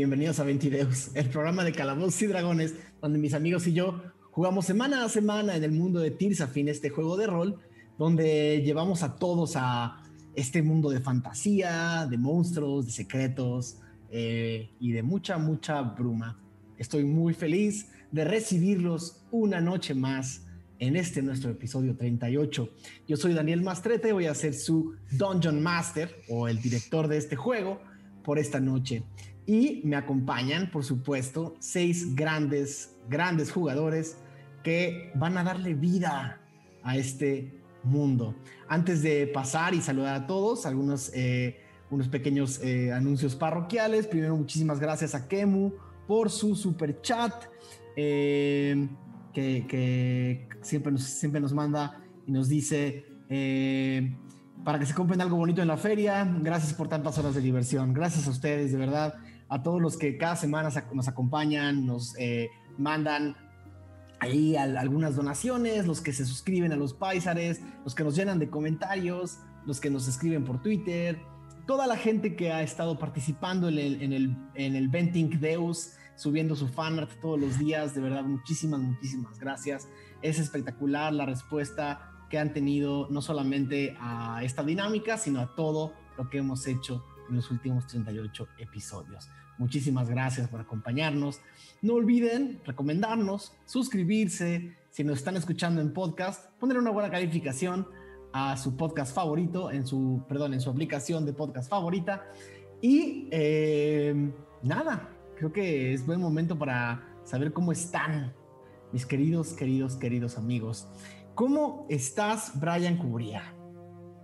Bienvenidos a Ventideus, el programa de Calabozos y Dragones, donde mis amigos y yo jugamos semana a semana en el mundo de Tirsafin, este juego de rol, donde llevamos a todos a este mundo de fantasía, de monstruos, de secretos eh, y de mucha, mucha bruma. Estoy muy feliz de recibirlos una noche más en este nuestro episodio 38. Yo soy Daniel Mastrete, voy a ser su Dungeon Master o el director de este juego por esta noche. Y me acompañan, por supuesto, seis grandes, grandes jugadores que van a darle vida a este mundo. Antes de pasar y saludar a todos, algunos eh, unos pequeños eh, anuncios parroquiales. Primero, muchísimas gracias a Kemu por su super chat. Eh, que, siempre, nos, siempre nos manda y nos dice para que se compren algo bonito en la feria. Gracias por tantas horas de diversión. Gracias a ustedes, de verdad. A todos los que cada semana nos acompañan, nos eh, mandan ahí algunas donaciones, los que se suscriben a los paisares, los que nos llenan de comentarios, los que nos escriben por Twitter, toda la gente que ha estado participando en el, en el, en el Venting Deus subiendo su fanart todos los días. De verdad, muchísimas, muchísimas gracias. Es espectacular la respuesta que han tenido no solamente a esta dinámica, sino a todo lo que hemos hecho en los últimos 38 episodios. Muchísimas gracias por acompañarnos. No olviden recomendarnos, suscribirse, si nos están escuchando en podcast, poner una buena calificación a su podcast favorito, en su, perdón, en su aplicación de podcast favorita. Y eh, nada, creo que es buen momento para saber cómo están mis queridos, queridos, queridos amigos. ¿Cómo estás, Brian Cubría?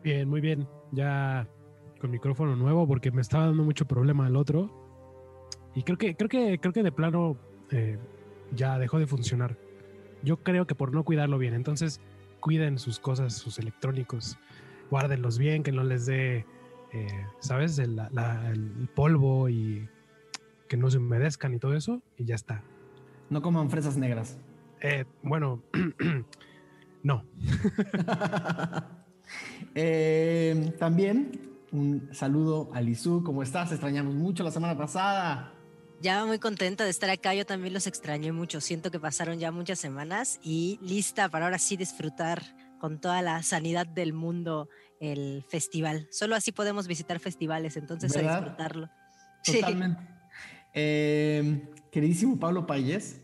Bien, muy bien. Ya con micrófono nuevo porque me estaba dando mucho problema el otro. Y creo que, creo que, creo que de plano eh, ya dejó de funcionar. Yo creo que por no cuidarlo bien. Entonces, cuiden sus cosas, sus electrónicos. Guárdenlos bien, que no les dé, eh, ¿sabes? el polvo y que no se humedezcan y todo eso, y ya está. No coman fresas negras. Eh, bueno, no. También un saludo a Lizu, ¿cómo estás? Extrañamos mucho la semana pasada. Ya muy contenta de estar acá, yo también los extrañé mucho, siento que pasaron ya muchas semanas y lista para ahora sí disfrutar con toda la sanidad del mundo el festival. Solo así podemos visitar festivales, entonces a disfrutarlo. Totalmente. Eh, queridísimo Pablo Payés.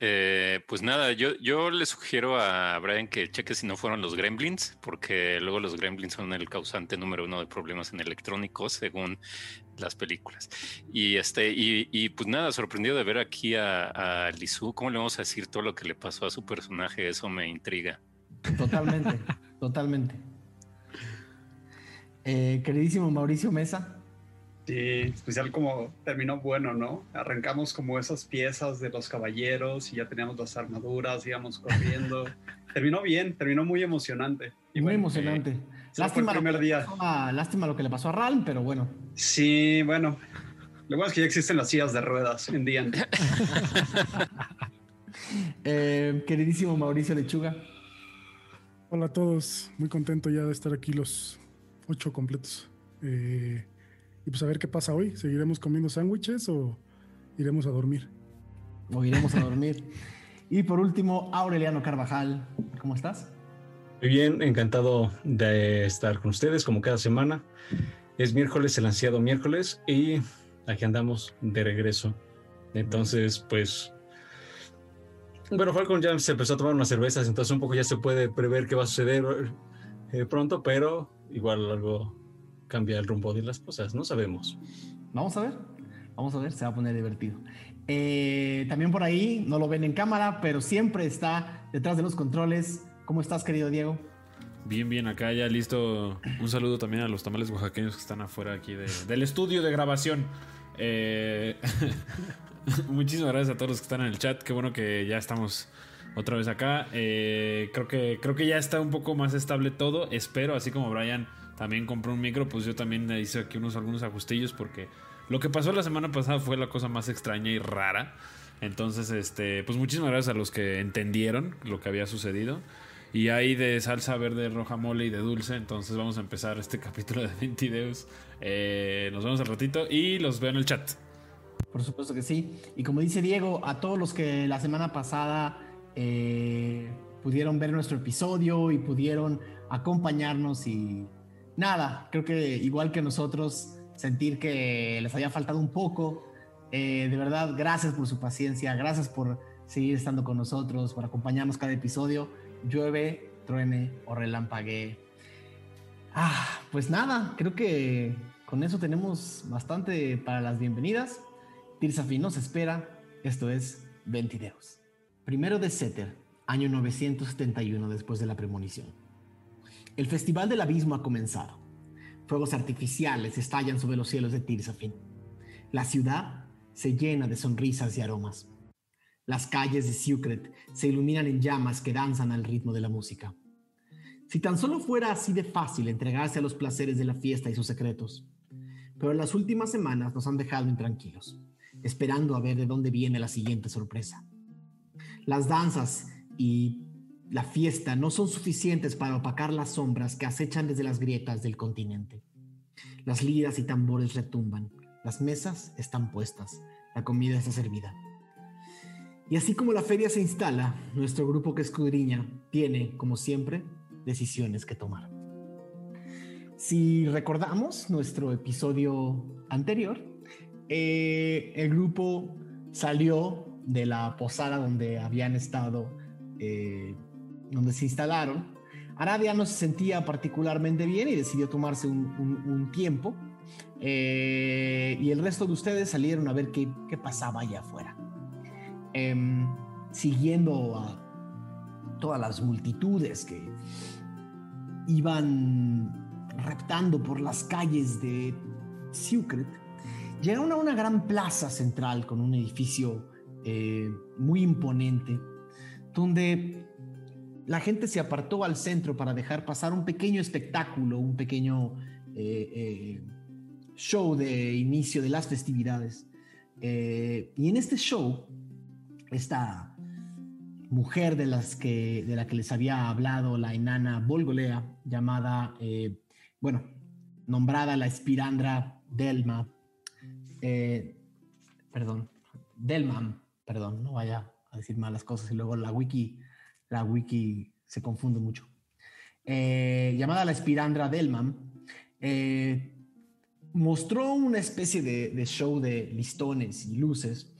Eh, pues nada, yo, yo le sugiero a Brian que cheque si no fueron los gremlins, porque luego los gremlins son el causante número uno de problemas en electrónicos, según las películas. Y este, y, pues nada, sorprendido de ver aquí a, a Lizu. ¿Cómo le vamos a decir todo lo que le pasó a su personaje? Eso me intriga. Totalmente, totalmente. Eh, queridísimo Mauricio Mesa. Sí, especial como terminó bueno, ¿no? Arrancamos como esas piezas de los caballeros y ya teníamos las armaduras, íbamos corriendo. terminó bien, terminó muy emocionante. Y muy emocionante. Eh, lástima, primer lo día. lástima lo que le pasó a Ral, pero bueno. Sí, bueno. Lo bueno es que ya existen las sillas de ruedas en día. eh, queridísimo Mauricio Lechuga. Hola a todos, muy contento ya de estar aquí los ocho completos. Eh, y pues a ver qué pasa hoy. ¿Seguiremos comiendo sándwiches o iremos a dormir? O iremos a dormir. y por último, Aureliano Carvajal, ¿cómo estás? Muy bien, encantado de estar con ustedes como cada semana. Es miércoles, el ansiado miércoles, y aquí andamos de regreso. Entonces, pues bueno, Falcon ya se empezó a tomar unas cervezas, entonces un poco ya se puede prever qué va a suceder eh, pronto, pero igual algo cambia el rumbo de las cosas, no sabemos. Vamos a ver, vamos a ver, se va a poner divertido. Eh, también por ahí, no lo ven en cámara, pero siempre está detrás de los controles. ¿Cómo estás, querido Diego? Bien, bien, acá ya listo. Un saludo también a los tamales oaxaqueños que están afuera aquí del estudio de grabación. Eh, muchísimas gracias a todos los que están en el chat. Qué bueno que ya estamos otra vez acá. Eh, creo, que, creo que ya está un poco más estable todo. Espero, así como Brian también compró un micro, pues yo también hice aquí unos algunos ajustillos porque lo que pasó la semana pasada fue la cosa más extraña y rara. Entonces, este, pues muchísimas gracias a los que entendieron lo que había sucedido. y hay de salsa verde, roja, mole y de dulce. Entonces vamos a empezar este capítulo de Ventideus. Eh, nos vemos al ratito y los veo en el chat. Por supuesto que sí. Y como dice Diego, a todos los que la semana pasada eh, pudieron ver nuestro episodio y pudieron acompañarnos y nada, creo que igual que nosotros, sentir que les había faltado un poco. Eh, de verdad, gracias por su paciencia, gracias por seguir estando con nosotros, por acompañarnos cada episodio. Llueve, truene o relampaguee. Ah, pues nada, creo que con eso tenemos bastante para las bienvenidas. Tirsafi nos espera. Esto es Ventideos. Primero de Seter, año 971 después de la premonición. El Festival del Abismo ha comenzado. Fuegos artificiales estallan sobre los cielos de Tirsafin. La ciudad se llena de sonrisas y aromas. Las calles de Sucret se iluminan en llamas que danzan al ritmo de la música. Si tan solo fuera así de fácil entregarse a los placeres de la fiesta y sus secretos. Pero las últimas semanas nos han dejado intranquilos, esperando a ver de dónde viene la siguiente sorpresa. Las danzas y la fiesta no son suficientes para opacar las sombras que acechan desde las grietas del continente. Las liras y tambores retumban, las mesas están puestas, la comida está servida. Y así como la feria se instala, nuestro grupo que escudriña tiene, como siempre, decisiones que tomar. Si recordamos nuestro episodio anterior, eh, el grupo salió de la posada donde habían estado, eh, donde se instalaron. Aradia no se sentía particularmente bien y decidió tomarse un, tiempo. Eh, y el resto de ustedes salieron a ver qué, qué pasaba allá afuera. Em, siguiendo a todas las multitudes que iban raptando por las calles de Sucret, llegaron a una gran plaza central con un edificio eh, muy imponente, donde la gente se apartó al centro para dejar pasar un pequeño espectáculo, un pequeño eh, eh, show de inicio de las festividades. y en este show, esta mujer de, las que, de la que les había hablado la enana Volgolea, llamada bueno, nombrada la espirandra Delma, eh, perdón, Delman, perdón, no vaya a decir malas cosas y luego la wiki, la wiki se confunde mucho. Eh, llamada la espirandra Delman, eh, mostró una especie de, show de listones y luces,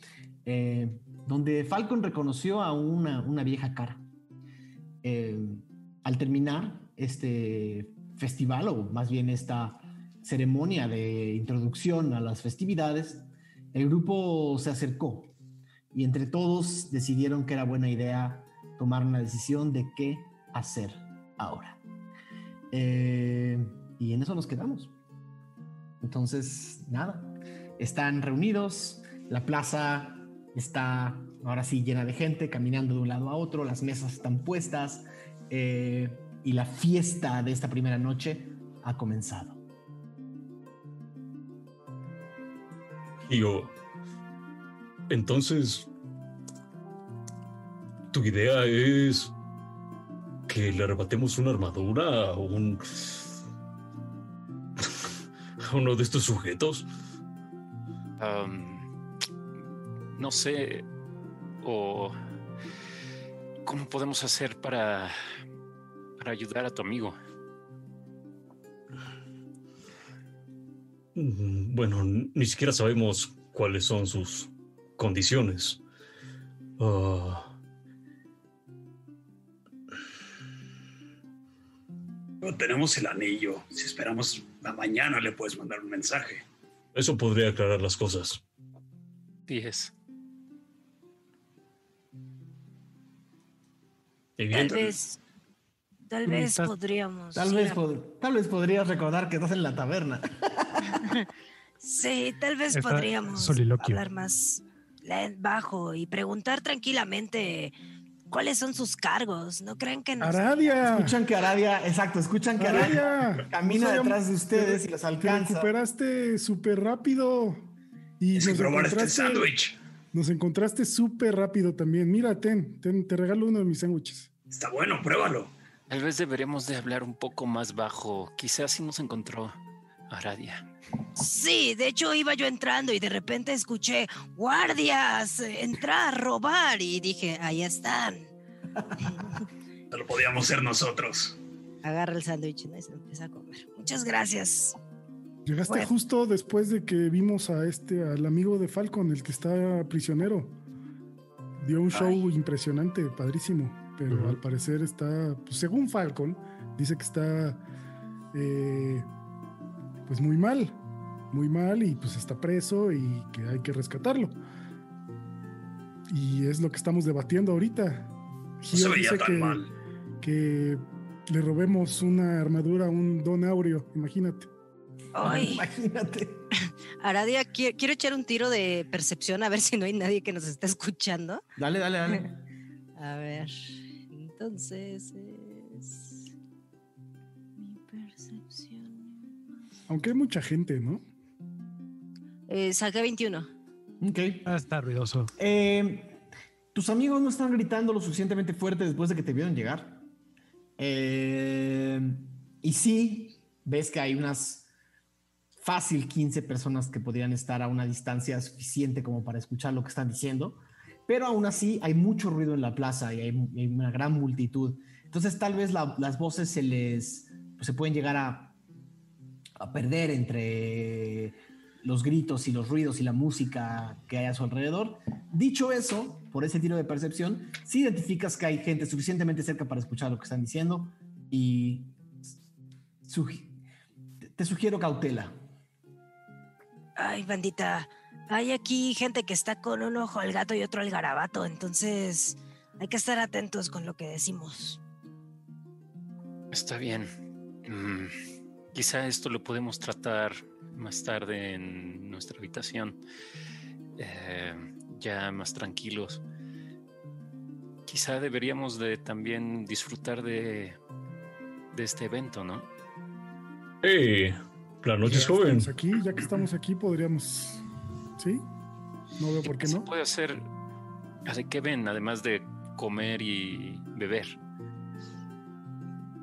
donde Falcon reconoció a una vieja cara. al terminar este festival o más bien esta ceremonia de introducción a las festividades, el grupo se acercó y entre todos decidieron que era buena idea tomar una decisión de qué hacer ahora. Eh, y en eso nos quedamos. Entonces, nada, están reunidos, la plaza está ahora sí llena de gente caminando de un lado a otro, las mesas están puestas. Eh, y la fiesta de esta primera noche ha comenzado. yo, entonces, ¿tu idea es que le arrebatemos una armadura a un... a uno de estos sujetos? no sé, o... ¿Cómo podemos hacer para para ayudar a tu amigo? Mm, bueno, ni siquiera sabemos cuáles son sus condiciones. Ah. No tenemos el anillo. Si esperamos la mañana le puedes mandar un mensaje. Eso podría aclarar las cosas. Diez. Tal vez Tal vez podríamos. Tal vez, tal vez podrías recordar que estás en la taberna. sí, tal vez podríamos hablar más bajo y preguntar tranquilamente cuáles son sus cargos. ¿No creen que nos... Aradia. Escuchan que Aradia, exacto, escuchan que Aradia, camina detrás de ustedes y los alcanza. Te recuperaste súper rápido. Y es nos este sándwich. Nos encontraste súper rápido también. Mira, ten, te regalo uno de mis sándwiches. Está bueno, pruébalo. Tal vez deberíamos de hablar un poco más bajo. Quizás si nos encontró Aradia. Sí, de hecho iba yo entrando y de repente escuché, guardias, entra a robar y dije, ahí están. No lo podíamos ser nosotros. Agarra el sándwich ¿no? y se empieza a comer. Muchas gracias. Llegaste Bueno. justo después de que vimos a este, al amigo de Falcon, el que está prisionero. Dio un show impresionante, padrísimo. Pero al parecer está, pues, según Falcon, dice que está eh, pues muy mal. Muy mal y pues está preso y que hay que rescatarlo. Y es lo que estamos debatiendo ahorita. No se Gio veía dice tan que, mal. que le robemos una armadura a un don Aureo, imagínate. Ay, Imagínate. Aradia, qui- quiero echar un tiro de percepción a ver si no hay nadie que nos está escuchando. Dale, dale, dale. A ver, entonces es... Aunque hay mucha gente, ¿no? Eh, saqué 21. Ok. Ah, está ruidoso. Eh, tus amigos no están gritando lo suficientemente fuerte después de que te vieron llegar. Eh, y sí, ves que hay unas fácil 15 personas que podrían estar a una distancia suficiente como para escuchar lo que están diciendo, pero aún así hay mucho ruido en la plaza y hay, hay una gran multitud. Entonces tal vez la- las voces se les pues, se pueden llegar a, a perder entre los gritos y los ruidos y la música que hay a su alrededor. Dicho eso, por ese tiro de percepción, sí identificas que hay gente suficientemente cerca para escuchar lo que están diciendo y sugi- te sugiero cautela. Ay, bandita, hay aquí gente que está con un ojo al gato y otro al garabato, entonces hay que estar atentos con lo que decimos. Está bien. Mm, quizá esto lo podemos tratar más tarde en nuestra habitación. eh, ya más tranquilos. Quizá deberíamos de también disfrutar de, de este evento, ¿no? ¡Hey! La noche Ya es joven. estamos aquí, ya que estamos aquí, podríamos. ¿Sí? No veo por qué se no. puede hacer? ¿De qué ven? Además de comer y beber.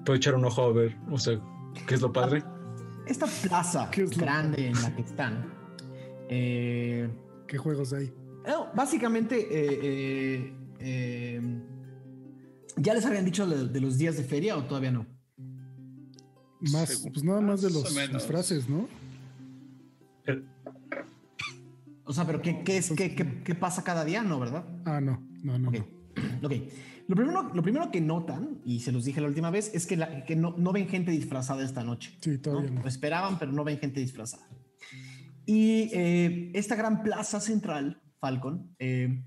Puedo echar un ojo a ver, o sea, ¿qué es lo padre? Esta plaza ¿Qué es lo- grande en la que están, eh, ¿Qué juegos hay? No, básicamente, eh, eh, eh, ¿ya les habían dicho de, de los días de feria o todavía no? Más, Según- pues nada más de los menos. disfraces, ¿no? O sea, pero ¿qué, qué es, qué, qué- qué pasa cada día? No, ¿verdad? Ah, no, no, no. No. ok. Lo primero, lo primero que notan, y se los dije la última vez, es que, la- que no, no ven gente disfrazada esta noche. Sí, todavía ¿no? no. Lo esperaban, pero no ven gente disfrazada. Y eh, esta gran plaza central, Falcon, eh,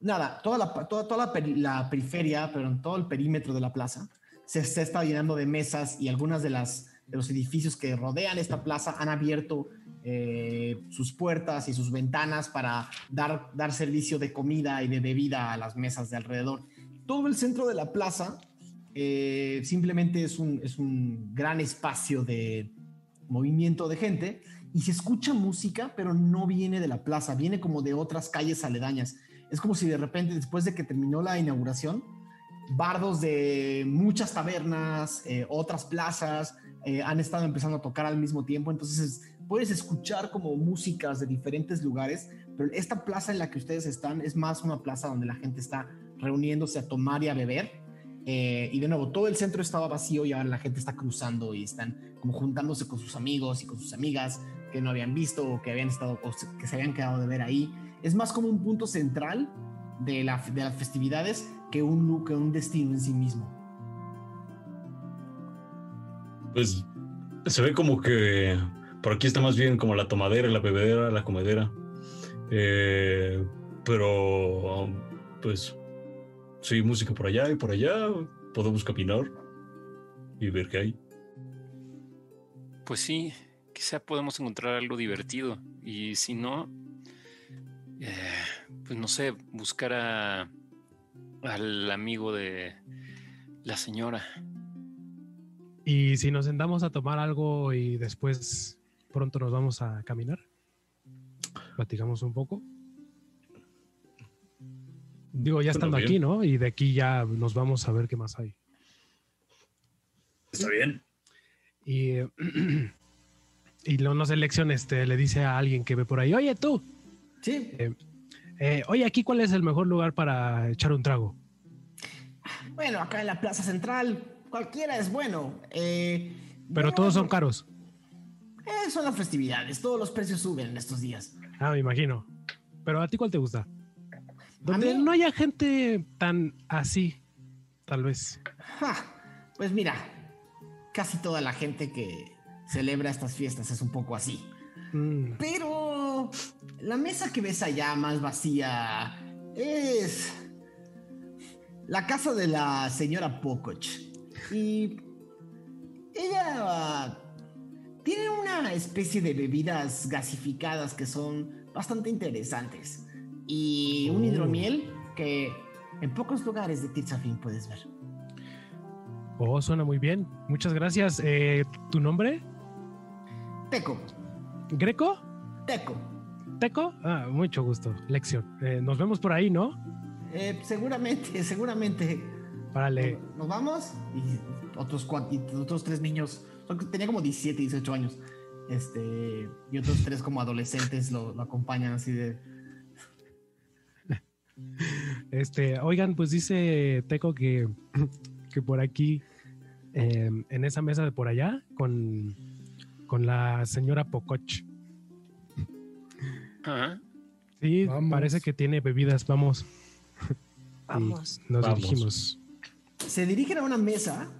nada, toda, la, toda, toda la, peri- la periferia, pero en todo el perímetro de la plaza, se, se está llenando de mesas y algunas de, las, de los edificios que rodean esta plaza han abierto eh, sus puertas y sus ventanas para dar, dar servicio de comida y de bebida a las mesas de alrededor. Todo el centro de la plaza eh, simplemente es un, es un gran espacio de movimiento de gente y se escucha música, pero no viene de la plaza, viene como de otras calles aledañas. Es como si de repente, después de que terminó la inauguración, bardos de muchas tabernas, eh, otras plazas, han estado empezando a tocar al mismo tiempo. Entonces es- puedes escuchar como músicas de diferentes lugares, pero esta plaza en la que ustedes están es más una plaza donde la gente está reuniéndose a tomar y a beber. Eh, y de nuevo, todo el centro estaba vacío y ahora la gente está cruzando y están como juntándose con sus amigos y con sus amigas que no habían visto o que habían estado o que se habían quedado de ver ahí. Es más como un punto central de, la, de las festividades que un, que un destino en sí mismo. Pues se ve como que por aquí está más bien como la tomadera, la bebedera, la comedera. Eh, pero pues sí, música por allá y por allá. Podemos caminar y ver qué hay. Pues sí, quizá podemos encontrar algo divertido. Y si no, eh, pues no sé, buscar a, al amigo de la señora. Y si nos sentamos a tomar algo y después pronto nos vamos a caminar, platicamos un poco. Digo, ya estando bien. aquí, ¿no? Y de aquí ya nos vamos a ver qué más hay. Está bien. Y, eh, y lo, no sé, Lexion este, le dice a alguien que ve por ahí, oye tú, Sí. eh, eh, oye aquí cuál es el mejor lugar para echar un trago. Bueno, acá en la Plaza Central, cualquiera es bueno. Eh, Pero bueno, todos son caros. Eh, son las festividades, todos los precios suben en estos días. Ah, me imagino. Pero a ti cuál te gusta? Donde mí- no haya gente tan así, tal vez. Ja, pues mira, casi toda la gente que celebra estas fiestas es un poco así. Mm, Pero la mesa que ves allá más vacía es la casa de la señora Pococh. Y ella tiene una especie de bebidas gasificadas que son bastante interesantes. Y un Oh. hidromiel que en pocos lugares de Tirzafin puedes ver. Oh, suena muy bien. Muchas gracias. Eh, ¿Tu nombre? Teco, ¿Greco? Teco. ¿Teco? Ah, mucho gusto. Lección. Eh, nos vemos por ahí, ¿no? Eh, seguramente, seguramente. Párale. Nos vamos y otros cuatro, y otros tres niños. Tenía como 17, 18 años. Este, y otros tres como adolescentes lo, lo acompañan así de. Este, oigan, pues dice Teco que, que por aquí, eh, en esa mesa de por allá, con, con la señora Pococh. Ajá. Sí, Vamos. parece que tiene bebidas. Vamos. Vamos. Y nos Vamos. dirigimos. Se dirigen a una mesa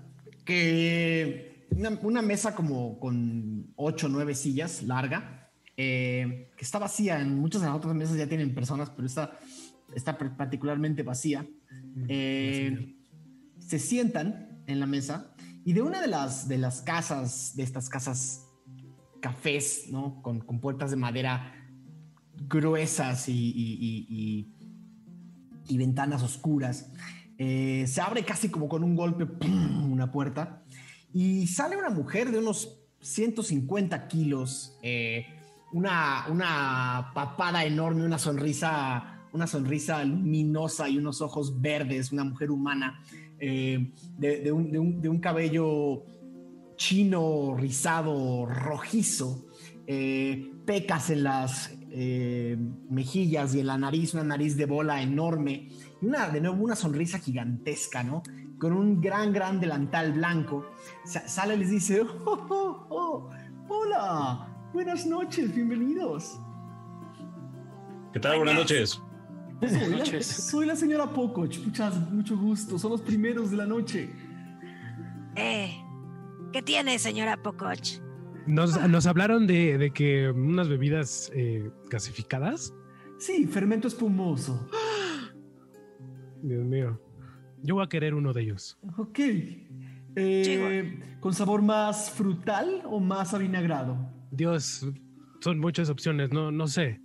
que. Una, una mesa como con 8 o 9 sillas, larga, eh, que está vacía. En muchas de las otras mesas ya tienen personas, pero esta está par- particularmente vacía. Eh, se sientan en la mesa y de una de las, de las casas, de estas casas cafés, ¿no? Con, con puertas de madera gruesas y, y- y- y- y ventanas oscuras. Eh, se abre casi como con un golpe ¡pum! una puerta y sale una mujer de unos 150 kilos, eh, una, una papada enorme, una sonrisa, una sonrisa luminosa y unos ojos verdes, una mujer humana, eh, de, un, de un- de un cabello chino, rizado, rojizo, eh, pecas en las mejillas y en la nariz, una nariz de bola enorme, de nuevo una sonrisa gigantesca, ¿no? Con un gran, gran delantal blanco. Sa- sale y les dice, "Oh, oh, oh, hola, buenas noches, bienvenidos. ¿Qué tal? Buenas noches. Soy la, noches. soy la señora Pococh, muchas, mucho gusto, son los primeros de la noche. Eh, ¿qué tiene, señora Pococh? Nos, nos hablaron de, de que unas bebidas eh, gasificadas. Sí, fermento espumoso. Dios mío. Yo voy a querer uno de ellos. Ok. Eh, ¿Con sabor más frutal o más avinagrado? Dios, son muchas opciones, no, no sé.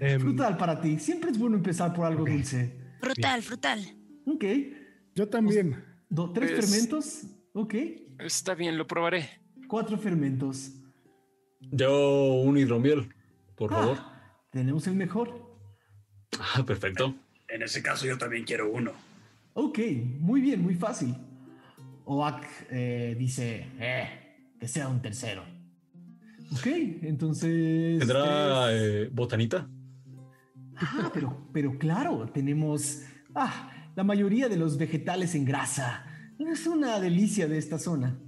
Em, Frutal para ti. Siempre es bueno empezar por algo dulce. Frutal, frutal. Ok. Yo también. Do- tres Pues- fermentos. Ok. Está bien, lo probaré. Cuatro fermentos. Yo un hidromiel, por favor. Ah, tenemos el mejor. Ah, perfecto. En ese caso yo también quiero uno. Ok, muy bien, muy fácil. Oak eh, dice, eh, que sea un tercero. Ok, entonces... ¿Tendrá es- eh, botanita? Ah, pero, pero claro, tenemos ah, la mayoría de los vegetales en grasa. Es una delicia de esta zona.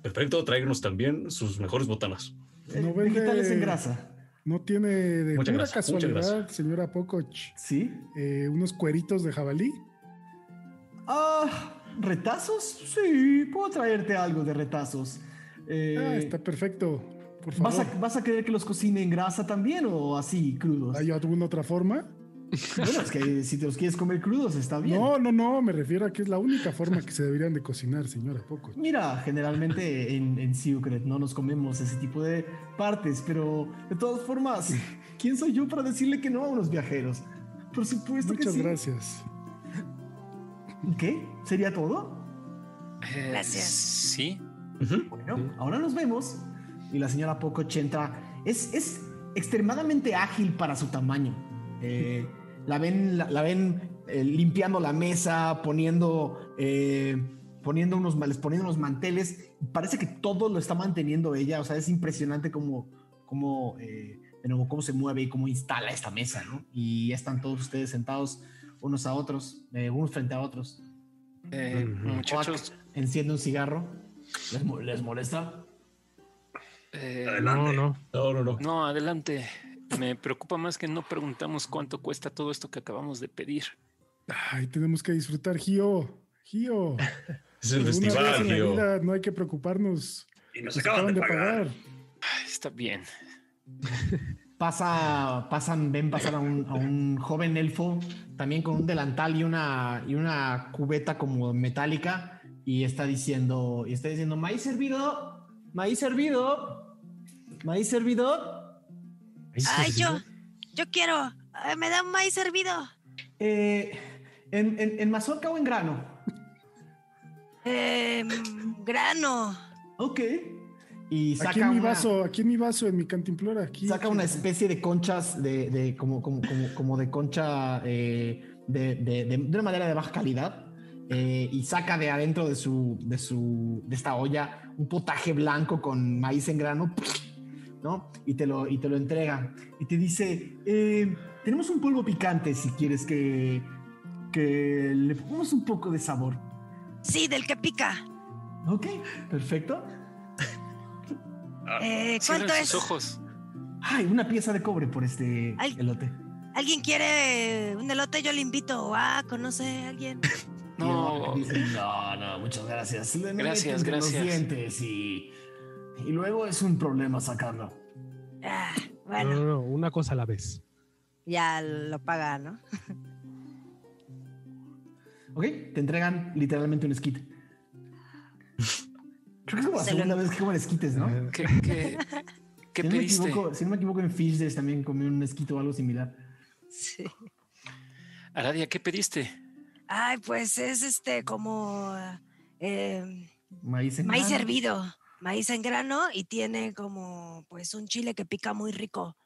Perfecto, tráiganos también sus mejores botanas. Eh, No vende- vegetales en grasa. No tiene de Muchas pura gracias, casualidad, señora Pococh, ¿Sí? eh, unos cueritos de jabalí. Ah, ¿retazos? Sí, puedo traerte algo de retazos. Eh, Ah, está perfecto. Por ¿vas, a, ¿Vas a querer que los cocine en grasa también o así, crudos? ¿Hay alguna otra forma? Bueno, es que si te los quieres comer crudos está bien. No, no, no, me refiero a que es la única forma que se deberían de cocinar, señora Pococh. Mira, generalmente en, en Secret no nos comemos ese tipo de partes, pero de todas formas, ¿quién soy yo para decirle que no a unos viajeros? Por supuesto que Muchas sí. ¿Qué? ¿Sería todo? Eh, Gracias. Sí. Bueno, ahora nos vemos. Y la señora Pococh entra. Es, es extremadamente ágil para su tamaño. Eh, la ven, la, la ven eh, limpiando la mesa, poniendo, eh, poniendo unos, les poniendo unos manteles. Parece que todo lo está manteniendo ella. O sea, es impresionante cómo, cómo, eh, de nuevo, cómo se mueve y cómo instala esta mesa, ¿no? Y ya están todos ustedes sentados unos a otros, eh, unos frente a otros. Eh, muchachos, Enciende un cigarro. ¿Les, mo- les molesta? eh, No, no. No, no, no. no, adelante. Me preocupa más que no preguntamos cuánto cuesta todo esto que acabamos de pedir. Ay, tenemos que disfrutar, Gio. Gio. Es el festival, vida no hay que preocuparnos. Y nos Nos acaban de pagar. Ay, Está bien. Pasa, pasan, ven pasar a un, a un joven elfo, también con un delantal y una, y una cubeta como metálica, y está diciendo, y está diciendo, maíz servido, maíz servido, maíz servido. Ay, yo, yo quiero. Ay, me da un maíz servido. Eh, en, en, en mazorca o en grano. Eh, grano. Ok. Y saca Aquí en mi una- vaso, aquí en mi vaso, en mi cantimplora. Aquí, saca una especie de conchas de, de- como, como, como, como de concha eh, de, de- de- de una madera de baja calidad eh, y saca de adentro de su, de su de esta olla un potaje blanco con maíz en grano ¿no? y te lo y te lo entrega y te dice eh, tenemos un polvo picante si quieres que que le pongamos un poco de sabor Sí, del que pica. ok perfecto Eh, Cierren ¿Cuánto sus es? ojos. ay una pieza de cobre por este elote ¿Alguien quiere un elote? Yo le invito. Ah, ¿conoce a alguien? No, no, no, muchas gracias. Le Gracias, gracias. Los dientes y, y luego es un problema sacarlo. Ah, No, bueno, no, no, una cosa a la vez. ya lo paga, ¿no? ¿Ok? Te entregan literalmente un esquite. Creo que es como la Se lo- segunda vez que comen esquites, ¿no? ¿qué, qué, qué si, no me pediste? equivoco, si no me equivoco, en Fish Days también comí un esquite o algo similar. Sí. Aradia, ¿qué pediste? Ay, pues es este como eh, Maíz en maíz grano. hervido, maíz en grano y tiene como pues un chile que pica muy rico.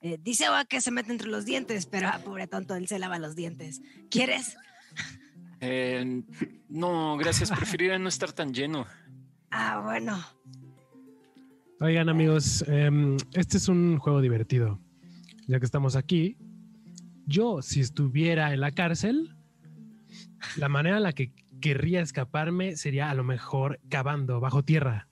Eh, dice va que se mete entre los dientes, pero ah, pobre tonto, él se lava los dientes. ¿Quieres? Eh, no, gracias. Preferiría no estar tan lleno. Ah, bueno. Oigan amigos, em, este es un juego divertido. Ya que estamos aquí, yo si estuviera en la cárcel, la manera en la que querría escaparme sería a lo mejor cavando bajo tierra.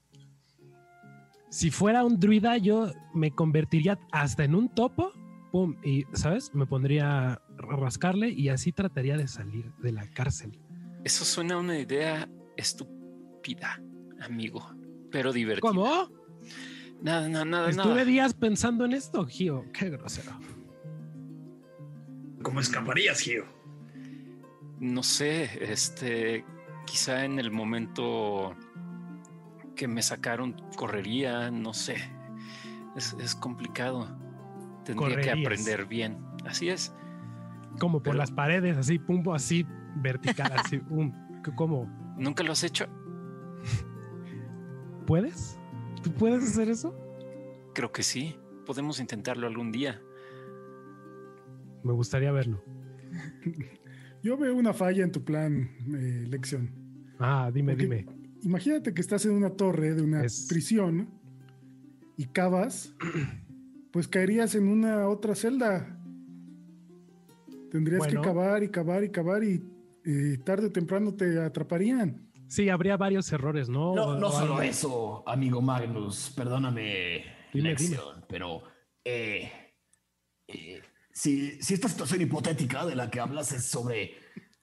Si fuera un druida, yo me convertiría hasta en un topo, pum, y, ¿sabes? Me pondría a rascarle y así trataría de salir de la cárcel. Eso suena a una idea estúpida, amigo, pero divertida. ¿Cómo? Nada, nada, nada, Estuve nada. días pensando en esto, Gio. Qué grosero. ¿Cómo escaparías, Gio? No sé, este, quizá en el momento que me sacaron correría, no sé. Es, es complicado. Tendría que aprender bien. Así es. Como por Pero- las paredes, así, pum, así, vertical, así, um, ¿cómo? ¿Nunca lo has hecho? ¿Puedes? ¿Tú puedes hacer eso? Creo que sí. Podemos intentarlo algún día. Me gustaría verlo. Yo veo una falla en tu plan, eh, Lección. Ah, dime, Porque dime. Imagínate que estás en una torre de una Es- prisión y cavas, pues caerías en una otra celda. Tendrías Bueno. que cavar y cavar y cavar y eh, tarde o temprano te atraparían. Sí, habría varios errores, ¿no? No, solo eso, amigo Magnus, perdóname, Dime, pero eh, eh, si, si esta situación hipotética de la que hablas es sobre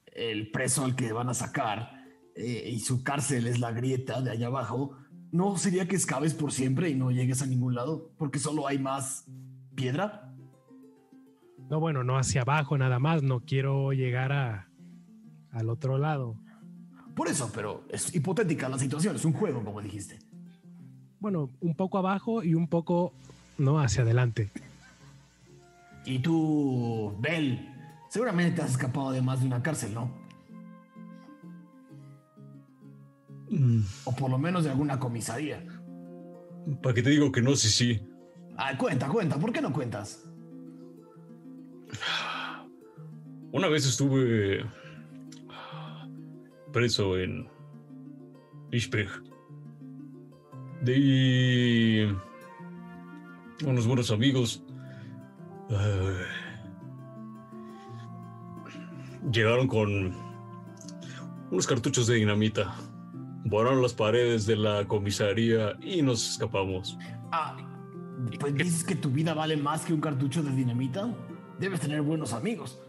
el preso al que van a sacar eh, y su cárcel es la grieta de allá abajo, ¿no sería que excaves por siempre y no llegues a ningún lado? Porque solo hay más piedra. No, bueno, no hacia abajo nada más. No quiero llegar a, al otro lado. Por eso, pero es hipotética la situación, es un juego, como dijiste. Bueno, un poco abajo y un poco, no, hacia adelante. Y tú, Bell, seguramente te has escapado de más de una cárcel, ¿no? Mm, O por lo menos de alguna comisaría. ¿Para qué te digo que no? Sí, sí. Ah, cuenta, cuenta, ¿por qué no cuentas? Una vez estuve preso en Ishpeg. De unos buenos amigos. eh, llegaron con unos cartuchos de dinamita. Volaron las paredes de la comisaría y nos escapamos. Ah, pues dices que tu vida vale más que un cartucho de dinamita. Debes tener buenos amigos.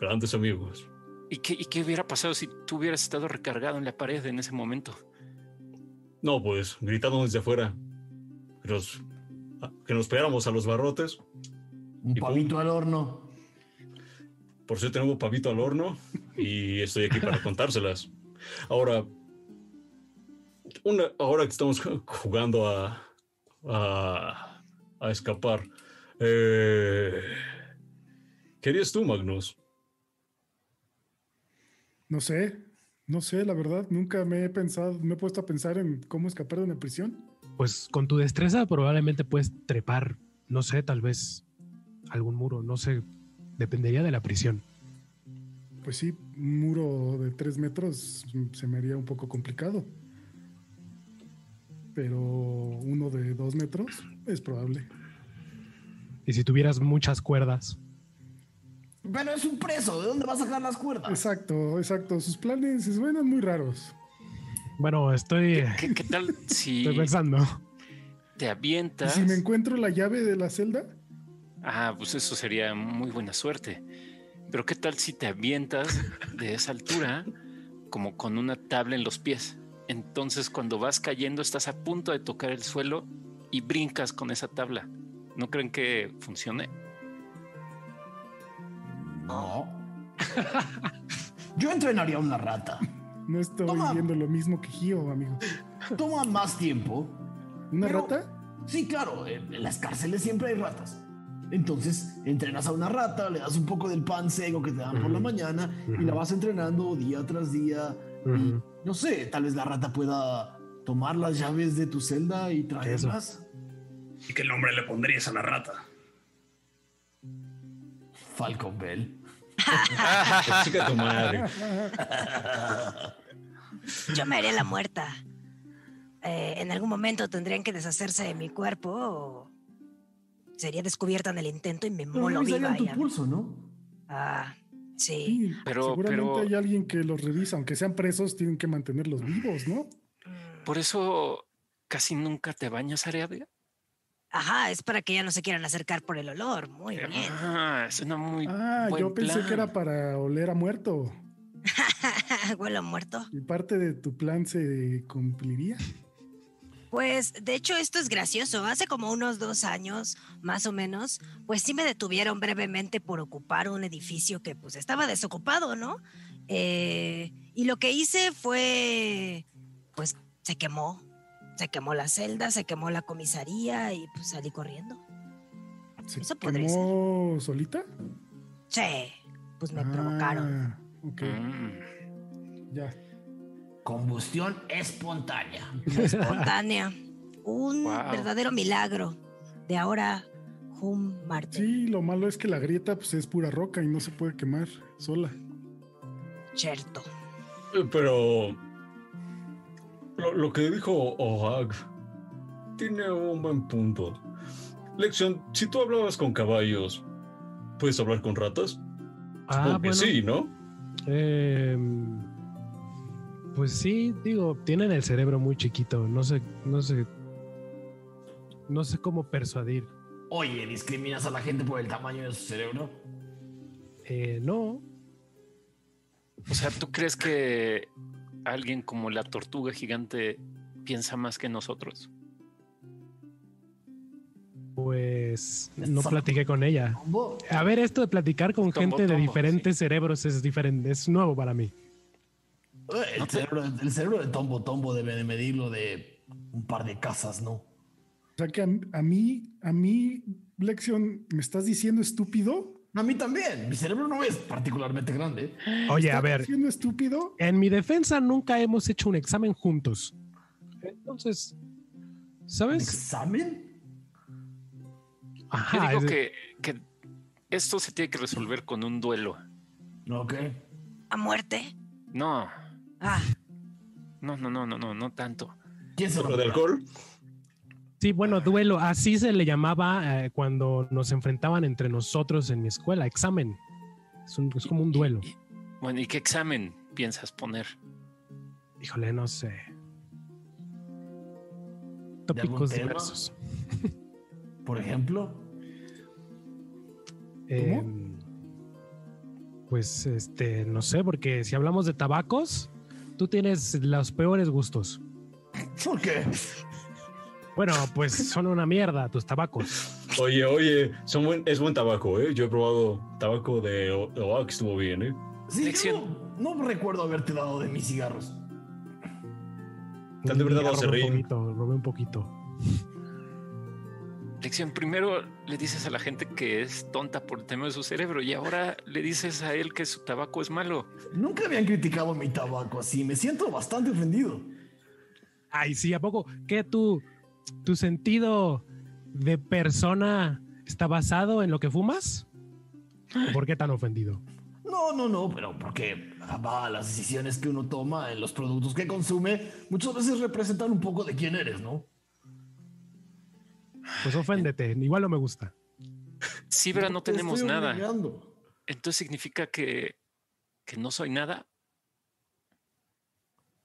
Grandes amigos. ¿Y qué, ¿Y qué hubiera pasado si tú hubieras estado recargado en la pared en ese momento? No, pues, gritando desde afuera. Que nos, que nos pegáramos a los barrotes. Un pum. pavito al horno. Por eso tengo pavito al horno y estoy aquí para contárselas. Ahora, una, ahora que estamos jugando a, a, a escapar, eh, ¿qué harías tú, Magnus? No sé, no sé, la verdad, nunca me he pensado, me he puesto a pensar en cómo escapar de una prisión. Pues con tu destreza probablemente puedes trepar, no sé, tal vez algún muro, no sé, dependería de la prisión. Pues sí, un muro de tres metros se me haría un poco complicado. Pero uno de dos metros es probable. Y si tuvieras muchas cuerdas, Pero es un preso. ¿De dónde va a sacar las cuerdas? Exacto, exacto. Sus planes suenan muy raros. bueno, estoy, ¿Qué, qué tal si estoy pensando. te ¿Y avientas? si me encuentro la llave de la celda? Ah, pues eso sería muy buena suerte. Pero ¿qué tal si te avientas de esa altura como con una tabla en los pies? Entonces cuando vas cayendo estás a punto de tocar el suelo y brincas con esa tabla. ¿No creen que funcione? No. Yo entrenaría a una rata. No estoy Toma. viendo lo mismo que Gio, amigo. Toma más tiempo. ¿Una Pero- rata? Sí, claro, en las cárceles siempre hay ratas. Entonces, entrenas a una rata, le das un poco del pan seco que te dan por la mañana y la vas entrenando día tras día. Y, no sé, tal vez la rata pueda tomar las llaves de tu celda y traerlas. ¿Y qué nombre le pondrías a la rata? Falcon Bell. Chica tu madre. Yo me haría la muerta. Eh, en algún momento tendrían que deshacerse de mi cuerpo o sería descubierta en el intento y me Pero molo viva. tu ya. pulso, ¿no? Ah, sí. Sí, Pero- seguramente pero- hay alguien que los revisa, aunque sean presos, tienen que mantenerlos vivos, ¿no? Mm, Por eso casi nunca te bañas, Ariadne. Ajá, es para que ya no se quieran acercar por el olor. Muy bien. Ah, suena muy Ah, buen yo pensé plan. que era para oler a muerto. Huelo a muerto. ¿Y parte de tu plan se cumpliría? Pues, de hecho, esto es gracioso. Hace como unos dos años, más o menos, pues sí me detuvieron brevemente por ocupar un edificio que pues estaba desocupado, ¿no? Eh, y lo que hice fue, pues se quemó. Se quemó la celda, se quemó la comisaría y pues salí corriendo. ¿Se Eso podría quemó solita? Sí, pues me provocaron. Ah, Ok, Mm. ya. Combustión espontánea. Espontánea. Un Wow. verdadero milagro. De ahora, Hum Marte. Sí, lo malo es que la grieta pues, es pura roca y no se puede quemar sola. Cierto. Pero lo, lo que dijo Ohag tiene un buen punto. Lección, si tú hablabas con caballos, ¿puedes hablar con ratas? Ah, Supongo que bueno. sí, ¿no? Em, pues sí, digo, tienen el cerebro muy chiquito. No sé, no sé. No sé cómo persuadir. Oye, ¿discriminas a la gente por el tamaño de su cerebro? Eh, no, O sea, ¿tú crees que alguien como la tortuga gigante piensa más que nosotros? pues no platiqué con ella. A ver, esto de platicar con Tombo, gente de diferentes cerebros es diferente, es nuevo para mí. eh, El cerebro, el cerebro de Tombo Tombo debe de medirlo de un par de casas, ¿no? O sea que a, a mí, a mí, Lección, ¿me estás diciendo estúpido? A mí también. Mi cerebro no es particularmente grande. Oye, a ¿Estás ver, diciendo estúpido? en mi defensa nunca hemos hecho un examen juntos. Entonces, ¿Un ¿sabes? examen? Yo Ajá, digo es- que, que esto se tiene que resolver con un duelo. Ok. ¿A muerte? No, Ah, No, no, no, no, no, no tanto. ¿Quién se ¿Lo de alcohol? Sí, bueno, duelo. Así se le llamaba eh, cuando nos enfrentaban entre nosotros en mi escuela. Examen. Es, un- es como un duelo. Y- y- bueno, ¿y qué examen piensas poner? Híjole, no sé. Tópicos diversos. Por ejemplo. Eh, pues, este, no sé, porque si hablamos de tabacos, tú tienes los peores gustos. ¿Por qué? Bueno, pues son una mierda tus tabacos. Oye, oye, son buen, es buen tabaco, ¿eh? Yo he probado tabaco de O- Oaxaca, que estuvo bien, ¿eh? Sí, yo no, no recuerdo haberte dado de mis cigarros. Tan de verdad, Ya robé un poquito, robé un poquito. Lección, primero le dices a la gente que es tonta por el tema de su cerebro y ahora le dices a él que su tabaco es malo. Nunca habían criticado mi tabaco así. Me siento bastante ofendido. Ay, sí, ¿a poco? ¿Qué tu, tu sentido de persona está basado en lo que fumas? ¿Por qué tan ofendido? No, no, no, pero porque va, las decisiones que uno toma en los productos que consume muchas veces representan un poco de quién eres, ¿no? Pues oféndete, igual no me gusta. Cibra no Te tenemos nada. obligando. Entonces significa que, que no soy nada.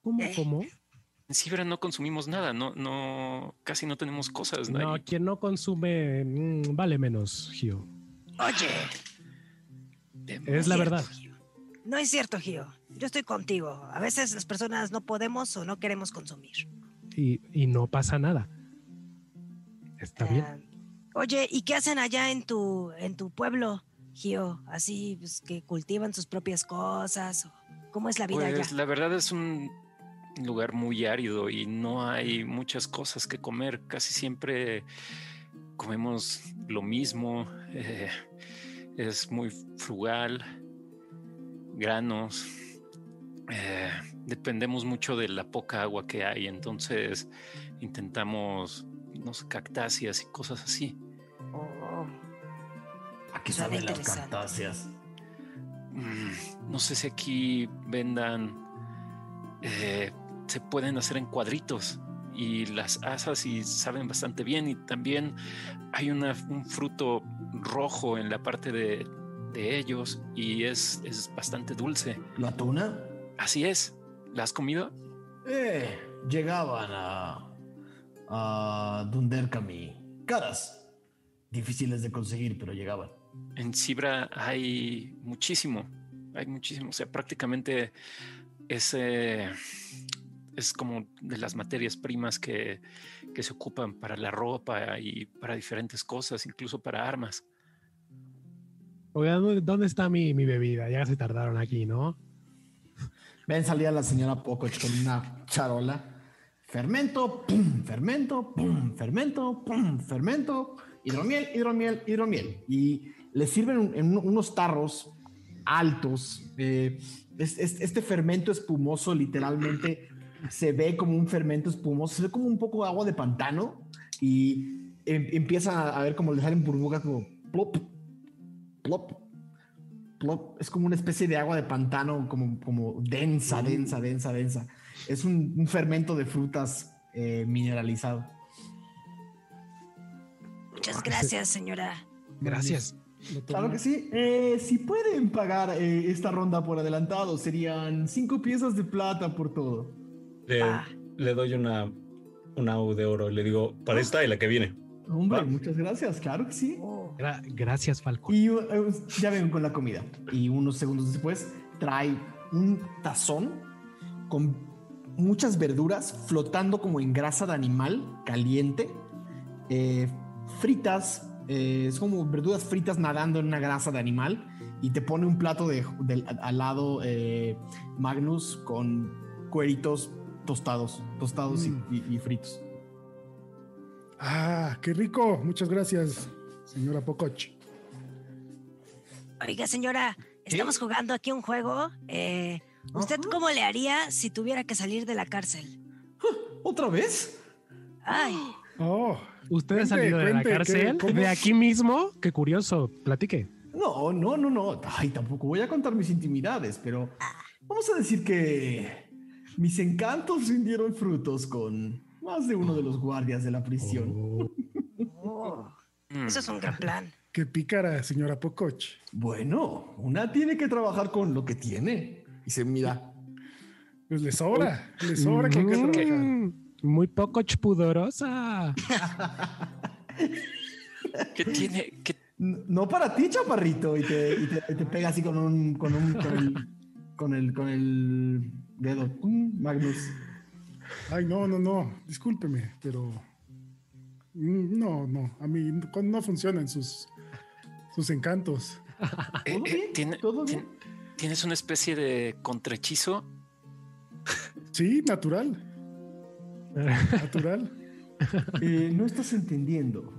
¿Cómo? Eh. ¿Cómo? En Cibra no consumimos nada, no, no, casi no tenemos cosas. No, ahí. quien no consume mm, vale menos, Gio. Oye, Es la verdad. Gio. No es cierto, Gio. Yo estoy contigo. A veces las personas no podemos o no queremos consumir. Y, y no pasa nada. Está bien. Ah, oye, ¿y qué hacen allá en tu, en tu pueblo, Gio? Así pues, que cultivan sus propias cosas. o ¿Cómo es la vida Pues allá? la verdad es un lugar muy árido y no hay muchas cosas que comer. Casi siempre comemos lo mismo. eh, es muy frugal, granos. eh, dependemos mucho de la poca agua que hay, entonces intentamos, no sé, cactáceas y cosas así. Oh, ¿A qué Suena saben las cactáceas? Mm, no sé si aquí vendan, eh, se pueden hacer en cuadritos y las asas y saben bastante bien y también hay una, un fruto rojo en la parte de, de ellos y es, es bastante dulce. ¿La tuna? Así es. ¿La has comido? Eh, llegaban a. a Dunderkami. Caras. Difíciles de conseguir, pero llegaban. En Cibra hay muchísimo, hay muchísimo. O sea, prácticamente ese es como de las materias primas que, que se ocupan para la ropa y para diferentes cosas, incluso para armas. Oigan, ¿dónde- ¿dónde está mi, mi bebida? Ya se tardaron aquí, ¿no? Ven, salía la señora Pococh con una charola. Fermento, pum, fermento, pum, fermento, pum, fermento, hidromiel, hidromiel, hidromiel. Y le sirven en unos tarros altos. eh, es- es- este fermento espumoso literalmente se ve como un fermento espumoso, se ve como un poco de agua de pantano y em- empieza a ver como le salen burbujas como plop, plop, plop. Es como una especie de agua de pantano, como, como densa, densa, densa, densa. Es un, un fermento de frutas eh, mineralizado. Muchas gracias, señora. Gracias. Claro que sí. Eh, si pueden pagar eh, esta ronda por adelantado, serían cinco piezas de plata por todo. Le, Ah. le doy una, una U de oro y le digo, para esta y la que viene. Hombre, Va. muchas gracias, claro que sí. Oh, Gra- gracias, Falcon. Y uh, uh, ya ven con la comida. Y unos segundos después trae un tazón con muchas verduras flotando como en grasa de animal caliente, eh, fritas, eh, es como verduras fritas nadando en una grasa de animal y te pone un plato de, al lado eh, Magnus con cueritos tostados, tostados y- Mm. y- y fritos. Ah, qué rico. Muchas gracias, señora Pococh. Oiga, señora, estamos jugando aquí un juego. Eh, ¿Usted Ajá. cómo le haría si tuviera que salir de la cárcel? ¿Otra vez? Ay, Oh, ¿Usted ha salido de la cuente, ¿qué- cárcel? ¿De aquí mismo? Qué curioso. Platique. No, no, no, no. Ay, tampoco voy a contar mis intimidades, pero vamos a decir que Mis encantos rindieron frutos con más de uno de los guardias de la prisión. Oh, Oh, eso es un gran plan. qué pícara, señora Pococh. Bueno, una tiene que trabajar con lo que tiene. Y se mira. Pues le sobra, le sobra con qué Mm, trabajar. Muy poco pudorosa. ¿Qué tiene? ¿Qué- "N- No para ti, chaparrito. Y te, y te- y te pega así con un. con un. con el. con el, con el dedo. Mm, Magnus. Ay, no, no, no, discúlpeme, pero mm, no, no, a mí no, funcionan sus, sus encantos. eh, ¿Todo eh, bien? tiene- ¿Todo bien? ¿Tienes una especie de contrahechizo? Sí, natural, natural. Eh, no estás entendiendo,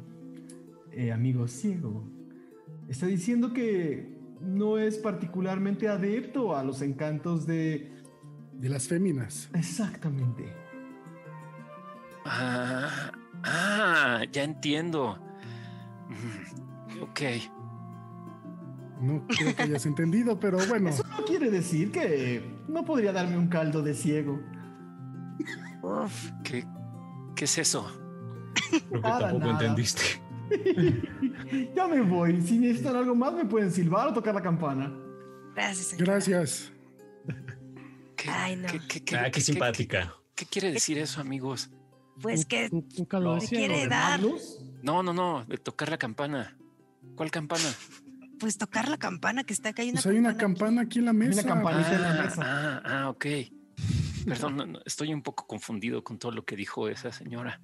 eh, amigo ciego. Está diciendo que no es particularmente adepto a los encantos de... De las féminas. Exactamente. Ah, ah, ya entiendo. Mm, Ok. No creo que hayas entendido, pero bueno, Eso no quiere decir que no podría darme un caldo de ciego. Uf, ¿Qué, qué es eso? Creo que Nada, tampoco nada. entendiste. ya me voy. Si necesitan algo más, me pueden silbar o tocar la campana. gracias, señora. gracias. ¿Qué, Ay, no. qué- qué- qué- Ah, qué- qué qué- simpática. ¿Qué quiere decir eso, amigos? Pues que me ciego. quiere dar, No, no, no, de tocar la campana. ¿Cuál campana? pues tocar la campana que está acá. Hay una Pues hay una campana. campana aquí en la mesa. una campanita en la Ah, mesa. ah, ah, ok. Perdón, no, no, estoy un poco confundido con todo lo que dijo esa señora.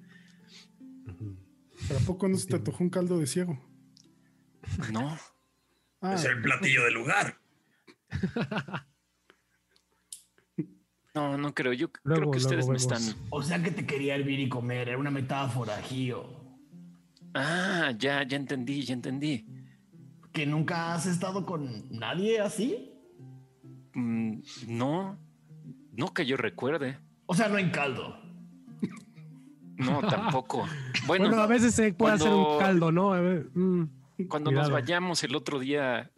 ¿Pero a poco no se te antojó un caldo de ciego? No, Ah, Es el platillo del lugar. No, no creo. Yo creo que ustedes me están. O sea que te quería hervir y comer. Era una metáfora, Gio. Ah, ya, ya entendí, ya entendí. ¿Que nunca has estado con nadie así? Mm, no, no que yo recuerde. O sea, no en caldo. No, tampoco. Bueno, Bueno, a veces se puede hacer un cuando- caldo, ¿no? A ver, mm, cuando nos vayamos el otro día,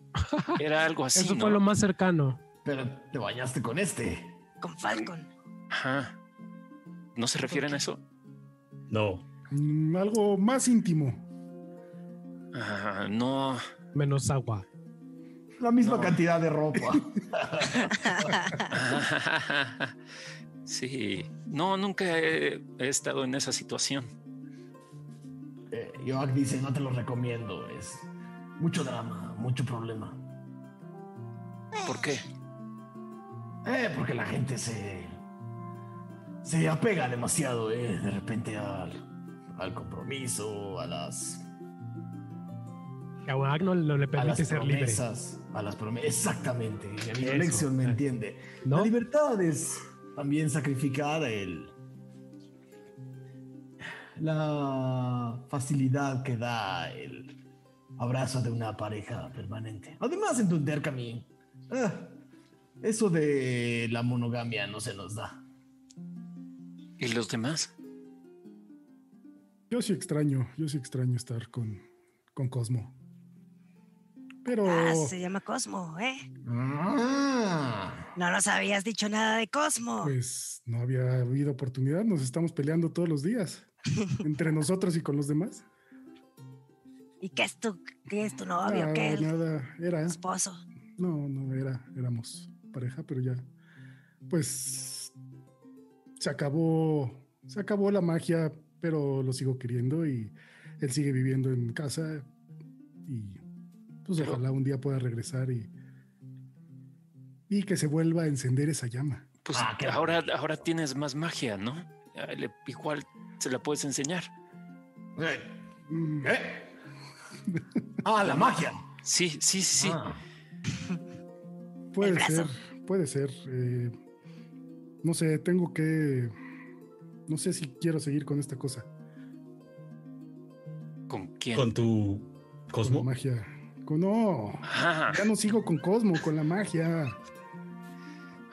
era algo así, Eso ¿no? fue lo más cercano. Pero te bañaste con este. Con Falcon. Ajá. ¿No se refieren a eso? No. mm, algo más íntimo. Ah, no. Menos agua. La misma No. cantidad de ropa. Sí. No, nunca he, he estado en esa situación. Eh, dice, no te lo recomiendo. Es mucho drama, mucho problema. ¿Por qué? Eh, porque la gente se... Se apega demasiado, eh, de repente al, al compromiso, a las, a no, le a las permite ser libre. promesas. A las promesas. Exactamente. Mi amigo Eso. Lexion me entiende. ¿No? La libertad es también sacrificar el. La facilidad que da el abrazo de una pareja permanente. Además, entender que a mí. ah, eso de la monogamia no se nos da. ¿Y los demás? Yo sí extraño, yo sí extraño estar con, con Cosmo. Pero Ah, se llama Cosmo, ¿eh? Ah, No nos habías dicho nada de Cosmo. pues no había habido oportunidad, nos estamos peleando todos los días, entre nosotros y con los demás. ¿Y qué es tu, qué es tu novio? Nada, ¿Qué es nada, era, esposo? no, no era, éramos pareja, pero ya, pues se acabó, se acabó la magia, pero lo sigo queriendo y él sigue viviendo en casa y pues Pero- ojalá un día pueda regresar y y que se vuelva a encender esa llama. Pues Ah, ahora, ahora tienes más magia, ¿no? Ah, Igual se la puedes enseñar. eh, Mm, ¿eh? Ah, la magia. Sí, sí, sí, sí. Ah. Puede El brazo. ser, puede ser. eh, no sé, tengo que. No sé si quiero seguir con esta cosa, ¿Con quién? Con tu con la Cosmo. magia. Con, no, Ah, ya no sigo con Cosmo, con la magia.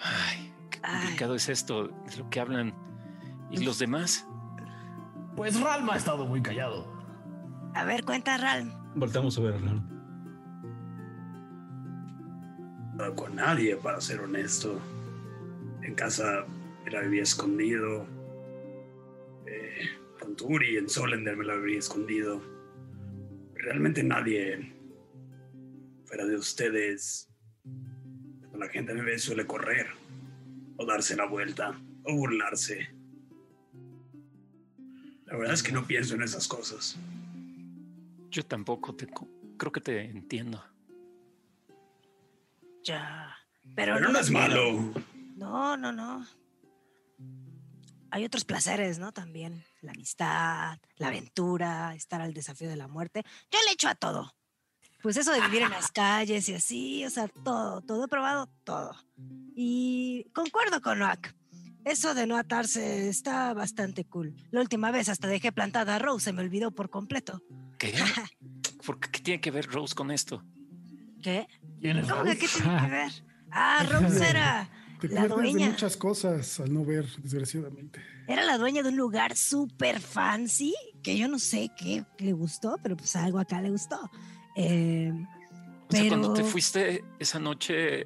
ay, qué Ay. complicado es esto de lo que hablan. ¿Y los demás? Pues Ralma ha estado muy callado. A ver, cuenta, Ralm. Voltamos a ver. No con nadie, para ser honesto. En casa me la había escondido. Eh, con Turi en Solender me la había escondido. Realmente nadie, fuera de ustedes, cuando la gente me ve suele correr, o darse la vuelta, o burlarse. La verdad es que no pienso en esas cosas. Yo tampoco te creo que te entiendo. Ya. Pero, Pero no es malo. No, no, no. Hay otros placeres, ¿no? También. La amistad, la aventura, estar al desafío de la muerte. Yo le echo a todo. Pues eso de vivir en las calles y así, o sea, todo, todo he probado, todo. Y concuerdo con Noak. Eso de no atarse está bastante cool. La última vez hasta dejé plantada a Rose, se me olvidó por completo. ¿Qué? ¿Por qué, qué tiene que ver Rose con esto? ¿Qué? ¿Quién es ¿Cómo que qué tiene que ver? Ah, Rose era Te la pierdes de dueña. muchas cosas al no ver, desgraciadamente. Era la dueña de un lugar súper fancy, que yo no sé qué le gustó, pero pues algo acá le gustó. Eh, O sea, cuando te Pero- fuiste esa noche,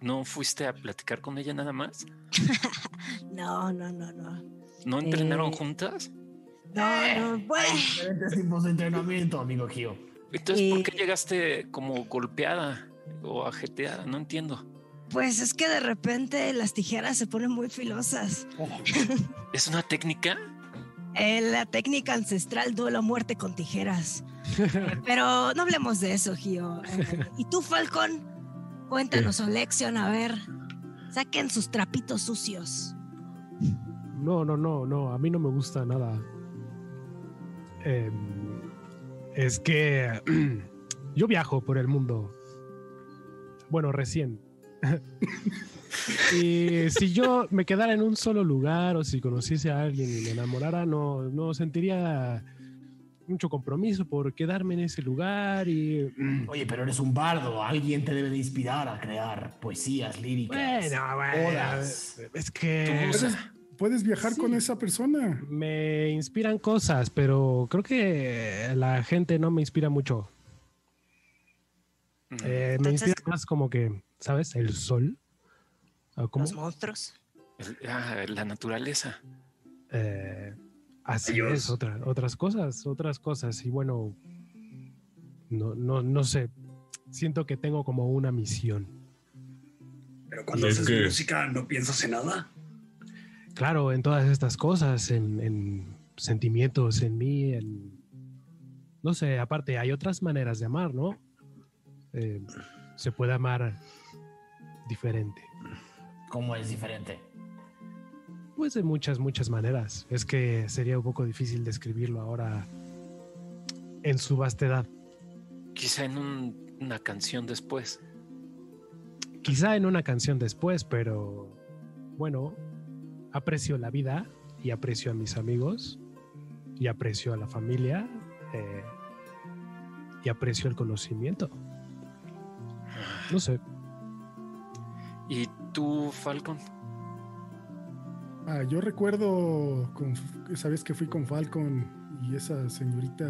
¿no fuiste a platicar con ella nada más? no, no, no, no. ¿No entrenaron Eh, juntas? No, no, bueno. Hay diferentes tipos de entrenamiento, amigo Gio. Entonces, ¿por eh, qué llegaste como golpeada o ajeteada? No entiendo. Pues es que de repente las tijeras se ponen muy filosas. ¿Es una técnica? Eh, la técnica ancestral duelo a muerte con tijeras. Eh, Pero no hablemos de eso, Gio. Eh, ¿Y tú, Falcon? Cuéntanos, Olexion, a ver. Saquen sus trapitos sucios. No, no, no, no, a mí no me gusta nada. Em, es que yo viajo por el mundo. Bueno, recién. y si yo me quedara en un solo lugar o si conociese a alguien y me enamorara, no, no sentiría mucho compromiso por quedarme en ese lugar y... Oye, pero eres un bardo. Alguien te debe de inspirar a crear poesías líricas. Bueno, bueno, odas. es que... puedes viajar Sí. con esa persona. Me inspiran cosas, pero creo que la gente no me inspira mucho. Mm. Eh, me Entonces- inspira más como que, ¿sabes? El sol. ¿O cómo? Los monstruos. El- ah, la naturaleza. Eh, así Dios. es, otra- otras cosas, otras cosas. Y bueno, no, no, no sé. Siento que tengo como una misión. Pero cuando Es haces que- música no piensas en nada. Claro, en todas estas cosas, en, en sentimientos, en mí, en... No sé, aparte hay otras maneras de amar, ¿no? Eh, se puede amar diferente. ¿Cómo es diferente? Pues de muchas, muchas maneras. Es que sería un poco difícil describirlo ahora en su vastedad. Quizá en un- una canción después. Quizá en una canción después, pero bueno, aprecio la vida y aprecio a mis amigos y aprecio a la familia eh, y aprecio el conocimiento. No sé, ¿Y tú, Falcon? Ah, yo recuerdo con, esa vez que fui con Falcon y esa señorita.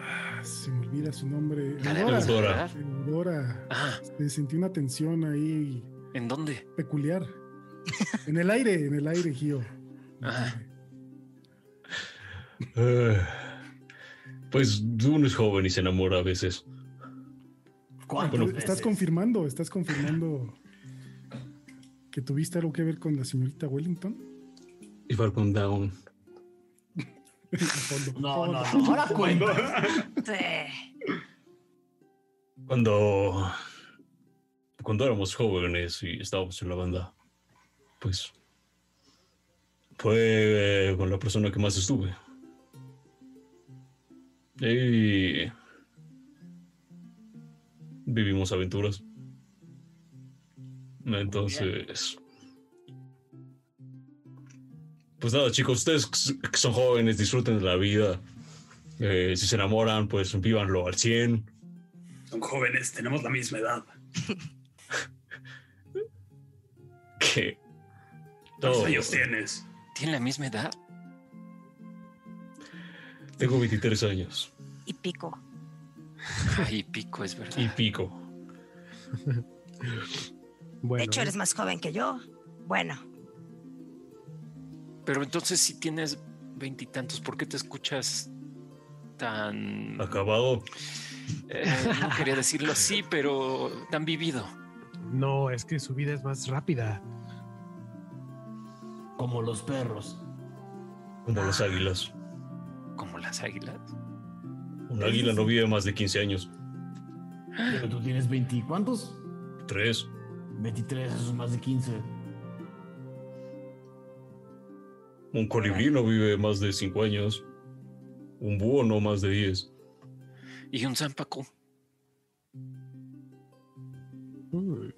ah, se me olvida su nombre. ¿La de Eudora. Eudora. Eudora. Ah, Se sentí una tensión ahí ¿en dónde? peculiar. En el aire, en el aire, Gio. Ah. Pues uno es joven y se enamora a veces. ¿Cuántas Bueno, estás veces? confirmando, estás confirmando que tuviste algo que ver con la señorita Wellington. Y Falcon Down. No, no, no. Ahora cuenta. Sí. Cuando, cuando éramos jóvenes y estábamos en la banda, pues fue eh, con la persona que más estuve. Y vivimos aventuras. Entonces, pues nada, chicos, ustedes que son jóvenes, disfruten de la vida. Eh, si se enamoran, pues vívanlo al 100. Son jóvenes, tenemos la misma edad. que ¿Cuántos años tienes? ¿Tienen la misma edad? tengo 23 años Y pico. Ay, pico, es verdad. y pico. bueno. De hecho, eres más joven que yo. Bueno, Pero entonces si tienes veintitantos, ¿por qué te escuchas tan... Acabado. eh, no quería decirlo así, pero tan vivido. No, es que su vida es más rápida. Como los perros. Como las águilas. Como las águilas. Un águila no vive más de 15 años. Pero tú tienes 20. ¿Cuántos? Tres. 23, eso es más de 15. Un colibrí no vive más de 5 años. Un búho no más de 10. Y un zampaco. Mm.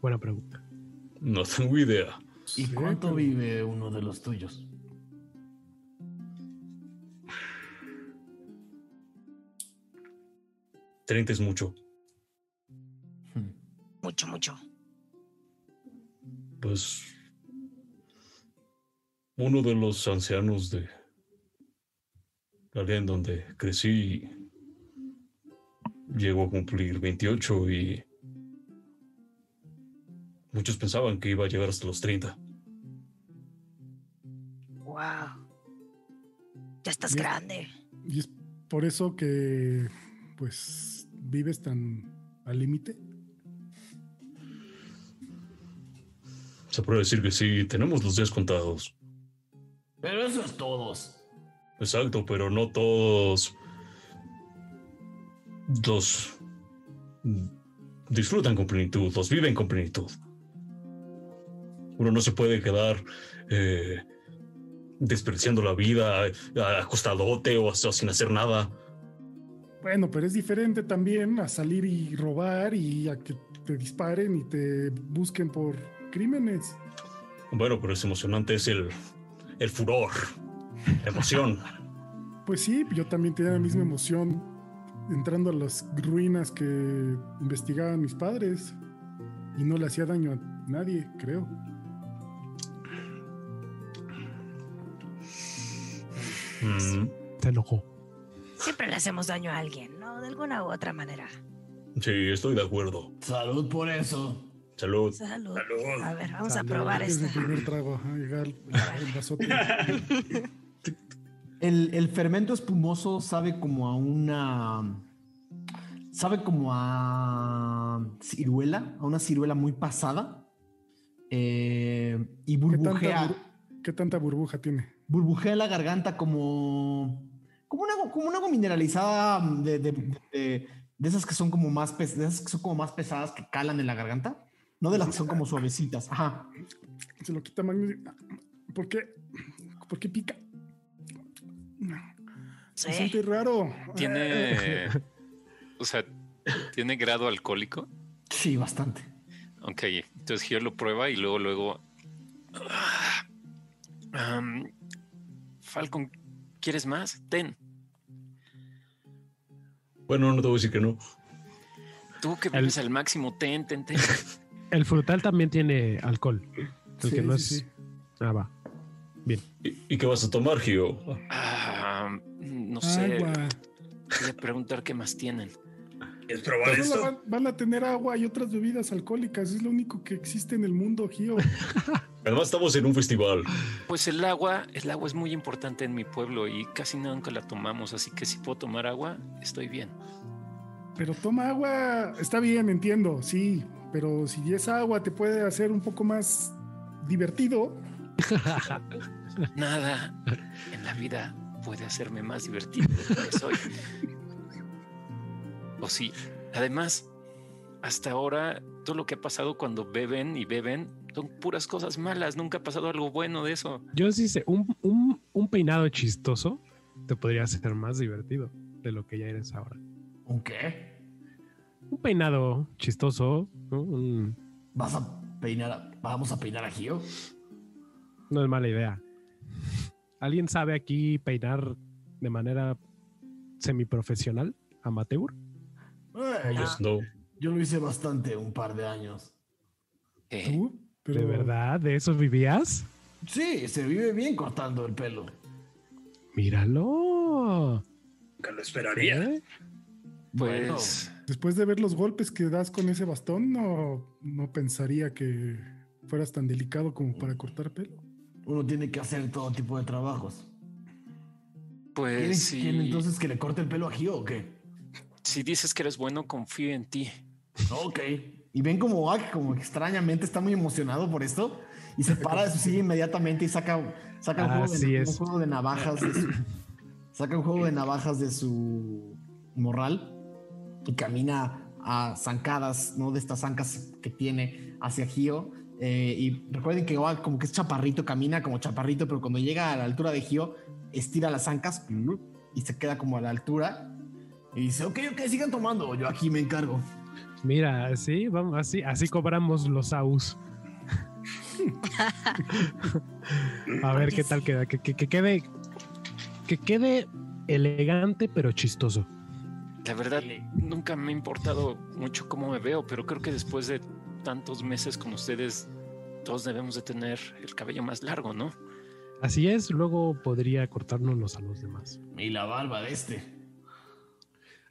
Buena pregunta. No tengo idea. ¿Y Sí, cuánto pero- vive uno de los tuyos? Treinta es mucho. Hmm. mucho, mucho. Pues. Uno de los ancianos de. La aldea en donde crecí. Llegó a cumplir 28 y. Muchos pensaban que iba a llegar hasta los 30. Wow. Ya estás grande. Y es por eso que, pues, vives tan al límite. Se puede decir que sí, tenemos los días contados. Pero eso es todos. Exacto, pero no todos los disfrutan con plenitud, los viven con plenitud. Uno no se puede quedar eh, desperdiciando la vida eh, acostadote o, o sin hacer nada. Bueno, pero es diferente también a salir y robar y a que te disparen y te busquen por crímenes. Bueno, pero es emocionante, es el, el furor, la emoción. Pues sí, yo también tenía la misma emoción entrando a las ruinas que investigaban mis padres y no le hacía daño a nadie, creo. Mm, Se enojó. Siempre le hacemos daño a alguien, ¿no? De alguna u otra manera. sí, estoy de acuerdo. Salud por eso. Salud. Salud. Salud. A ver, vamos Salud. a probar Es mi esta. primer trago, ajá, llegar el, el vasote. El, el fermento espumoso sabe como a una. Sabe como a ciruela, a una ciruela muy pasada. eh, y ¿Qué tanta, burbujea, bur- qué tanta burbuja tiene? Burbujea la garganta como. Como una, como una agua mineralizada de, de- de- de esas que son como más pes- de esas que son como más pesadas que calan en la garganta. No de las que son como suavecitas. Ajá. Se lo quita Magnus. ¿Por qué? ¿Por qué pica? Se Sí. siente raro. Tiene. O sea, ¿tiene grado alcohólico? Sí, bastante. Ok, entonces Gio lo prueba y luego, luego. Ah, um, Falcon, ¿quieres más? Ten. Bueno, no te voy a decir que no. Tú que El- vives al máximo, ten, ten, ten. El frutal también tiene alcohol. El Sí, que no sí, es. sí. Ah, va. ¿Y, y qué vas a tomar, Gio? Ah, no sé. Agua. Voy a preguntar qué más tienen. ¿Quieres probar Solo esto? van, van a tener agua y otras bebidas alcohólicas. Es lo único que existe en el mundo, Gio. Además, estamos en un festival. Pues el agua, el agua es muy importante en mi pueblo y casi nunca la tomamos, así que si puedo tomar agua, estoy bien. Pero toma agua. Está bien, entiendo, sí. Pero si esa agua te puede hacer un poco más divertido, Nada en la vida puede hacerme más divertido de lo que soy. O sí, además, hasta ahora todo lo que ha pasado cuando beben y beben son puras cosas malas, nunca ha pasado algo bueno de eso. Yo sí sé, un, un, un peinado chistoso te podría hacer más divertido de lo que ya eres ahora. ¿Un qué? Un peinado chistoso, ¿no? Un- ¿Vas a peinar a- ¿Vamos a peinar a Gio? no es mala idea. ¿Alguien sabe aquí peinar de manera semiprofesional, amateur? Eh, yo, no. yo lo hice bastante un par de años. Eh, tú, pero ¿De verdad? ¿De eso vivías? Sí, se vive bien cortando el pelo. Míralo. Nunca lo esperaría. ¿Eh? pues después de ver los golpes que das con ese bastón, no, no pensaría que fueras tan delicado como para cortar pelo. Uno tiene que hacer todo tipo de trabajos. ¿Quieren, Pues sí. quieren entonces que le corte el pelo a Gio o qué? Si dices que eres bueno, confío en ti. Ok. Y ven como Ak, como extrañamente está muy emocionado por esto y se para de su silla inmediatamente y saca, saca un, juego de, un juego de navajas. de su- saca un juego de navajas de su morral y camina a zancadas, ¿no? De estas zancas que tiene hacia Gio. Eh, y recuerden que Oak como que es chaparrito, camina como chaparrito, pero cuando llega a la altura de Gio, estira las zancas y se queda como a la altura. Y dice, ok, ok, sigan tomando, yo aquí me encargo. Mira, sí, vamos, así, así cobramos los AUS. A ver qué tal queda. Que, que- que quede. Que quede elegante pero chistoso. La verdad, nunca me ha importado mucho cómo me veo, pero creo que después de tantos meses con ustedes, todos debemos de tener el cabello más largo, ¿no? Así es, luego podría cortárnoslos a los demás. Y la barba de este.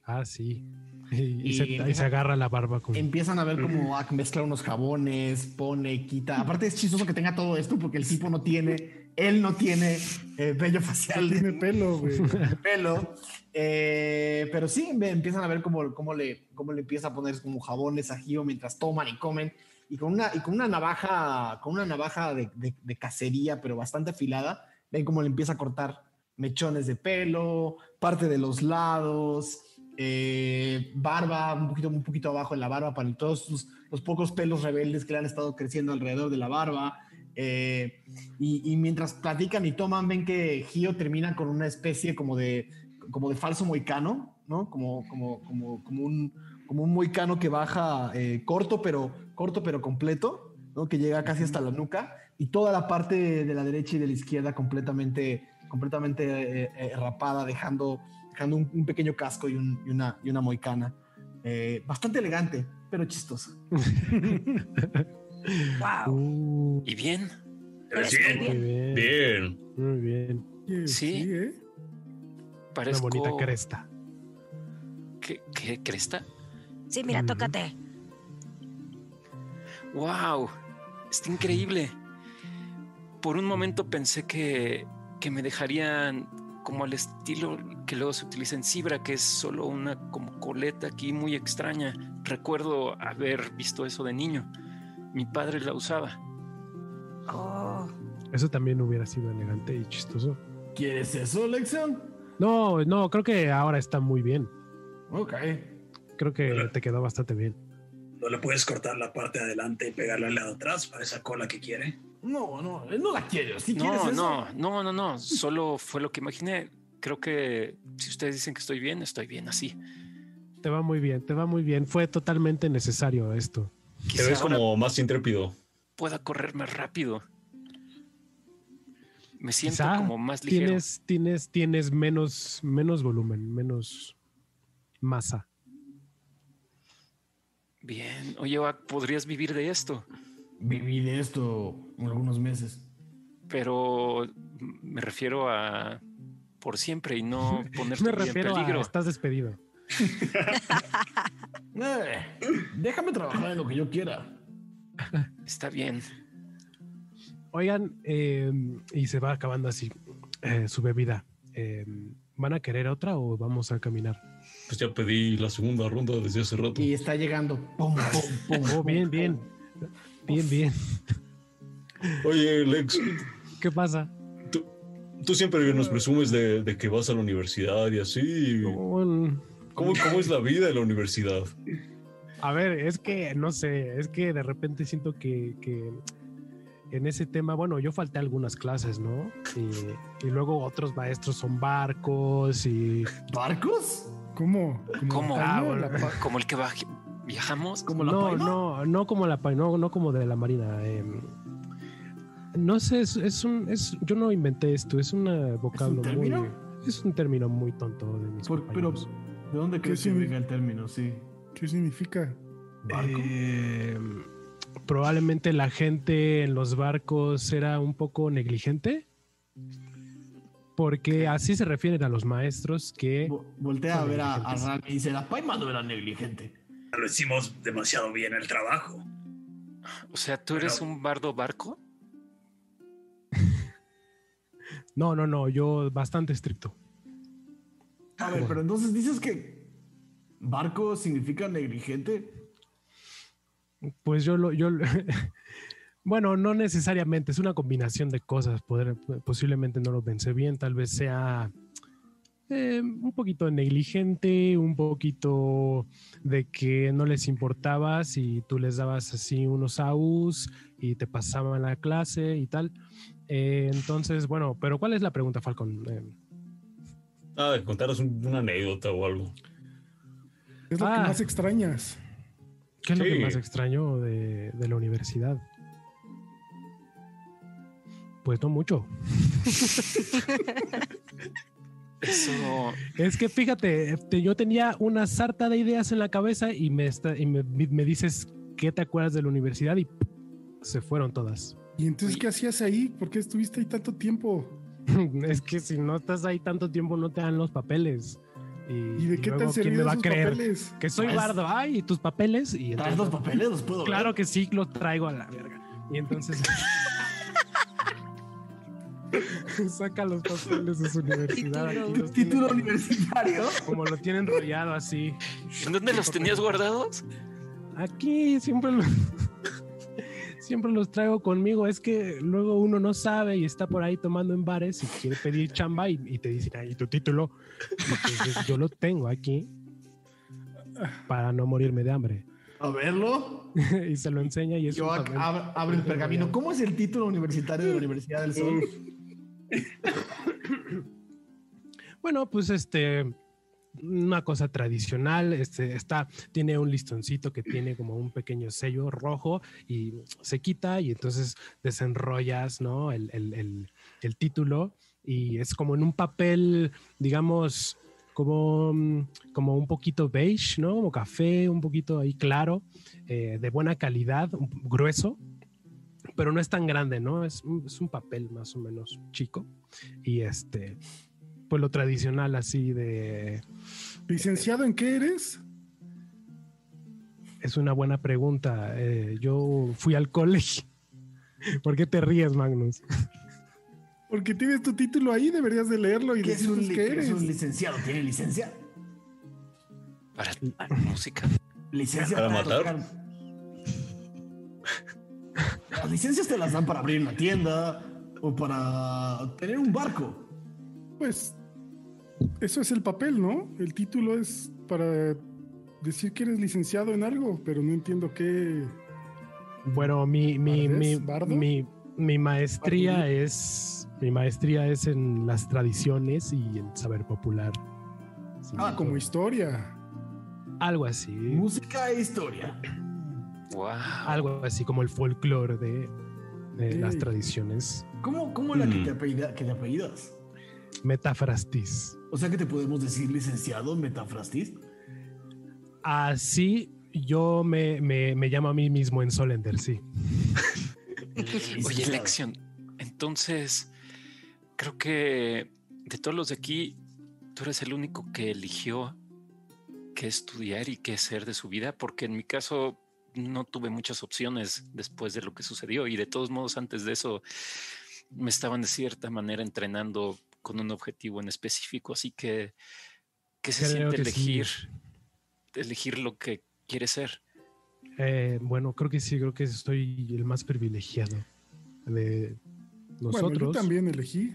Ah, sí. Y, y Y se, y empieza- se agarra la barba con. Empiezan a ver cómo Ak mezcla unos jabones, pone, quita. Aparte es chistoso que tenga todo esto porque el tipo no tiene, él no tiene eh, vello facial. Tiene pelo, güey. pelo. Eh, pero sí, empiezan a ver cómo, cómo, le, cómo le empieza a poner como jabones a Gio mientras toman y comen. Y con una, y con una navaja, con una navaja de, de- de cacería, pero bastante afilada, ven cómo le empieza a cortar mechones de pelo, parte de los lados, eh, barba, un poquito, un poquito abajo en la barba para todos los pocos pelos rebeldes que le han estado creciendo alrededor de la barba. Eh, y, mientras platican y toman, ven que Gio termina con una especie como de, como de falso moicano, ¿no? Como, como, como, como, un, como un moicano que baja eh, corto, pero, corto pero completo, ¿no? Que llega casi hasta la nuca y toda la parte de la derecha y de la izquierda completamente, completamente rapada, dejando, dejando un, un pequeño casco y, un- y una, y una moicana. Eh, bastante elegante, pero chistosa. Wow. Uh, ¿Y bien? ¿Te ves Eres muy bien? bien. Bien. muy bien. Oye, Sí. ¿eh? Una bonita cresta. ¿Qué, qué cresta? Sí, mira, Ujú. tócate. ¡Wow! Está increíble. Por un momento pensé que, que me dejarían como al estilo que luego se utiliza en Cibra, que es solo una como coleta aquí muy extraña. Recuerdo haber visto eso de niño. Mi padre la usaba. Oh, Eso también hubiera sido elegante y chistoso. ¿Quieres eso, Lexion? No, no, creo que ahora está muy bien. Ok. Creo que te quedó bastante bien. ¿No le puedes cortar la parte de adelante y pegarle al lado de atrás para esa cola que quiere? No, no, él no la quiere. Si quieres No, eso. no, no, no, no. Solo fue lo que imaginé. Creo que si ustedes dicen que estoy bien, estoy bien así. Te va muy bien, te va muy bien. Fue totalmente necesario esto. Te Quizá ves ahora como más intrépido. pueda correr más rápido. Me siento Quizá como más ligero. Tienes, tienes, tienes menos, menos volumen, menos masa. Bien. Oye, podrías vivir de esto, Viví de esto algunos meses. pero me refiero a por siempre y no ponerte Me en refiero a peligro. estás despedido. Eh, déjame trabajar en lo que yo quiera. Está bien. Oigan, eh, y se va acabando así eh, su bebida. Eh, ¿Van a querer otra o vamos a caminar? Pues ya pedí la segunda ronda desde hace rato. Y está llegando. Pum, pum, pum, Oh, pum, bien, pum. bien. Bien, bien. Oye, Lex, ¿Qué pasa? tú, tú siempre nos presumes de, de que vas a la universidad y así. ¿Cómo, ¿Cómo es la vida en la universidad? A ver, es que no sé, es que de repente siento que, que en ese tema, bueno, yo falté a algunas clases, ¿no? Y, y luego otros maestros son barcos y ¿Barcos? ¿Cómo? ¿Cómo? Ah, paima? bueno. La pa- Como el que va- viajamos. ¿Como la no, paima? no, no como la pa- no, no como de la marina. em, no sé, es, es un, es, yo no inventé esto, es un vocablo muy, término? es un término muy tonto de mis Por- pero. ¿de dónde crees que venga el término? Sí. ¿Qué significa? ¿Barco? Em, probablemente la gente en los barcos era un poco negligente. Porque así se refieren a los maestros que Vo- Voltea a ver a, a negligentes. Ram y dice, la paima no era negligente. Lo hicimos demasiado bien el trabajo. O sea, ¿tú eres Pero- un bardo barco? No, no, no, yo bastante estricto. A ver, pero entonces dices que barco significa negligente. Pues yo lo, yo lo- bueno, no necesariamente, es una combinación de cosas. Poder, posiblemente no lo pensé bien, tal vez sea eh, un poquito negligente, un poquito de que no les importabas y tú les dabas así unos AUs y te pasaban la clase y tal. Eh, entonces, bueno, pero ¿cuál es la pregunta, Falcon? Eh, Ah, de contaros un- una anécdota o algo. Es lo Ah. que más extrañas. ¿Qué es lo que más extraño de, de la universidad? Pues no mucho. Eso. Es que fíjate, te- yo tenía una sarta de ideas en la cabeza y me, está- y me, me dices qué te acuerdas de la universidad y se fueron todas. ¿Y entonces Oye. qué hacías ahí? ¿Por qué estuviste ahí tanto tiempo? es que si no estás ahí tanto tiempo no te dan los papeles. ¿Y, ¿Y de qué te han ¿quién servido esos papeles? Que soy ¿Traes- bardo. Ay, ¿y tus papeles? Y ¿Traes los papeles? ¿Los puedo ver? Claro que sí, los traigo a la verga. Y entonces saca los papeles de su universidad. aquí Título. universitario. Como lo tienen enrollado así. ¿En dónde los tenías guardados? Aquí siempre los, siempre los traigo conmigo. Es que luego uno no sabe y está por ahí tomando en bares y quiere pedir chamba y, y te dicen ahí tu título. Entonces yo lo tengo aquí para no morirme de hambre. A verlo. y se lo enseña y es Yo un ac- papel. ab- abre el pergamino. ¿Cómo es el título universitario de la Universidad del Sol? Bueno, pues este una cosa tradicional, este está tiene un listoncito que tiene como un pequeño sello rojo y se quita y entonces desenrollas, ¿no? El, el- el- título y es como en un papel, digamos, como, como un poquito beige, ¿no? Como café, un poquito ahí claro, eh, de buena calidad, grueso, pero no es tan grande, ¿no? Es, un- es un papel más o menos chico y este pues lo tradicional así de ¿Licenciado en qué eres? es una buena pregunta Eh, yo fui al colegio ¿por qué te ríes Magnus? Porque tienes tu título ahí, deberías de leerlo y ¿Qué es un, qué es eres. un licenciado? ¿Tiene licencia? Para para música. ¿Licencia ¿Para matar? tocar? Las licencias te las dan para abrir una tienda o para tener un barco. Pues eso es el papel, ¿no? El título es para decir que eres licenciado en algo, pero no entiendo qué. bueno mi mi, mi, ¿Bardo? mi, mi maestría es mi maestría es en las tradiciones y en saber popular Sí, Ah, como historia. algo así Música e historia. Wow. algo así como el folclore de, de las tradiciones ¿Cómo, cómo la que, Mm. te apellida- que te apellidas? metafrastis O sea que te podemos decir licenciado metafrastis. Así yo me, me, me llamo a mí mismo en Solender, sí. Oye. Lexion, entonces creo que de todos los de aquí, tú eres el único que eligió qué estudiar y qué hacer de su vida, porque en mi caso no tuve muchas opciones después de lo que sucedió y de todos modos antes de eso me estaban de cierta manera entrenando con un objetivo en específico, así que ¿qué se Creo siente que sí. elegir elegir lo que quieres ser? Eh, bueno, creo que sí, creo que estoy el más privilegiado de Bueno, nosotros. yo también elegí.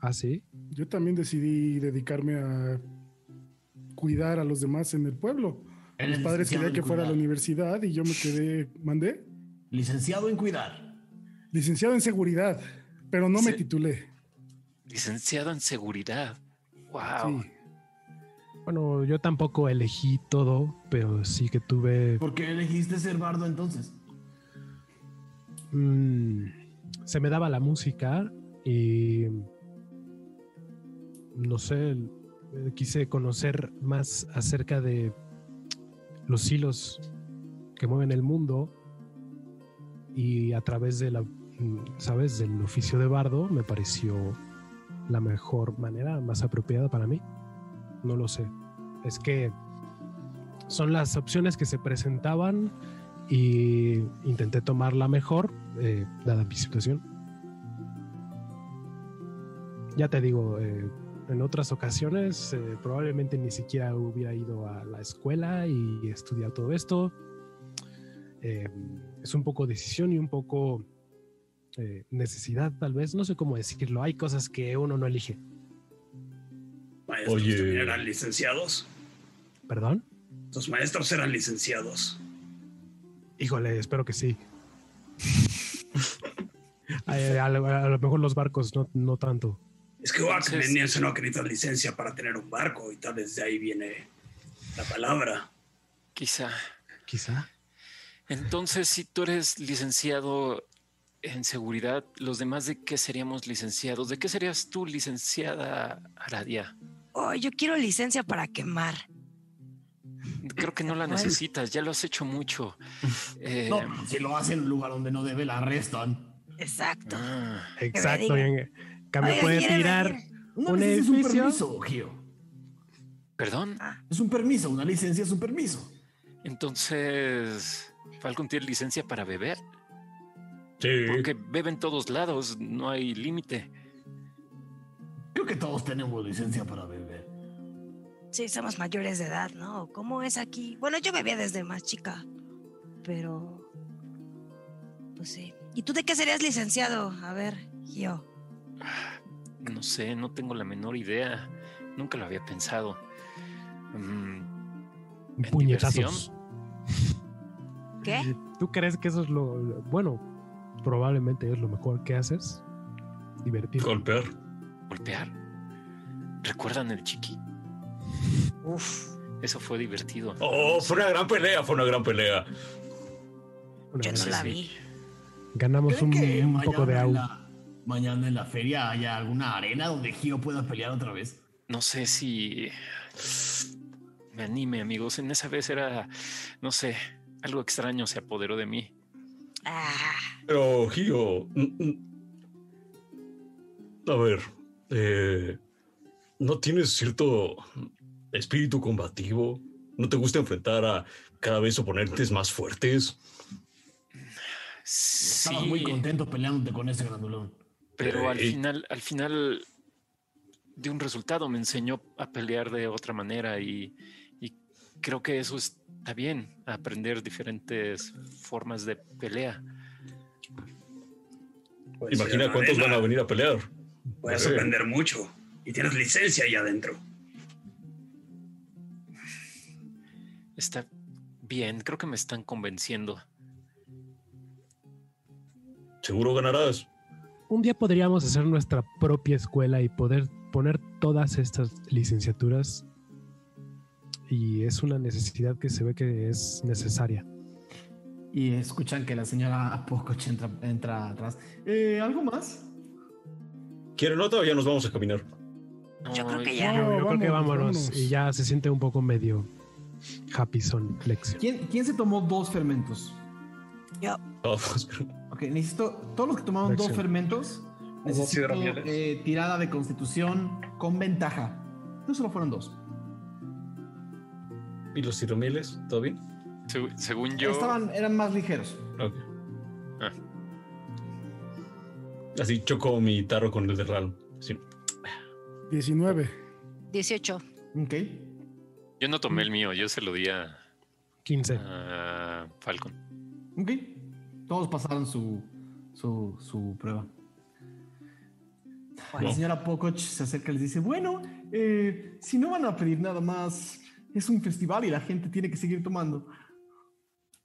Ah, sí. Yo también decidí dedicarme a cuidar a los demás en el pueblo. Mis padres querían que fuera a la universidad y yo me quedé, mandé, Licenciado en cuidar. licenciado en seguridad, pero no me titulé. Licenciado en seguridad. Wow. Sí. Bueno, yo tampoco elegí todo, pero sí que tuve. ¿Por qué elegiste ser bardo entonces? mm, se me daba la música y. No sé, quise conocer más acerca de los hilos que mueven el mundo y a través de la, ¿sabes? Del oficio de bardo me pareció la mejor manera, más apropiada para mí. No lo sé. Es que son las opciones que se presentaban y intenté tomarla mejor, eh, dada mi situación. Ya te digo, eh, en otras ocasiones eh, probablemente ni siquiera hubiera ido a la escuela y estudiar todo esto. Eh, es un poco decisión y un poco eh, necesidad, tal vez. No sé cómo decirlo. Hay cosas que uno no elige. Maestros Oye. eran licenciados. ¿Perdón? Tus maestros eran licenciados. Híjole, espero que sí. A, lo, a lo mejor los barcos no, no tanto. Es que Wack Entonces- me mencionó que necesitas licencia para tener un barco y tal vez de ahí viene la palabra. Quizá. Quizá. Entonces, si tú eres licenciado en seguridad, ¿los demás de qué seríamos licenciados? ¿De qué serías tú, licenciada Aradia? Oh, yo quiero licencia para quemar. Creo que no la necesitas, ya lo has hecho mucho. Eh, No, si lo hace en un lugar donde no debe, la arrestan. Exacto. ah, Exacto. Cambio Oiga, puede ¿quiere tirar. Una ¿Un licencia es un edificio? permiso, Gio. Perdón. Es un permiso, una licencia es un permiso. Entonces, Falcon tiene licencia para beber. Sí. Porque bebe en todos lados, no hay límite. Creo que todos tenemos licencia para beber. Sí, somos mayores de edad, ¿no? ¿Cómo es aquí? Bueno, yo bebía desde más chica, pero... Pues sí. ¿Y tú de qué serías licenciado? A ver, yo. No sé, no tengo la menor idea. Nunca lo había pensado. Mm, ¿En Puñetazos. ¿Qué? ¿Tú crees que eso es lo, lo- bueno? Probablemente es lo mejor que haces. Divertir. Golpear. ¿Golpear? ¿Recuerdan el chiqui? Uf. Eso fue divertido. Oh, fue una gran pelea, fue una gran pelea. Una Yo no la vi. Ganamos un, ¿Creen que un poco de agua. Mañana en la feria haya alguna arena donde Gio pueda pelear otra vez. No sé si me anime, amigos. En esa vez era, no sé, algo extraño se apoderó de mí. Ah, Pero, Gio. A ver. eh, ¿No tienes cierto espíritu combativo? ¿No te gusta enfrentar a cada vez oponentes más fuertes? Estabas Sí, muy contento peleándote con ese grandulón. Pero al Eh, final, al final de un resultado me enseñó a pelear de otra manera y, y creo que eso está bien, aprender diferentes formas de pelea. Pues, Imagina cuántos arena van a venir a pelear. Puedes aprender mucho. Y tienes licencia ahí adentro. Está bien, creo que me están convenciendo. Seguro ganarás. Un día podríamos hacer nuestra propia escuela y poder poner todas estas licenciaturas. Y es una necesidad que se ve que es necesaria. Y escuchan que la señora Pococh entra, entra atrás. Eh, ¿Algo más? ¿Quieren nota o ya nos vamos a caminar? Yo creo que ya. Yo, yo creo que vámonos, vámonos. vámonos. Y ya se siente un poco medio happy son lección. ¿Quién, quién se tomó dos fermentos? Yo. Todos. Ok, necesito. Todos los que tomaron dos fermentos. dos Necesito eh, tirada de constitución con ventaja. No solo fueron dos. ¿Y los ciromiles? ¿Todo bien? Se- según yo, Estaban, eran más ligeros. Ok. Ah. Así choco mi tarro con el de Ral. Sí. 19. 18. Ok. yo no tomé el mío, yo se lo di a, 15. a Falcon. Ok. Todos pasaron su, su, su prueba. La señora Pococh se acerca y les dice, bueno, eh, si no van a pedir nada más, es un festival y la gente tiene que seguir tomando.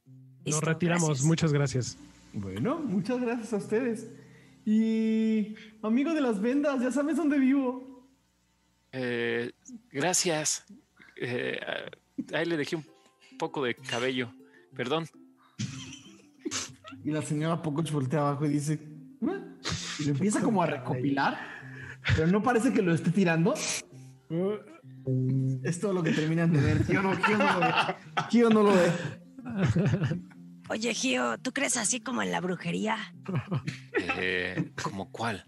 Nos Listo, retiramos. gracias. Muchas gracias. Bueno, muchas gracias a ustedes. Y amigo de las vendas, ya sabes dónde vivo. Eh, gracias. Eh, ahí le dejé un poco de cabello. Perdón. Y la señora Pococh voltea abajo y dice, "¿Eh?". y lo empieza como a recopilar, pero no parece que lo esté tirando. Es todo lo que terminan de ver. No, Gio no lo ve. Gio no lo ve. Oye, Gio, ¿tú crees así como en la brujería? Eh, ¿Como cuál?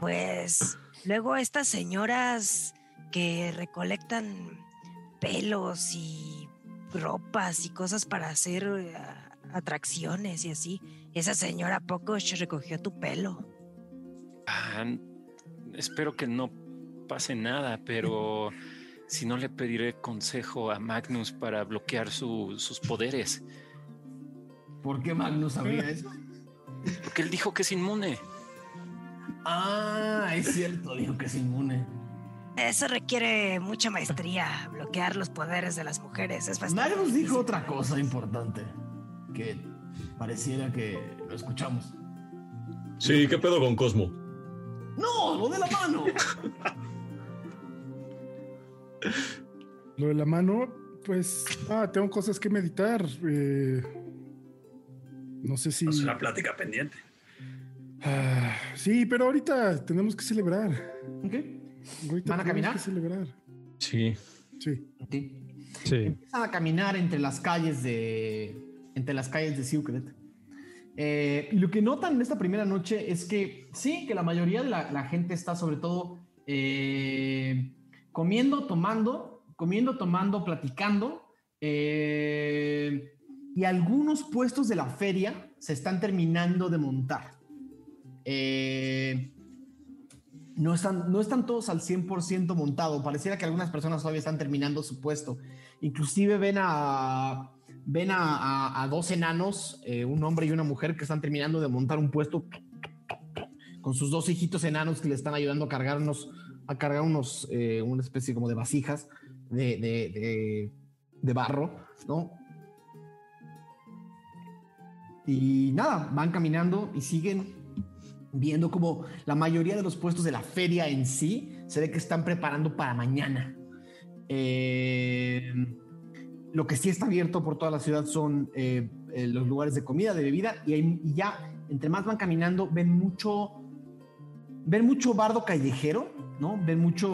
Pues luego estas señoras que recolectan pelos y ropas y cosas para hacer eh, atracciones y así. Esa señora poco recogió tu pelo. Ah, espero que no pase nada, pero si no le pediré consejo a Magnus para bloquear su- sus poderes. ¿Por qué Magnus sabría eso? Porque él dijo que es inmune. Ah, es cierto, dijo que es inmune. Eso requiere mucha maestría. Bloquear los poderes de las mujeres es bastante. Magnus dijo otra cosa importante que pareciera que lo escuchamos. Sí, ¿qué pedo con Cosmo? No, lo de la mano. Lo de la mano, pues, ah, tengo cosas que meditar. eh, no sé si. Es una plática pendiente. Ah, sí, pero ahorita tenemos que celebrar. Ok. Ahorita ¿Van a tenemos caminar? que celebrar. Sí. Sí. Ok. Sí. Empiezan a caminar entre las calles de entre las calles de Secret. Eh, y lo que notan en esta primera noche es que sí, que la mayoría de la, la gente está sobre todo eh, comiendo, tomando, comiendo, tomando, platicando. eh, y algunos puestos de la feria se están terminando de montar. Eh, no están, no están todos al 100% montado. Pareciera que algunas personas todavía están terminando su puesto. Inclusive ven a, ven a, dos enanos, eh, un hombre y una mujer, que están terminando de montar un puesto con sus dos hijitos enanos que le están ayudando a cargar unos, a cargar unos, eh, una especie como de vasijas de- de barro, ¿no? Y nada, van caminando y siguen viendo como la mayoría de los puestos de la feria en sí se ve que están preparando para mañana. Eh, lo que sí está abierto por toda la ciudad son eh, eh, los lugares de comida, de bebida, y, hay- y ya entre más van caminando, ven mucho, ven mucho bardo callejero, ¿no? Ven mucho,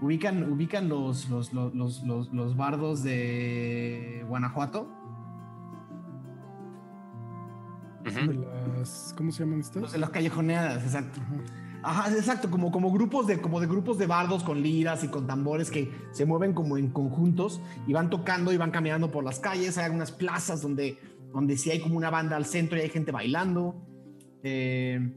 ubican, ubican los, los, los, los, los- los bardos de Guanajuato. De las, ¿Cómo se llaman estas? Los de las callejoneadas, exacto. Ajá, exacto, como, como grupos de, como de grupos de bardos con liras y con tambores que se mueven como en conjuntos y van tocando y van caminando por las calles. Hay algunas plazas donde, donde sí hay como una banda al centro y hay gente bailando. Eh,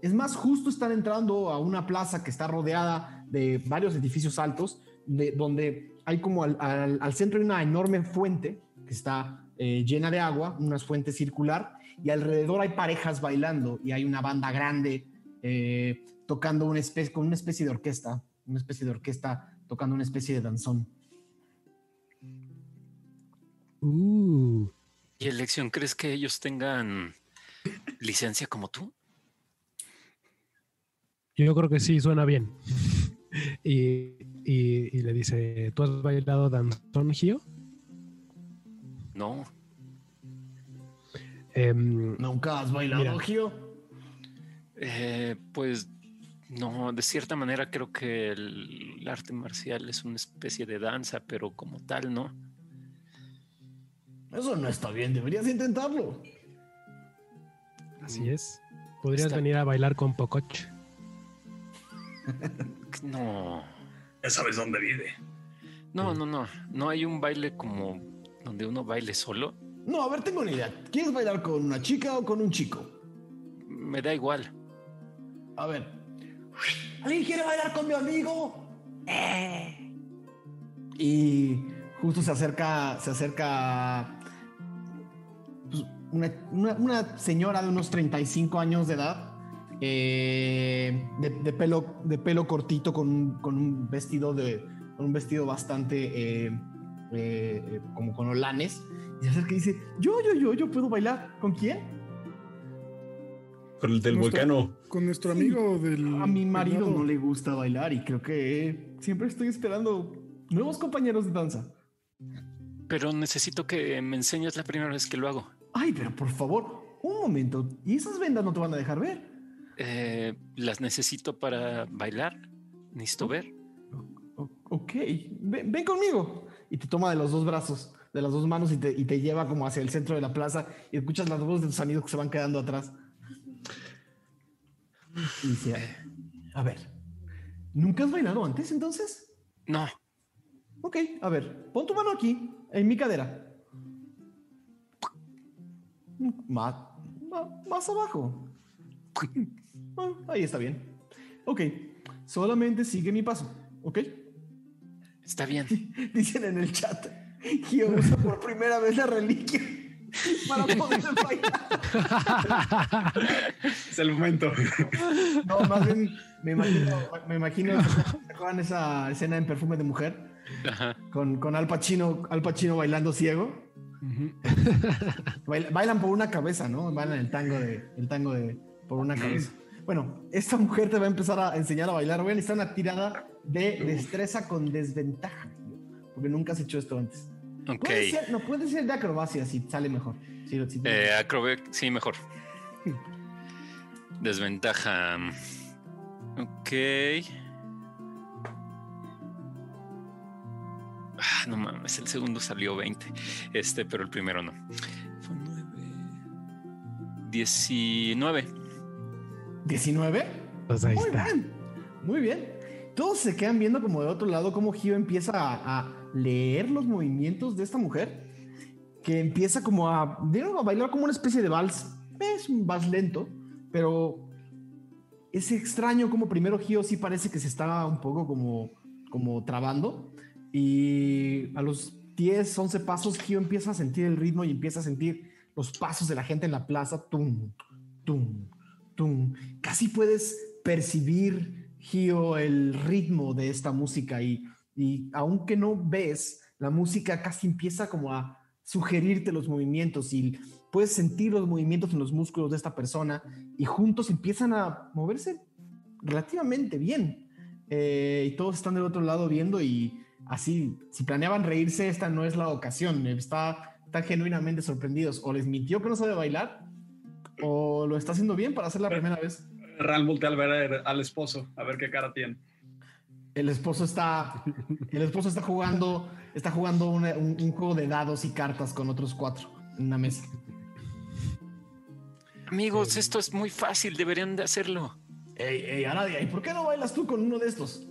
es más, justo están entrando a una plaza que está rodeada de varios edificios altos, de, donde hay como al, al- al centro hay una enorme fuente que está eh, llena de agua, una fuente circular, y alrededor hay parejas bailando y hay una banda grande eh, tocando una especie, con una especie de orquesta, una especie de orquesta tocando una especie de danzón. Uh, ¿Y elección crees que ellos tengan licencia como tú? yo creo que sí, suena bien. y, y- y le dice, ¿tú has bailado danzón, Gio? No. Em, ¿Nunca has bailado, Mira. Gio? Eh, pues no, de cierta manera creo que el, el arte marcial es una especie de danza, pero como tal, ¿no? Eso no está bien, deberías intentarlo. así es. Podrías Está- venir a bailar con Pococh. No, Ya sabes dónde vive. no, no, no. No hay un baile como donde uno baile solo. No, a ver, tengo una idea. ¿Quieres bailar con una chica o con un chico? Me da igual. A ver. ¿Alguien quiere bailar con mi amigo? Eh, Y justo se acerca, se acerca pues, una, una- una señora de unos 35 años de edad, eh, de, de pelo, de pelo cortito con, un- con un vestido de, con un vestido bastante eh, como con olanes, y se acerca y dice, yo, yo, yo, yo puedo bailar. ¿Con quién? Con el del Nuestro- volcano. Con nuestro amigo del. A mi marido del no le gusta bailar y creo que siempre estoy esperando nuevos compañeros de danza. Pero necesito que me enseñes la primera vez que lo hago. Ay, pero por favor, un momento. ¿Y esas vendas no te van a dejar ver? Eh, las necesito para bailar. Necesito ver. O- ok, ven, ven conmigo. Y te toma de los dos brazos, de las dos manos y te, y te lleva como hacia el centro de la plaza y escuchas las voces de tus amigos que se van quedando atrás. Y dice, a ver, ¿nunca has bailado antes entonces? No, Ok, a ver, pon tu mano aquí, en mi cadera. Más, más abajo. Ah, ahí está bien. Ok, solamente sigue mi paso, ¿ok? Está bien. Dicen en el chat, Gio usa por primera vez la reliquia para poder bailar. Es el momento. No, más bien me imagino, me imagino ¿se acuerdan esa escena en Perfume de Mujer Ajá. con, con Al Pacino, Al Pacino bailando ciego. Baila- Bailan por una cabeza, ¿no? Bailan el tango de, el tango de por una cabeza. Bueno, esta mujer te va a empezar a enseñar a bailar. Voy a necesitar una tirada de destreza con desventaja, porque nunca has hecho esto antes. Ok. Puede ser, no puede ser de acrobacia si sale mejor. Si- si- Eh, acrobe- sí, mejor. Desventaja. Ok. Ah, no mames, el segundo salió 20. Este, pero el primero no. Fue 9. 19. ¿19? Pues ahí Muy está. bien, muy bien. Todos se quedan viendo como de otro lado cómo Gio empieza a, a leer los movimientos de esta mujer, que empieza como a, a bailar como una especie de vals. Es un vals lento, pero es extraño como primero Gio sí parece que se está un poco como, como trabando y a los 10, 11 pasos Gio empieza a sentir el ritmo y empieza a sentir los pasos de la gente en la plaza. Tum, tum, tum. Casi puedes percibir, Gio, el ritmo de esta música y, y aunque no ves, la música casi empieza como a sugerirte los movimientos y puedes sentir los movimientos en los músculos de esta persona y juntos empiezan a moverse relativamente bien. Eh, y todos están del otro lado viendo y así, si planeaban reírse, esta no es la ocasión. Está, están genuinamente sorprendidos. O les mintió que no sabe bailar o lo está haciendo bien para hacer la primera vez. Ral voltea al ver al esposo, a ver qué cara tiene. El esposo está, el esposo está jugando, está jugando una- un, un juego de dados y cartas con otros cuatro en una mesa. Amigos, esto es muy fácil, deberían de hacerlo. Ey, ey, Aradia, ¿y por qué no bailas tú con uno de estos?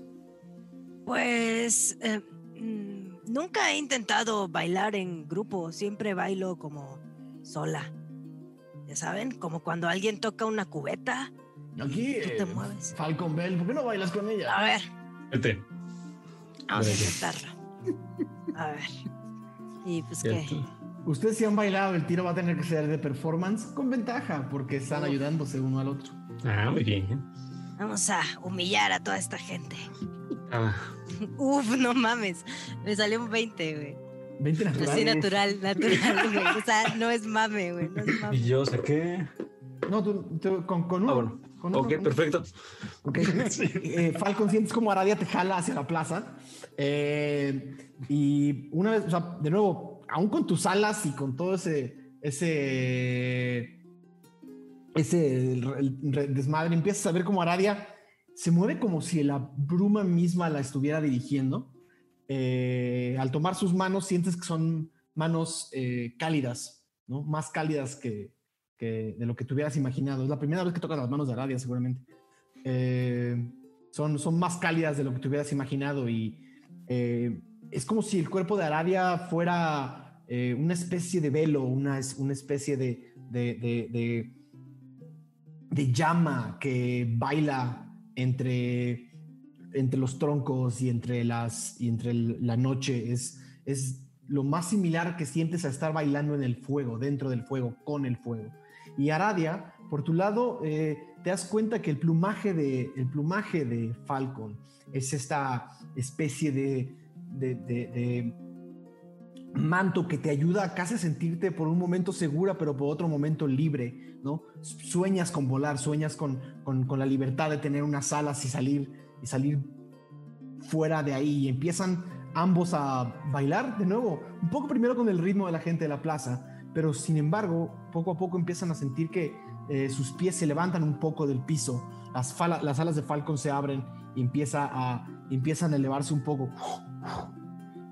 Pues eh, mm, nunca he intentado bailar en grupo, siempre bailo como sola. Ya saben, como cuando alguien toca una cubeta. Aquí, Tú te eh, mueves. Falcon Bell, ¿por qué no bailas con A ella? ver, Vete. vamos a intentarlo. A ver. Y pues qué. Ustedes si han bailado, el tiro va a tener que ser de performance con ventaja, porque están ayudándose uno al otro. Ah, muy bien. Vamos a humillar a toda esta gente. Ah, Uf, no mames. Me salió un 20, güey. 20 natural. Así natural, natural, güey. O sea, no es mame, güey. No es mame. y yo saqué. No, tú, tú- con, con uno. Ah, bueno. Con Ok, perfecto. Ok. Eh, Falcon, sientes como Aradia te jala hacia la plaza. Eh, y una vez, o sea, de nuevo, aún con tus alas y con todo ese, ese, ese el- el desmadre, empiezas a ver como Aradia se mueve como si la bruma misma la estuviera dirigiendo. Eh, al tomar sus manos, sientes que son manos eh, cálidas, ¿no? Más cálidas que, que de lo que te hubieras imaginado. Es la primera vez que tocas las manos de Aradia, seguramente. Eh, son, son más cálidas de lo que te hubieras imaginado y eh, es como si el cuerpo de Aradia fuera eh, una especie de velo, una, una especie de, de, de- de- llama que baila entre, entre los troncos y entre, las, y entre la noche. Es, es lo más similar que sientes a estar bailando en el fuego, dentro del fuego, con el fuego. Y Aradia, por tu lado, eh, te das cuenta que el plumaje de, el plumaje de Falcon es esta especie de, de, de- manto que te ayuda a casi a sentirte por un momento segura, pero por otro momento libre, ¿no? Sueñas con volar, sueñas con, con, con la libertad de tener unas alas y salir, y salir fuera de ahí. Y empiezan ambos a bailar de nuevo, un poco primero con el ritmo de la gente de la plaza, pero sin embargo, poco a poco empiezan a sentir que eh, sus pies se levantan un poco del piso, las, fala- las alas de Falcon se abren y empieza a, empiezan a elevarse un poco.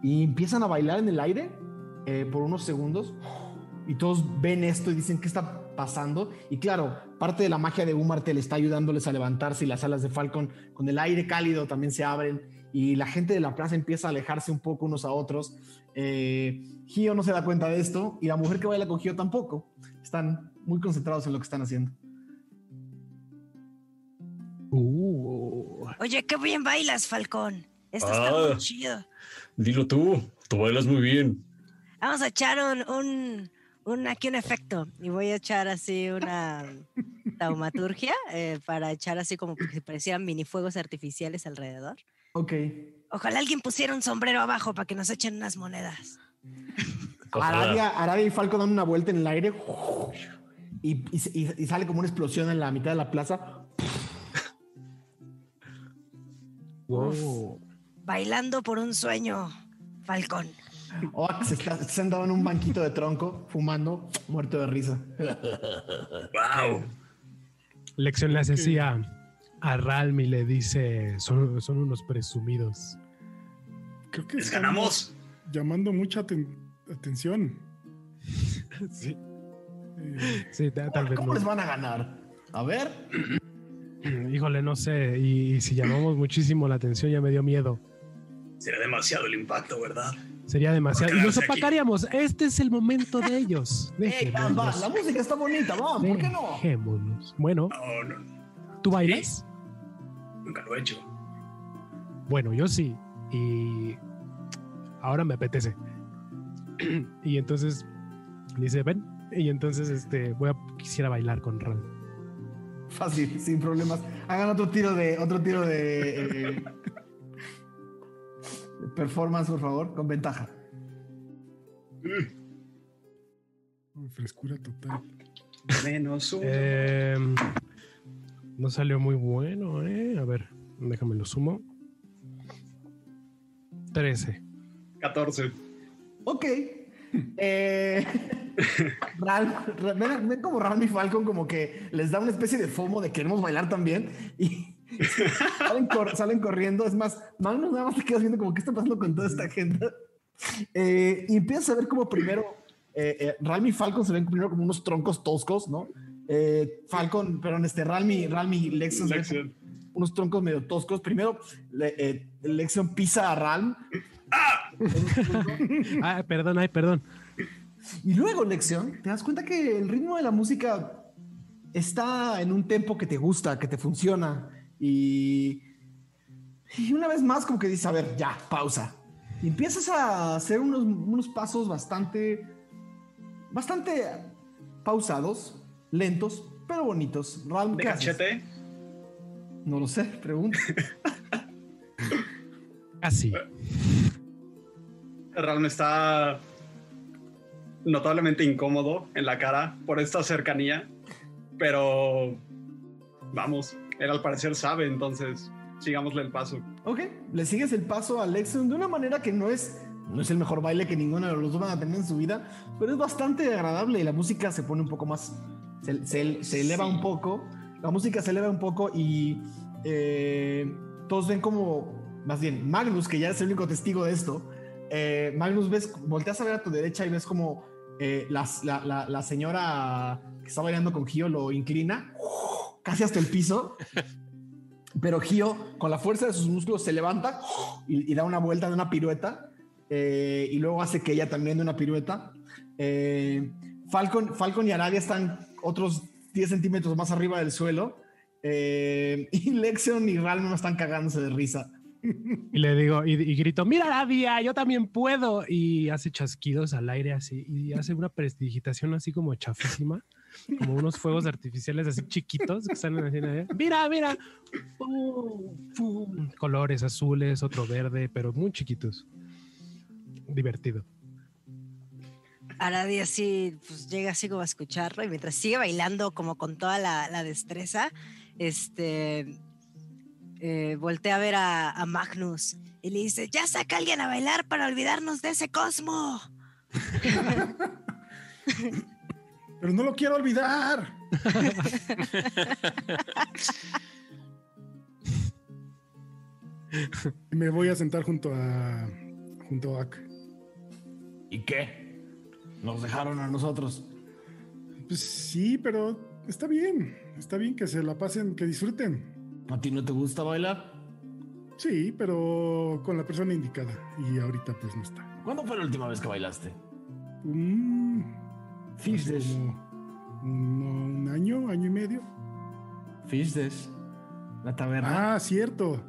Y empiezan a bailar en el aire eh, por unos segundos y todos ven esto y dicen, ¿qué está pasando? Y claro, parte de la magia de Umartel está ayudándoles a levantarse y las alas de Falcon con el aire cálido también se abren y la gente de la plaza empieza a alejarse un poco unos a otros. Eh, Gio no se da cuenta de esto y la mujer que baila con Gio tampoco. Están muy concentrados en lo que están haciendo. Uh, Oye, qué bien bailas, Falcón. Esto está Ah. muy chido. Dilo tú, tú bailas muy bien. Vamos a echar un, un, un- aquí un efecto y voy a echar así una taumaturgia eh, para echar así como que parecieran minifuegos artificiales alrededor. Ok. Ojalá alguien pusiera un sombrero abajo para que nos echen unas monedas. Arabia, Arabia y Falco dan una vuelta en el aire y, y- y- y sale como una explosión en la mitad de la plaza. wow. Bailando por un sueño, Falcón. Oax está está sentado en un banquito de tronco, fumando, muerto de risa. ¡Wow! Lección le hace así a, Ralm y le dice, son, son unos presumidos. Creo que ¡Les ganamos! Llamando mucha aten- atención. Sí, Eh, sí, ta- tal vez ¿Cómo no. les van a ganar? A ver. Híjole, no sé. Y, y si llamamos muchísimo la atención, ya me dio miedo. Será demasiado el impacto, ¿verdad? Sería demasiado. Y aquí. opacaríamos. Este es el momento de ellos. Ey, va, la música está bonita, va, ¿por qué no? Dejémonos. Bueno, No, no, ¿tú bailas? Nunca lo he hecho. Bueno, yo sí. Y ahora me apetece. y entonces dice, ven. Y entonces este voy a quisiera bailar con Ral. Fácil, sin problemas. Hagan otro tiro de otro tiro de, eh, de performance, por favor, con ventaja. frescura total. Menos uno. Eh, no salió muy bueno, ¿eh? A ver, déjame lo sumo. 13. 14. Ok. Eh, ven, ven como Ram y Falcon como que les da una especie de fomo de queremos bailar también y salen, cor- salen corriendo. Es más, Magnus nada más te quedas viendo como qué está pasando con toda esta gente. Eh, y empiezas a ver como primero eh, eh, y Falcon se ven primero como unos troncos toscos, ¿no? Eh, Falcon, perdón, este Ralm y, Ralm y Lexion Lexion. unos troncos medio toscos. Primero, le- eh, Lexion pisa a Ralm. Ah, perdón, ay, perdón. Y luego, Lección, te das cuenta que el ritmo de la música está en un tempo que te gusta, que te funciona. Y, y una vez más, como que dices, a ver, ya, pausa. Y empiezas a hacer unos, unos pasos bastante, bastante pausados, lentos, pero bonitos. Ralm, ¿De cachete? No lo sé, pregunta. Así. Realmente está notablemente incómodo en la cara por esta cercanía, pero vamos, él al parecer sabe, entonces sigámosle el paso. Ok, le sigues el paso a Lexion de una manera que no es, no es el mejor baile que ninguno de los dos van a tener en su vida, pero es bastante agradable y la música se pone un poco más, se, se- se eleva Sí. un poco, la música se eleva un poco y eh, todos ven como, más bien, Magnus, que ya es el único testigo de esto, eh, Magnus ves, volteas a ver a tu derecha y ves como eh, las- la, la- la señora que está bailando con Gio lo inclina casi hasta el piso. Pero Gio, con la fuerza de sus músculos, se levanta y, y da una vuelta de una pirueta. eh, y luego hace que ella también dé una pirueta. Eh, Falcon, Falcon y Arabia están otros 10 centímetros más arriba del suelo. eh, y Lexion y Ralm están cagándose de risa. Y le digo, y, grito, mira Arabia, yo también puedo. Y hace chasquidos al aire así, y hace una prestidigitación así como chafísima, como unos fuegos artificiales así chiquitos que están haciendo ahí. Mira, mira. Pum. Colores azules, otro verde, pero muy chiquitos. Divertido. Aradi así, pues llega así como a escucharlo y mientras sigue bailando como con toda la, la destreza, este, eh, voltea a ver a, a Magnus y le dice, ya saca a alguien a bailar para olvidarnos de ese cosmo. Pero no lo quiero olvidar. Y Me voy a sentar junto a junto a Ak. ¿Y qué? Nos dejaron a nosotros. Pues sí, pero está bien. Está bien que se la pasen, que disfruten. ¿A ti no te gusta bailar? Sí, pero con la persona indicada. Y ahorita pues no está. ¿Cuándo fue la última vez que bailaste? Mm, Fish un, un año, año y medio. Fish. La taberna. Ah, cierto.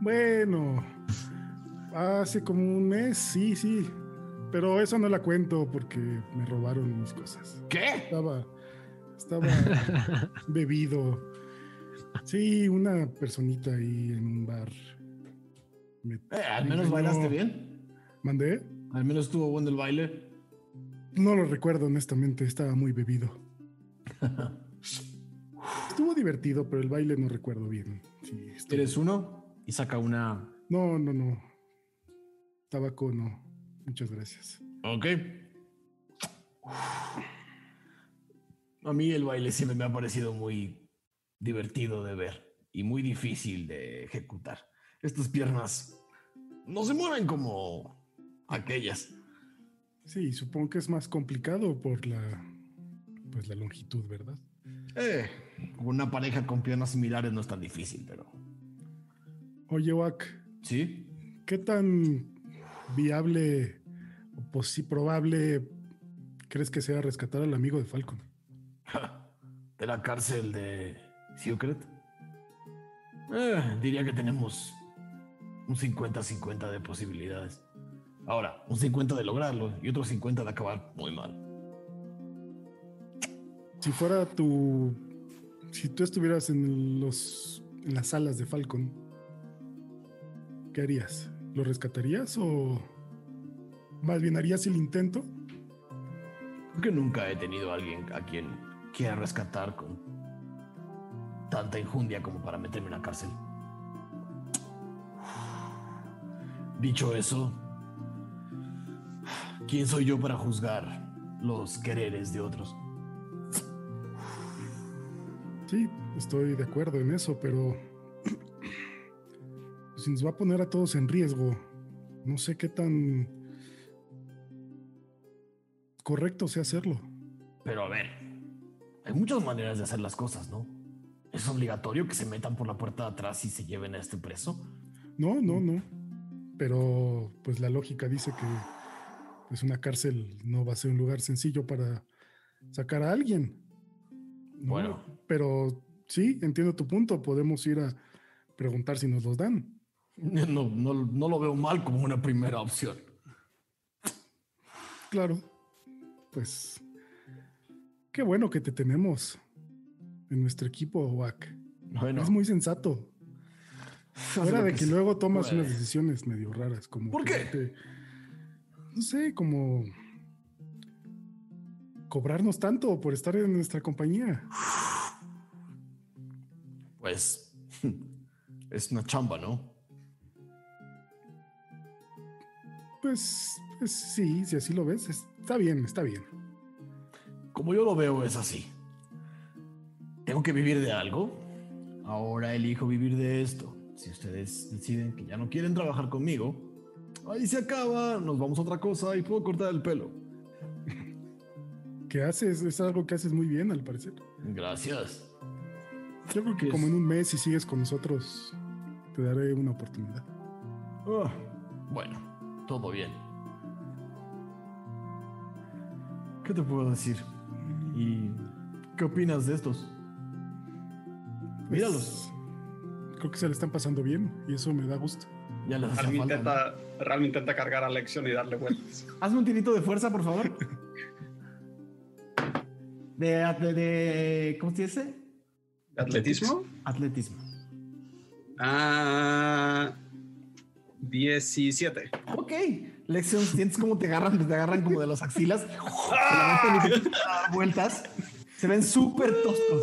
Bueno, hace como un mes, sí, sí. Pero eso no la cuento porque me robaron mis cosas. ¿Qué? Estaba, estaba bebido. Sí, una personita ahí en un bar. Me- Eh, al me menos bailaste bien. ¿Mandé? Al menos estuvo bueno el baile. No lo recuerdo, honestamente. Estaba muy bebido. Estuvo divertido, pero el baile no recuerdo bien. Sí, estuvo- Eres uno y saca una. No, no, no. Tabaco no. Muchas gracias. Ok. A mí el baile siempre me ha parecido muy divertido de ver y muy difícil de ejecutar. Estas piernas no se mueven como aquellas. Sí, supongo que es más complicado por la pues la longitud, ¿verdad? Eh, una pareja con piernas similares no es tan difícil, pero Oye, Wack, sí. ¿qué tan viable o posi- probable crees que sea rescatar al amigo de Falcon? De la cárcel de Secret. Eh, diría que tenemos un 50-50 de posibilidades. Ahora, un 50 de lograrlo y otro 50 de acabar muy mal. Si fuera tu si tú estuvieras en los en las salas de Falcon, ¿qué harías? ¿Lo rescatarías o más bien harías el intento? Creo que nunca he tenido a alguien a quien quiera rescatar con tanta injundia como para meterme en la cárcel. Dicho eso, ¿quién soy yo para juzgar los quereres de otros? Sí, estoy de acuerdo en eso, pero si nos va a poner a todos en riesgo, no sé qué tan correcto sea hacerlo. Pero a ver, hay muchas maneras de hacer las cosas, ¿no? ¿Es obligatorio que se metan por la puerta de atrás y se lleven a este preso? No, no, no. Pero pues la lógica dice que pues una cárcel no va a ser un lugar sencillo para sacar a alguien. ¿no? Bueno. Pero sí, entiendo tu punto. Podemos ir a preguntar si nos los dan. No, no, no lo veo mal como una primera opción. Claro. Pues qué bueno que te tenemos en nuestro equipo, Wack. Bueno, Es muy sensato. Fuera de que luego tomas unas decisiones medio raras, como ¿Por qué? no sé, como cobrarnos tanto por estar en nuestra compañía. Pues es una chamba, ¿no? Pues, pues sí, si así lo ves, es- está bien, está bien. Como yo lo veo es así. Tengo que vivir de algo. Ahora elijo vivir de esto. Si ustedes deciden que ya no quieren trabajar conmigo, ahí se acaba, nos vamos a otra cosa y puedo cortar el pelo. ¿Qué haces? Es algo que haces muy bien, al parecer. Gracias. Yo creo que ¿Qué como es? en un mes, si sigues con nosotros, te daré una oportunidad. Ah, bueno, todo bien. ¿Qué te puedo decir? ¿Y qué opinas de estos? Pues, Míralos. Creo que se le están pasando bien y eso me da gusto. Ya les hace Ralm falta. intenta, Ralm intenta cargar a Lexion y darle vueltas. Hazme un tirito de fuerza, por favor. De, de, de- ¿cómo se dice? ¿De atletismo? Atletismo. Ah, 17. Ok. Lexion, sientes cómo te agarran, te agarran como de las axilas. Se levantan y te empiezan a dar vueltas. Se ven súper toscos.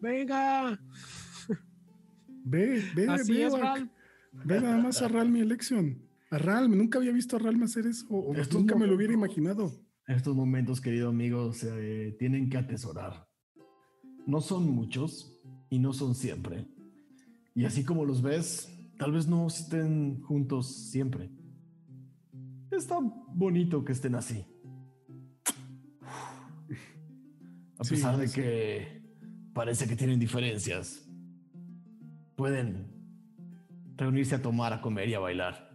Venga, Ve, ve, así ve, es. Ve nada más a Ralm mi elección. A Ralm, nunca había visto a Ralm hacer eso. O Estos nunca me lo hubiera imaginado. Estos momentos, querido amigo, se tienen que atesorar. No son muchos y no son siempre. Y así como los ves, tal vez no estén juntos siempre. Está bonito que estén así. A Sí, pesar de sí. que parece que tienen diferencias, pueden reunirse a tomar, a comer y a bailar.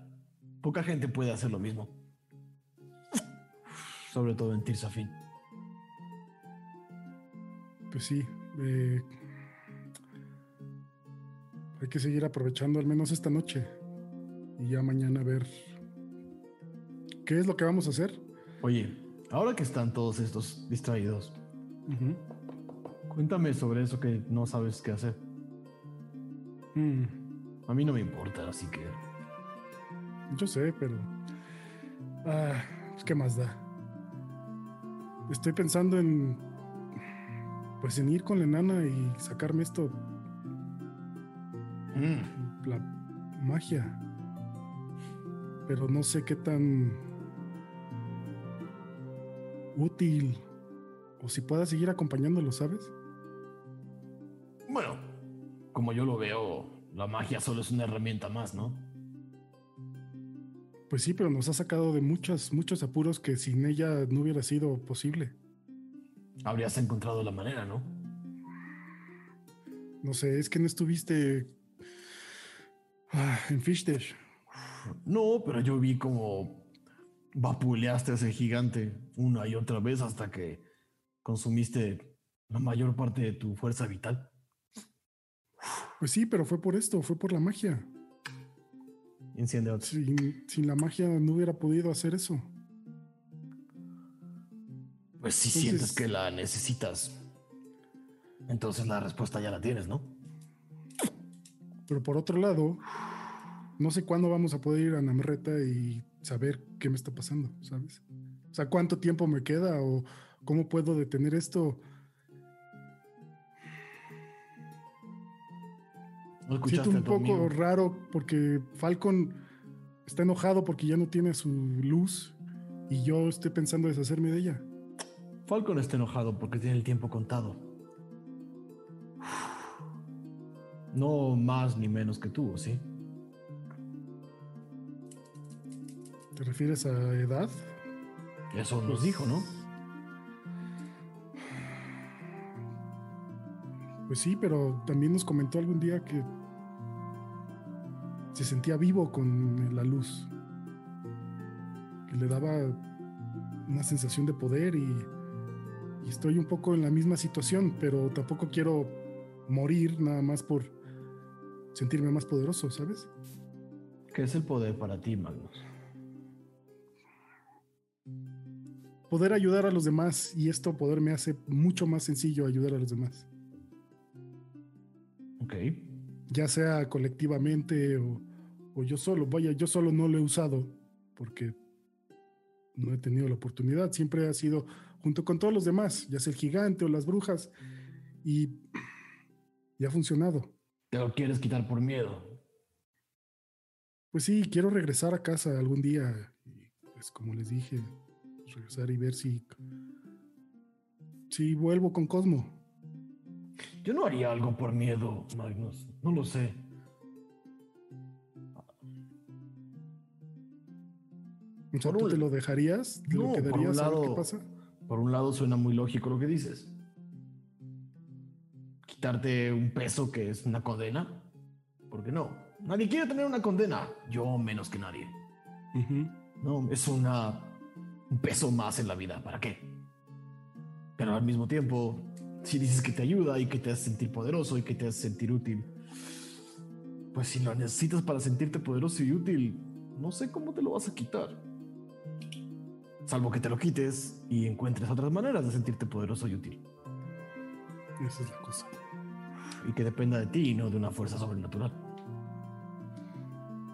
Poca gente puede hacer lo mismo. Sobre todo en Tirsafin. Pues sí. eh, hay que seguir aprovechando al menos esta noche. Y ya mañana ver qué es lo que vamos a hacer. Oye, ahora que están todos estos distraídos, cuéntame sobre eso que no sabes qué hacer. Mm, A mí no me importa, así que yo sé, pero... Ah, pues, ¿Qué más da? Estoy pensando en... Pues en ir con la enana y sacarme esto, Mm, la magia. Pero no sé qué tan útil o si pueda seguir acompañándolo, ¿sabes? Bueno, como yo lo veo, la magia solo es una herramienta más, ¿no? Pues sí, pero nos ha sacado de muchos, muchos apuros que sin ella no hubiera sido posible. Habrías encontrado la manera, ¿no? No sé, es que no estuviste en Fishdash. No, pero yo vi como vapuleaste a ese gigante una y otra vez hasta que consumiste la mayor parte de tu fuerza vital. Pues sí, pero fue por esto, fue por la magia. Enciende otro. Sin, sin la magia no hubiera podido hacer eso. Pues si Entonces- sientes que la necesitas, entonces la respuesta ya la tienes, ¿no? Pero por otro lado, no sé cuándo vamos a poder ir a Namreta y saber qué me está pasando, ¿sabes? O sea, cuánto tiempo me queda o cómo puedo detener esto. ¿No Siento un poco raro porque Falcon está enojado porque ya no tiene su luz y yo estoy pensando deshacerme de ella. Falcon está enojado porque tiene el tiempo contado. No más ni menos que tú, ¿sí? ¿Te refieres a edad? Eso nos Pues- dijo, ¿no? Pues sí, pero también nos comentó algún día que se sentía vivo con la luz. Que le daba una sensación de poder y, y estoy un poco en la misma situación, pero tampoco quiero morir nada más por sentirme más poderoso, ¿sabes? ¿Qué es el poder para ti, Magnus? Poder ayudar a los demás y esto poder me hace mucho más sencillo ayudar a los demás. Ok. ya sea colectivamente o, o yo solo. Vaya, yo solo no lo he usado porque no he tenido la oportunidad. Siempre ha sido junto con todos los demás, ya sea el gigante o las brujas, y, y ha funcionado. Te lo quieres quitar por miedo. Pues sí, quiero regresar a casa algún día. Y pues como les dije, regresar y ver si, si vuelvo con Cosmo. Yo no haría algo por miedo, Magnus. No lo sé. O sea, Por ¿tú un- te lo dejarías? ¿Te No, lo por un quedarías a ver qué pasa? Por un lado suena muy lógico lo que dices. Quitarte un peso que es una condena. ¿Por qué no? Nadie quiere tener una condena. Yo menos que nadie. No, es una un peso más en la vida. ¿Para qué? Pero al mismo tiempo, si dices que te ayuda y que te hace sentir poderoso y que te hace sentir útil, pues si lo necesitas para sentirte poderoso y útil, no sé cómo te lo vas a quitar. Salvo que te lo quites y encuentres otras maneras de sentirte poderoso y útil. Esa es la cosa. Y que dependa de ti y no de una fuerza sobrenatural.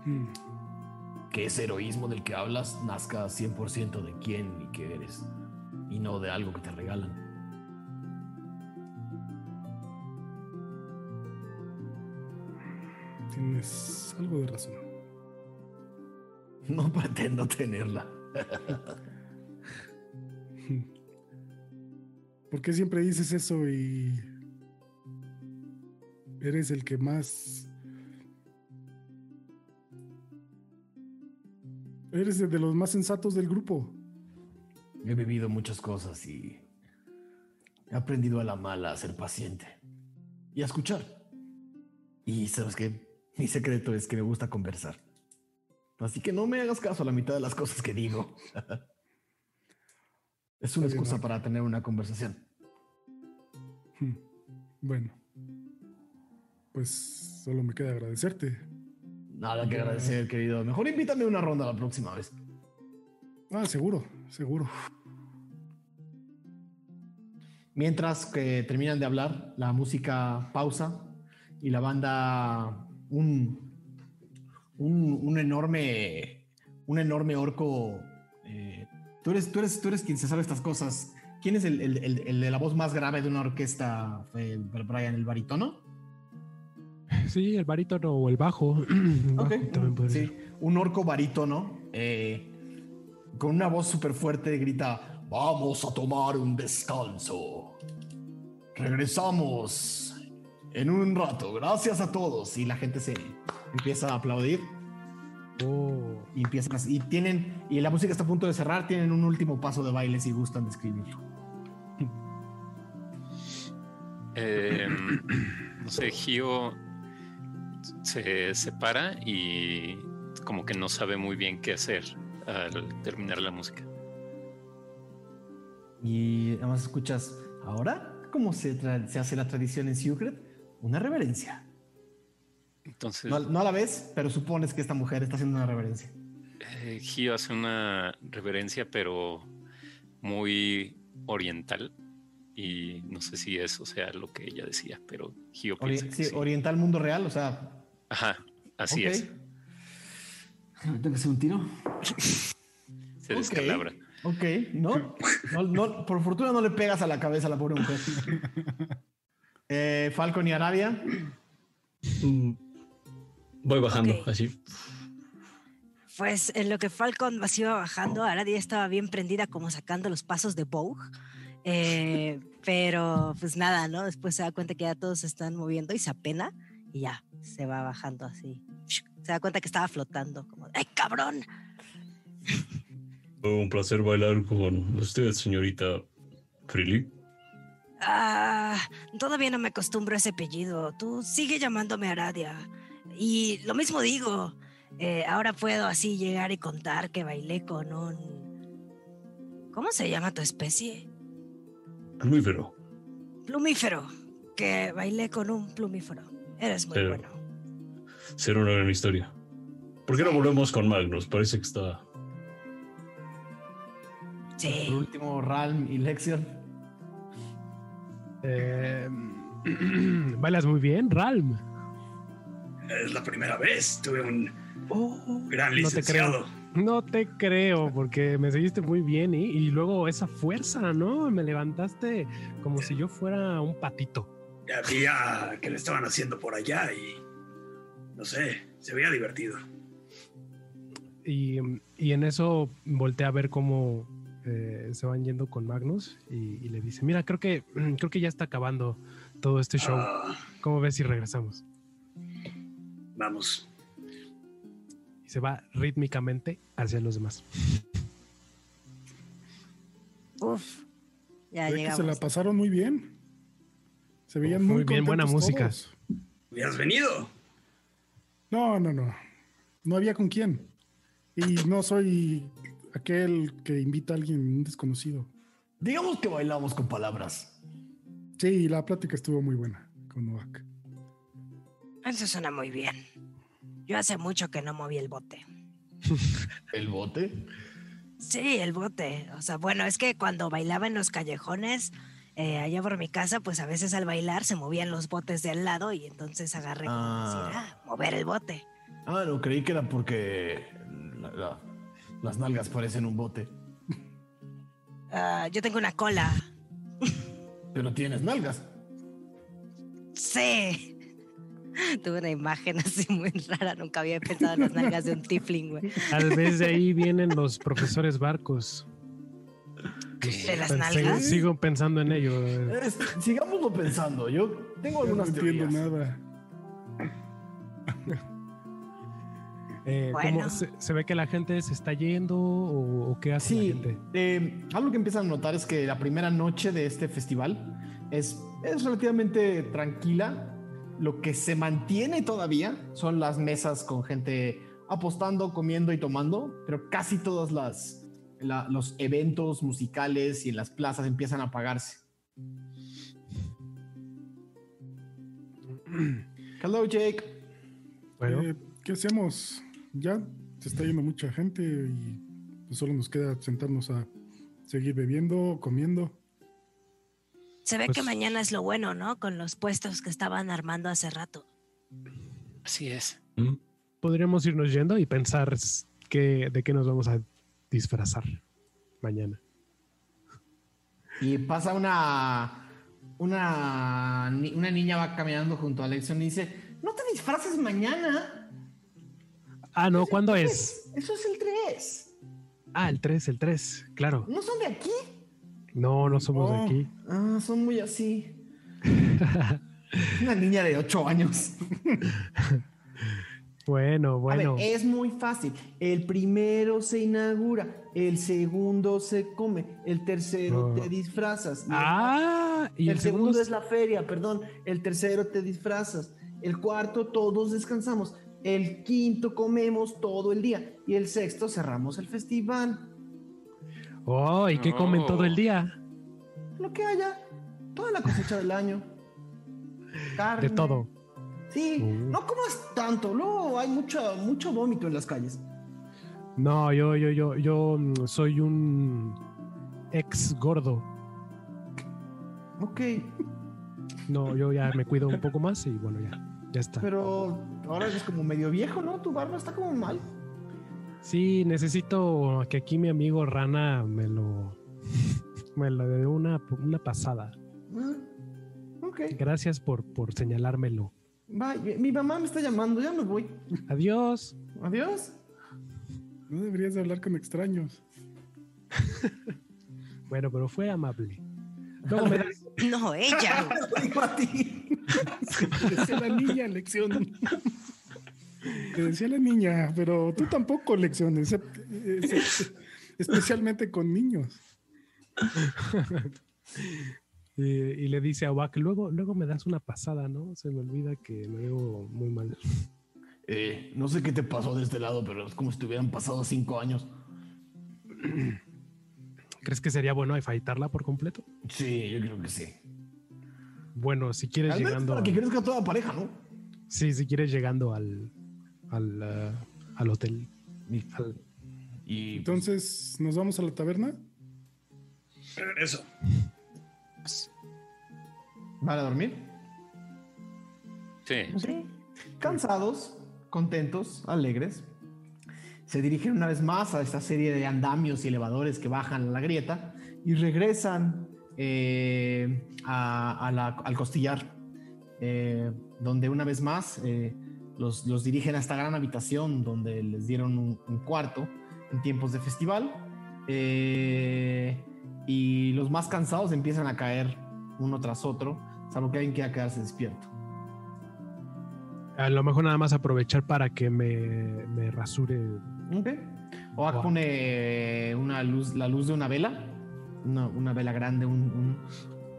Mm. Que ese heroísmo del que hablas nazca 100% de quién y qué eres. Y no de algo que te regalan. Tienes algo de razón. No pretendo tenerla. ¿Por qué siempre dices eso y eres el que más... Eres de los más sensatos del grupo. He vivido muchas cosas y he aprendido a la mala a ser paciente y a escuchar. Y sabes qué, Mi secreto es que me gusta conversar. Así que no me hagas caso a la mitad de las cosas que digo. es una excusa para tener una conversación. Hmm. Bueno, pues solo me queda agradecerte. Nada que agradecer, querido. Mejor invítame a una ronda la próxima vez. Ah, seguro, seguro. Mientras que terminan de hablar, la música pausa y la banda, un, un, un enorme, un enorme orco. eh, tú, eres, tú, eres, tú eres quien se sabe estas cosas. ¿Quién es el, el- el- el de la voz más grave de una orquesta, eh, Brian? ¿El barítono? Sí, el barítono o el bajo. El bajo Ok, también puede sí. Un orco barítono eh, con una voz súper fuerte grita: Vamos a tomar un descanso. Regresamos en un rato. Gracias a todos. Y la gente se empieza a aplaudir. Oh, Y empiezan y tienen y la música está a punto de cerrar. Tienen un último paso de baile si gustan describirlo. Eh, no sé, Gio se separa y como que no sabe muy bien qué hacer al terminar la música. Y además escuchas ahora cómo se, se hace la tradición en Secret, una reverencia. Entonces, No, no a la vez, pero supones que esta mujer está haciendo una reverencia. eh, Gio hace una reverencia, pero muy oriental. Y no sé si eso sea lo que ella decía, pero Gio Ori- piensa que sí, sí. Oriental mundo real, o sea. Ajá, así ok. es. ¿Tengo que hacer un tiro? Se descalabra. Ok, no, no, no, por fortuna no le pegas a la cabeza a la pobre mujer. Eh, Falcon y Arabia. Mm, Voy bajando, Ok. así. Pues en lo que Falcon se iba bajando, Aradia estaba bien prendida como sacando los pasos de Vogue. Eh, pero pues nada, ¿no? Después se da cuenta que ya todos se están moviendo y se apena y ya se va bajando así. Se da cuenta que estaba flotando, como, ¡ay, cabrón! Fue un placer bailar con usted, señorita Freely. Ah, todavía no me acostumbro a ese apellido. Tú sigue llamándome Aradia. Y lo mismo digo. eh, ahora puedo así llegar y contar que bailé con un. ¿Cómo se llama tu especie? Plumífero. Plumífero. Que bailé con un plumífero. Eres muy Pero- bueno. Será una gran historia. ¿Por qué no volvemos con Magnus? Parece que está. Por Sí. último, Ralm y Lexion. eh, bailas muy bien, Ralm. Es la primera vez. Tuve un Oh, gran no te licenciado. creo. No te creo, porque me seguiste muy bien ¿eh? y luego esa fuerza, ¿no? Me levantaste como si yo fuera un patito. Había que le estaban haciendo por allá y no sé, se veía divertido. Y, y en eso volteé a ver cómo eh, se van yendo con Magnus y, y le dice, mira, creo que, creo que ya está acabando todo este show. Ah, ¿Cómo ves si regresamos? Vamos. Y se va rítmicamente hacia los demás. Uf. Ya que se la llegamos. pasaron muy bien. Se veían Muy muy, bien, buena contentos música. todos. ¿Hubieras venido? No, no, no. No había con quién. Y no soy aquel que invita a alguien un desconocido. Digamos que bailamos con palabras. Sí, la plática estuvo muy buena con Novak. Eso suena muy bien. Yo hace mucho que no moví el bote. El bote. Sí, el bote. O sea, bueno, es que cuando bailaba en los callejones, eh, allá por mi casa, pues a veces al bailar se movían los botes de al lado y entonces agarré como Ah. decir, ah, mover el bote. Ah, no, creí que era porque la- la- las nalgas parecen un bote. Ah, yo tengo una cola. Pero tienes nalgas. Sí. Tuve una imagen así muy rara. Nunca había pensado en las nalgas de un tifling, güey. Tal vez de ahí vienen los profesores barcos. ¿De las Pensé- nalgas? sigo pensando en ello. Es- sigámoslo pensando. Yo tengo No algunas entiendo teorías. nada. Eh, ¿cómo Bueno. se, se ve que la gente se está yendo o, o qué hace la Sí, gente? eh, algo que empiezan a notar es que la primera noche de este festival es, es relativamente tranquila. Lo que se mantiene todavía son las mesas con gente apostando, comiendo y tomando, pero casi todos las, la- los eventos musicales y en las plazas empiezan a apagarse. Hello, Jake. Bueno, Eh, ¿Qué hacemos? Ya se está yendo mucha gente y pues, solo nos queda sentarnos a seguir bebiendo, comiendo. Se ve Pues- que mañana es lo bueno, ¿no? Con los puestos que estaban armando hace rato. Así es. Podríamos irnos yendo y pensar que, de qué nos vamos a disfrazar mañana. Y pasa una, una, una niña va caminando junto a Alexion y dice, no te disfraces mañana. Ah, no, ¿cuándo es? Eso es el 3. Ah, el 3, el 3, claro. ¿No son de aquí? No, no somos de aquí. Ah, son muy así. Una niña de 8 años. Bueno, bueno. A ver, es muy fácil. El primero se inaugura, el segundo se come, el tercero Oh. te disfrazas. y el Ah, y el, el, segundo, segundo es la feria, perdón. El tercero te disfrazas. El cuarto todos descansamos. El quinto comemos todo el día. Y el sexto cerramos el festival. Oh, ¿y qué comen todo el día? Lo que haya. Toda la cosecha del año. Carne. De todo. Sí, Mm. no comas tanto. Luego hay mucho, mucho vómito en las calles. No, yo, yo, yo, yo mm, soy un ex gordo. Ok, No, yo ya me cuido un poco más y bueno, ya, ya está. pero ahora eres como medio viejo, ¿no? Tu barba está como mal. Sí, necesito que aquí mi amigo Rana me lo, me lo dé una, una pasada. Ah, ok, Gracias por, por señalármelo. bye. Mi mamá me está llamando, ya me voy. Adiós. Adiós. No deberías de hablar con extraños. Bueno, pero fue amable. Me das- No, ella. Digo a ti. La niña, lección. Te decía la niña, pero tú tampoco, excep- especialmente con niños. y, y le dice a Wak, luego, luego me das una pasada, ¿no? Se me olvida que me veo muy mal. Eh, no sé qué te pasó de este lado, pero es como si te hubieran pasado cinco años. ¿Crees que sería bueno afeitarla por completo? Sí, yo creo que sí. Bueno, si quieres Al menos llegando. para que al- crezca toda pareja, ¿no? Sí, si quieres llegando al, al, ah, al hotel. Al- Y Entonces, ¿nos vamos a la taberna? Regreso. ¿van a dormir? Sí. Cansados, contentos, alegres, se dirigen una vez más a esta serie de andamios y elevadores que bajan a la grieta y regresan eh, a- a la- al costillar, eh, donde una vez más eh, los, los dirigen a esta gran habitación donde les dieron un, un cuarto en tiempos de festival. eh, y los más cansados empiezan a caer uno tras otro, salvo que alguien quiera quedarse despierto. a lo mejor nada más aprovechar para que me, me rasure. Ok. Oak Wow. pone una luz, la luz de una vela, una, una vela grande, un, un-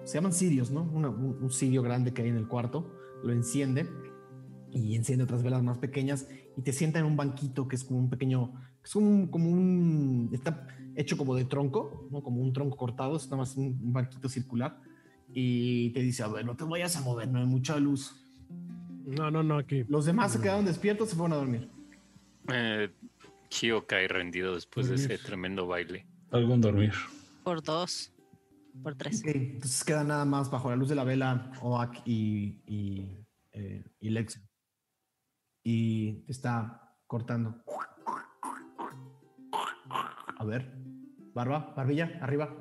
se llaman cirios, ¿no? Una- un, un cirio grande que hay en el cuarto, lo enciende y enciende otras velas más pequeñas y te sienta en un banquito que es como un pequeño, es un, como un, está hecho como de tronco, ¿no? Como un tronco cortado, es nada más un, un banquito circular y te dice, a ver, no te vayas a mover, no hay mucha luz. No, no, no, aquí. Los demás se quedaron despiertos, se fueron a dormir. Eh, Kyo cae rendido después de ese tremendo baile. Algún dormir. Por dos. Por tres. Entonces queda nada más bajo la luz de la vela Oak y, y, eh, y Lex. Y te está cortando. A ver. Barba, barbilla, arriba.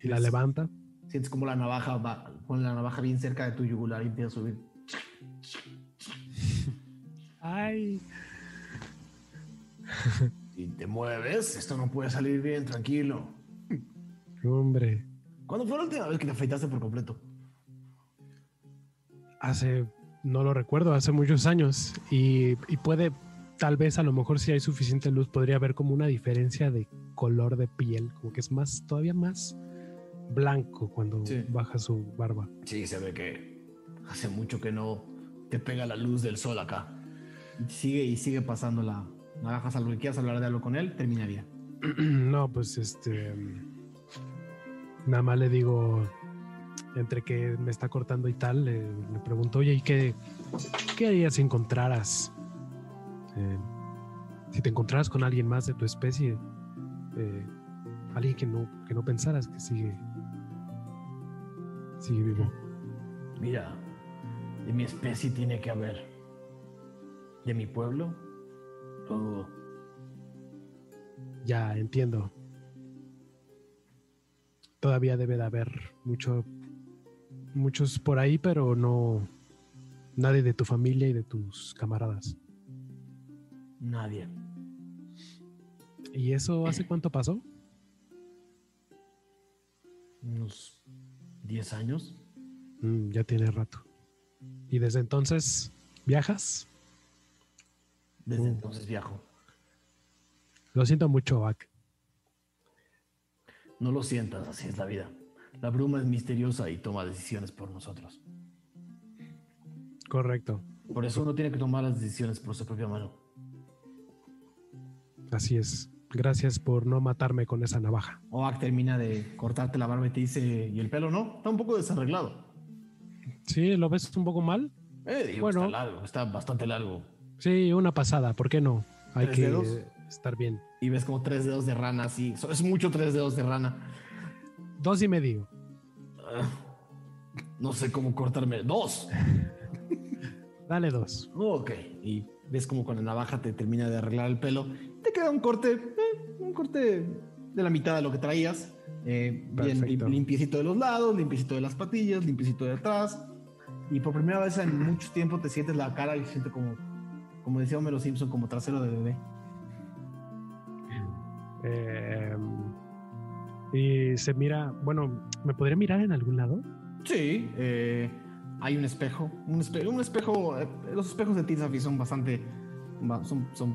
Y la levanta. Sientes como la navaja va, pone la navaja bien cerca de tu yugular y empieza a subir. Ay. Si te mueves, esto no puede salir bien, tranquilo. Hombre. ¿Cuándo fue la última vez que te afeitaste por completo? Hace, no lo recuerdo, hace muchos años. Y, y puede, tal vez a lo mejor si hay suficiente luz, podría haber como una diferencia de color de piel, como que es más, todavía más blanco cuando Sí. baja su barba. Sí, se ve que Hace mucho que no te pega la luz del sol acá. Y sigue y sigue pasando la naranja, salvo que quieras hablar de algo con él, terminaría. no, pues este. Nada más le digo, entre que me está cortando y tal, le, le pregunto, oye, ¿y qué, qué harías si encontraras? eh, si te encontraras con alguien más de tu especie, eh, alguien que no, que no pensaras que sigue, sigue vivo. Mira, de mi especie tiene que haber. De mi pueblo, todo. Ya entiendo. Todavía debe de haber mucho, muchos por ahí, pero no nadie de tu familia y de tus camaradas. Nadie. ¿Y eso hace cuánto pasó? Unos 10 años. Mm, ya tiene rato. ¿Y desde entonces viajas? Desde Mm. entonces viajo. Lo siento mucho, Ak. No lo sientas, así es la vida. La bruma es misteriosa y toma decisiones por nosotros. Correcto. Por eso uno tiene que tomar las decisiones por su propia mano. Así es. Gracias por no matarme con esa navaja. Oak termina de cortarte la barba y te dice, ¿y el pelo no? Está un poco desarreglado. Sí, ¿lo ves un poco mal? Eh, digo, Bueno. está largo, está bastante largo. Sí, una pasada. ¿Por qué no? Hay ¿Tres que dedos? estar bien. Y ves como tres dedos de rana así. Es mucho tres dedos de rana. Dos y medio. Ah, no sé cómo cortarme. ¡Dos! Dale dos. Ok. Y ves como con la navaja te termina de arreglar el pelo. Te queda un corte, eh, un corte de la mitad de lo que traías. Eh, bien limpiecito de los lados, limpiecito de las patillas, limpiecito de atrás. Y por primera vez en mucho tiempo te sientes la cara y se siente como, como decía Homero Simpson, como trasero de bebé. Eh, y se mira, bueno, ¿me podría mirar en algún lado? Sí, eh, hay un espejo. Un, espe- un espejo. eh, los espejos de Tizafi son bastante. ba- Son, son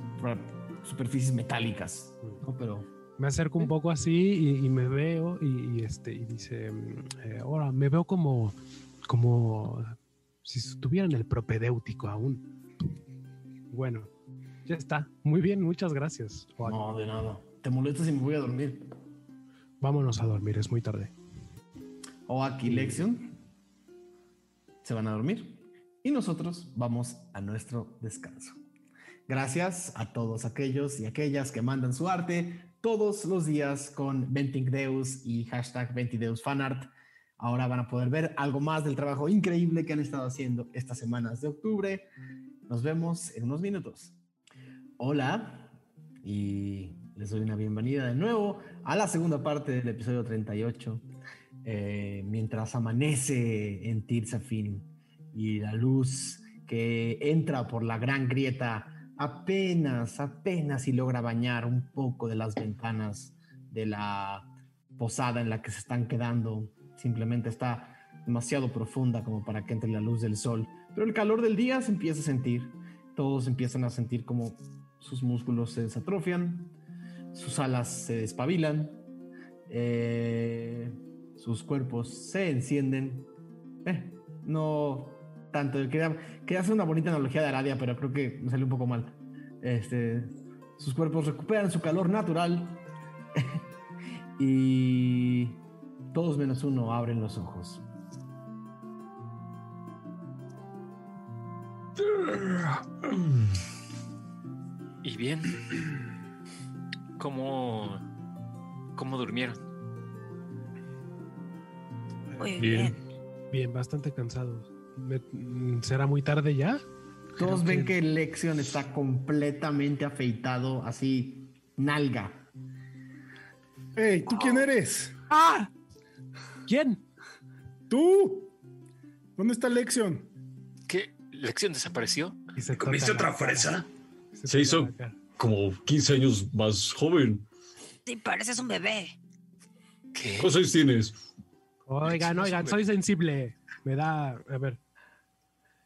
superficies metálicas. ¿no? Pero. Me acerco un poco así y, y me veo y, y este y dice, mm, eh, ahora me veo como como si estuviera en el propedéutico aún. Bueno, ya está. Muy bien, muchas gracias. No, de nada. Te molestas si me voy a dormir. Vámonos a dormir, es muy tarde. Oak y Lexion se van a dormir. Y nosotros vamos a nuestro descanso. Gracias a todos aquellos y aquellas que mandan su arte todos los días con Venting Deus y hashtag Ventideus Fanart. Ahora van a poder ver algo más del trabajo increíble que han estado haciendo estas semanas de octubre. Nos vemos en unos minutos. Hola y les doy una bienvenida de nuevo a la segunda parte del episodio 38. Eh, mientras amanece en Tirzafin y la luz que entra por la gran grieta apenas, apenas si logra bañar un poco de las ventanas de la posada en la que se están quedando. Simplemente está demasiado profunda como para que entre la luz del sol. Pero el calor del día se empieza a sentir. Todos empiezan a sentir como sus músculos se desatrofian, sus alas se despabilan, eh, sus cuerpos se encienden. Eh, no tanto. Quería, quería hacer una bonita analogía de Aradia, pero creo que me salió un poco mal. Este, sus cuerpos recuperan su calor natural y todos menos uno abren los ojos. Y bien, ¿cómo, cómo durmieron? Muy Bien. bien. Bien, bastante cansado. Me- mm, ¿Será muy tarde ya? Todos ven que Lexion está completamente afeitado, así, nalga. Hey, ¿tú quién eres? ¡Ah! ¿Quién? ¿Tú? ¿Dónde está Lexion? ¿Qué? ¿Lección desapareció? Y se ¿Comiste otra fresa? Se hizo. Como 15 años más joven. Sí, pareces un bebé. ¿Qué? ¿Cuántos años tienes? Oigan, oigan, soy sensible. Me da, a ver.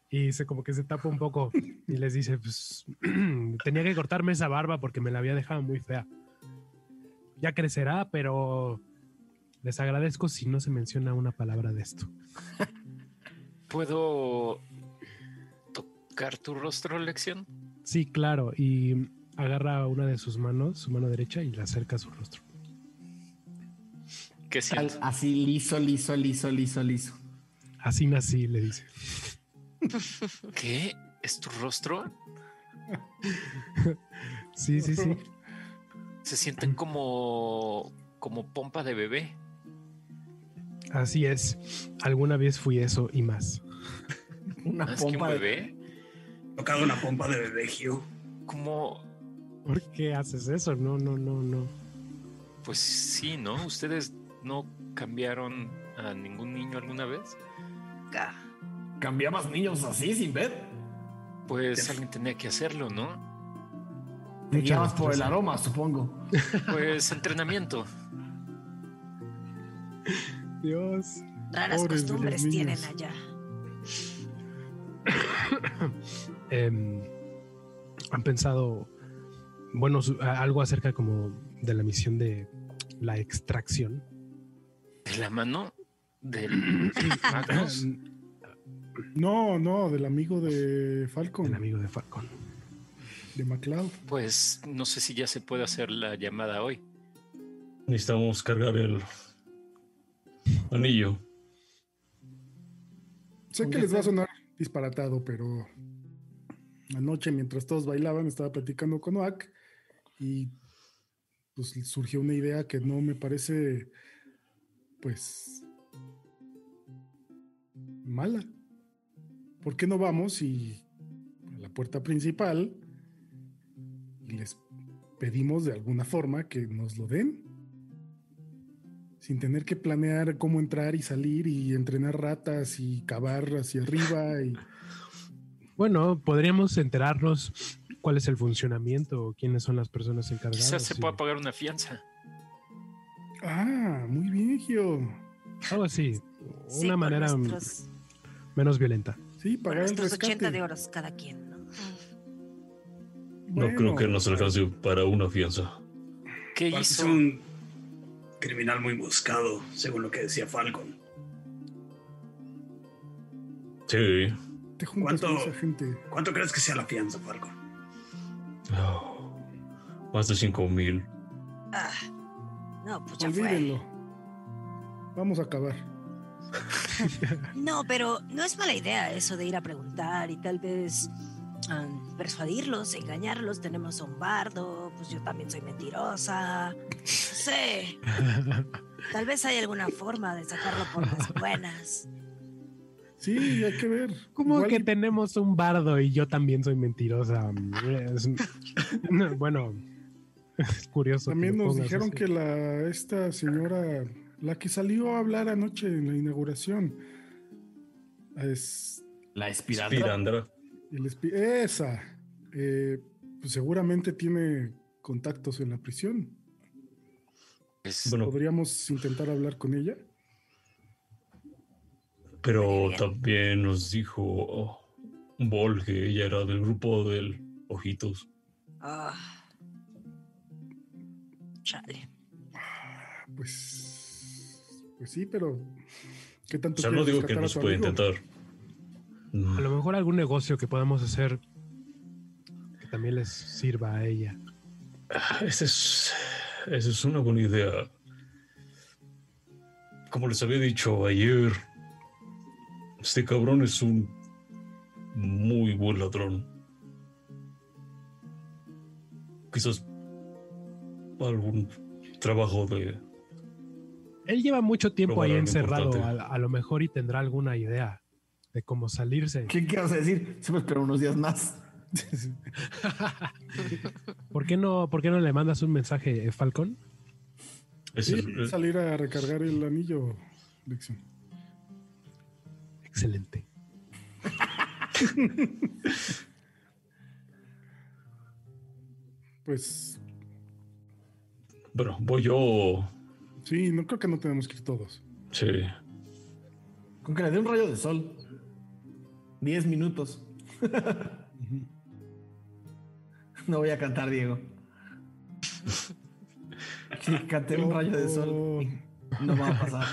Y se como que se tapa un poco y les dice, pues tenía que cortarme esa barba porque me la había dejado muy fea. Ya crecerá, pero les agradezco si no se menciona una palabra de esto. ¿Puedo tocar tu rostro, Lección? Sí, claro. Y agarra una de sus manos, su mano derecha, y la acerca a su rostro. ¿Qué Tal- siento? así liso, liso, liso, liso, liso. Así nací, le dice. ¿Qué? ¿Es tu rostro? Sí, sí, sí. Se sienten como como pompa de bebé. Así es. Alguna vez fui eso y más. Una que un pompa de bebé. Tocado una pompa de bebé, Hugh. Como ¿Por qué haces eso? No, no, no, no. pues sí, ¿no? Ustedes no cambiaron a ningún niño alguna vez. Ca- ¿Cambiabas niños así sin ver? Pues alguien tenía que hacerlo, ¿no? Te guiabas por el aroma, supongo. Pues entrenamiento. Dios. Raras Pobres costumbres tienen allá. Em, ¿Han pensado, bueno, algo acerca como de la misión de la extracción? De la mano del Magnus. No, no, del amigo de Falcon, El amigo de Falcon. de McLeod. Pues no sé si ya se puede hacer la llamada hoy. Necesitamos cargar el anillo. Sé que les va a sonar disparatado, pero anoche mientras todos bailaban estaba platicando con Oak y pues surgió una idea que no me parece pues mala. ¿Por qué no vamos y a la puerta principal y les pedimos de alguna forma que nos lo den? Sin tener que planear cómo entrar y salir y entrenar ratas y cavar hacia arriba y Bueno, podríamos enterarnos cuál es el funcionamiento o quiénes son las personas encargadas. Quizás se y- pueda pagar una fianza. Ah, muy bien, Gio. Algo así. Sí, Una manera mm, nuestros, menos violenta. Sí, pagar el nuestros 80 rescate. de oros cada quien, ¿no? No Bueno, creo que nos alcance para una fianza. ¿Qué hizo? un criminal muy buscado, según lo que decía Falcon. Sí. ¿Cuánto crees que sea la fianza, Falcon? Más de cinco mil. Ah, no, pues ya Olvídenlo. fue. Vamos a acabar. No, pero no es mala idea eso de ir a preguntar y tal vez persuadirlos, engañarlos. Tenemos a un bardo, pues yo también soy mentirosa. No sé, tal vez hay alguna forma de sacarlo por las buenas. Sí, hay que ver. ¿Cómo Igual que y tenemos un bardo y yo también soy mentirosa? Bueno, es curioso. También nos dijeron así. que la esta señora, la que salió a hablar anoche en la inauguración, es La espirandra. Pirandra. el espi- esa, eh, pues seguramente tiene contactos en la prisión. Pues, Bueno, Podríamos intentar hablar con ella. pero también nos dijo oh, Bol que ella era del grupo del Ojitos. Ah. Chale. Pues, pues sí, pero ¿qué tanto O sea, no digo que no se puede amigo? intentar. A lo mejor algún negocio que podamos hacer que también les sirva a ella. Esa es, esa es una buena idea. Como les había dicho ayer, este cabrón es un muy buen ladrón. Quizás algún trabajo de... Él lleva mucho tiempo ahí encerrado, a, lo mejor y tendrá alguna idea de cómo salirse. ¿Qué, ¿Qué vas a decir? Se me espera unos días más. ¿Por qué no, por qué no le mandas un mensaje, eh, Falcon? es Sí, el- salir a recargar el anillo, Dixon. Excelente. Pues bueno, voy yo. Sí, no creo que no tenemos que ir todos. Sí. Con que le dé un rayo de sol. Diez minutos. no voy a cantar, Diego. Si canté un rayo de sol, no va a pasar.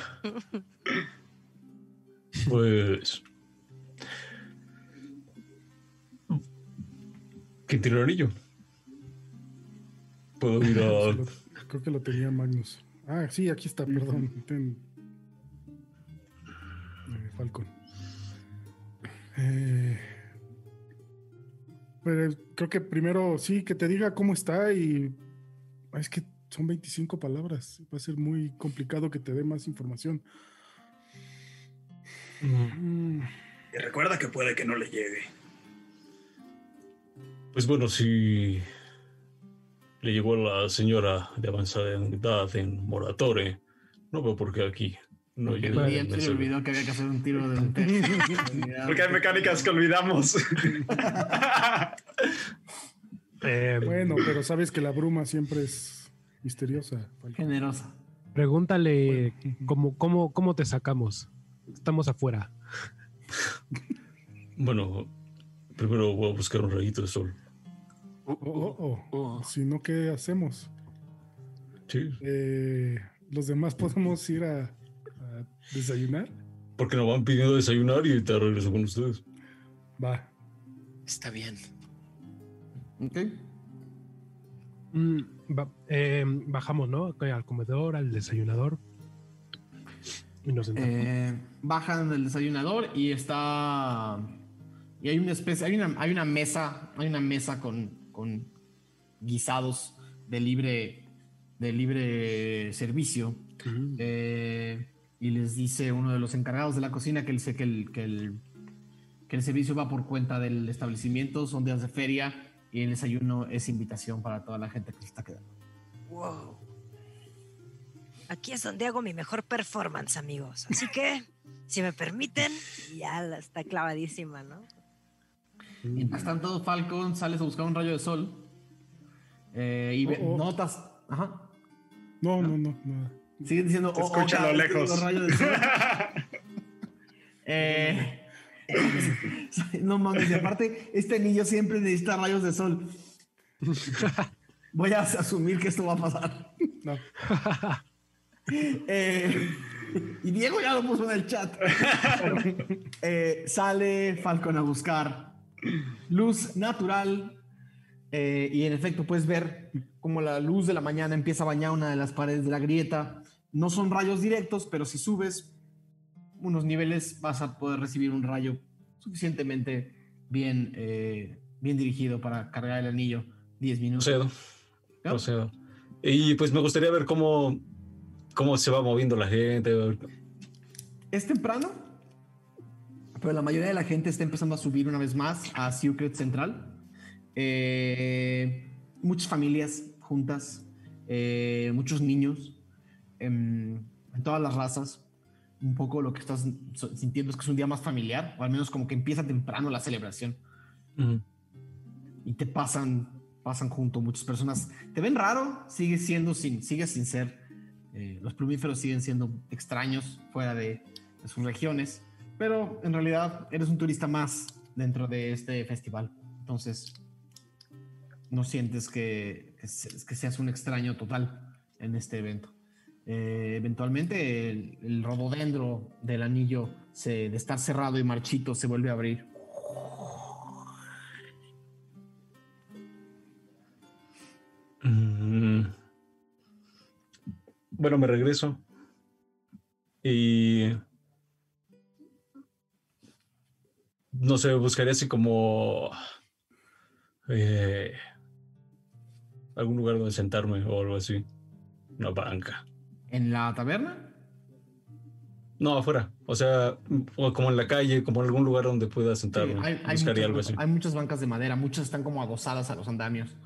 Pues. Que tiene el anillo. Puedo ir a creo que lo tenía Magnus. Ah, sí, aquí está, perdón. Ten- eh, Falcon. Eh, pero creo que primero sí, que te diga cómo está y ah, es que son 25 palabras. Va a ser muy complicado que te dé más información. Mm, Y recuerda que puede que no le llegue. Pues bueno, si le llegó a la señora de avanzada edad en Moratore, no veo por qué aquí no día se olvidó que había que hacer un tiro de un Porque hay mecánicas que olvidamos. Eh, Bueno, pero sabes que la bruma siempre es misteriosa. Generosa. pregúntale cómo, cómo, cómo te sacamos. Estamos afuera. Bueno, primero voy a buscar un rayito de sol. Oh, oh, oh. Si no, ¿qué hacemos? Sí, Eh, Los demás podemos ir a, a desayunar. porque nos van pidiendo desayunar y te regreso con ustedes. Va. Está bien. Ok. Mm, ba- eh, bajamos, ¿no? Al comedor, al desayunador. Y nos sentamos. Eh, bajan del desayunador y está. Y hay una especie. Hay una, hay una mesa. Hay una mesa con, con guisados de libre. de libre servicio. Eh, y les dice uno de los encargados de la cocina que, que, el, que, el, que el servicio va por cuenta del establecimiento, son días de feria y el desayuno es invitación para toda la gente que se está quedando. Wow. Aquí es donde hago mi mejor performance, amigos. Así que, si me permiten, ya está clavadísima, ¿no? Mientras tanto, Falcon sales a buscar un rayo de sol eh, y Oh, oh. notas. Ajá. No, no, no, nada. Siguen diciendo. "Oh, oh", escucha a lo lejos. digo rayo de sol. Eh, no mames, y aparte, este niño siempre necesita rayos de sol. Voy a asumir que esto va a pasar. No. Eh, y Diego ya lo puso en el chat. Eh, sale Falcon a buscar luz natural. eh, y en efecto, puedes ver como la luz de la mañana empieza a bañar una de las paredes de la grieta. No son rayos directos, pero si subes unos niveles vas a poder recibir un rayo suficientemente bien, eh, bien dirigido para cargar el anillo 10 minutos. Procedo, ¿no? procedo. Y pues me gustaría ver cómo, cómo se va moviendo la gente. Es temprano, pero la mayoría de la gente está empezando a subir una vez más a Secret Central. Eh, muchas familias juntas, eh, muchos niños, em, en todas las razas. Un poco lo que estás sintiendo es que es un día más familiar, o al menos como que empieza temprano la celebración Ujú. y te pasan, pasan junto muchas personas. Te ven raro, sigues siendo sin, sigues sin ser. eh, los plumíferos siguen siendo extraños fuera de, de sus regiones, pero en realidad eres un turista más dentro de este festival. Entonces, no sientes que, que se- que seas un extraño total en este evento. Eh, eventualmente el, rododendro del anillo de estar cerrado y marchito se vuelve a abrir. Mm. Bueno, me regreso. Y. No sé, buscaría así como. eh, algún lugar donde sentarme o algo así. Una banca. ¿En la taberna? No, afuera. O sea, como en la calle, como en algún lugar donde pueda Sí, sentarme. hay, hay buscaría muchas, algo así. hay muchas bancas de madera, muchas están como adosadas a los andamios.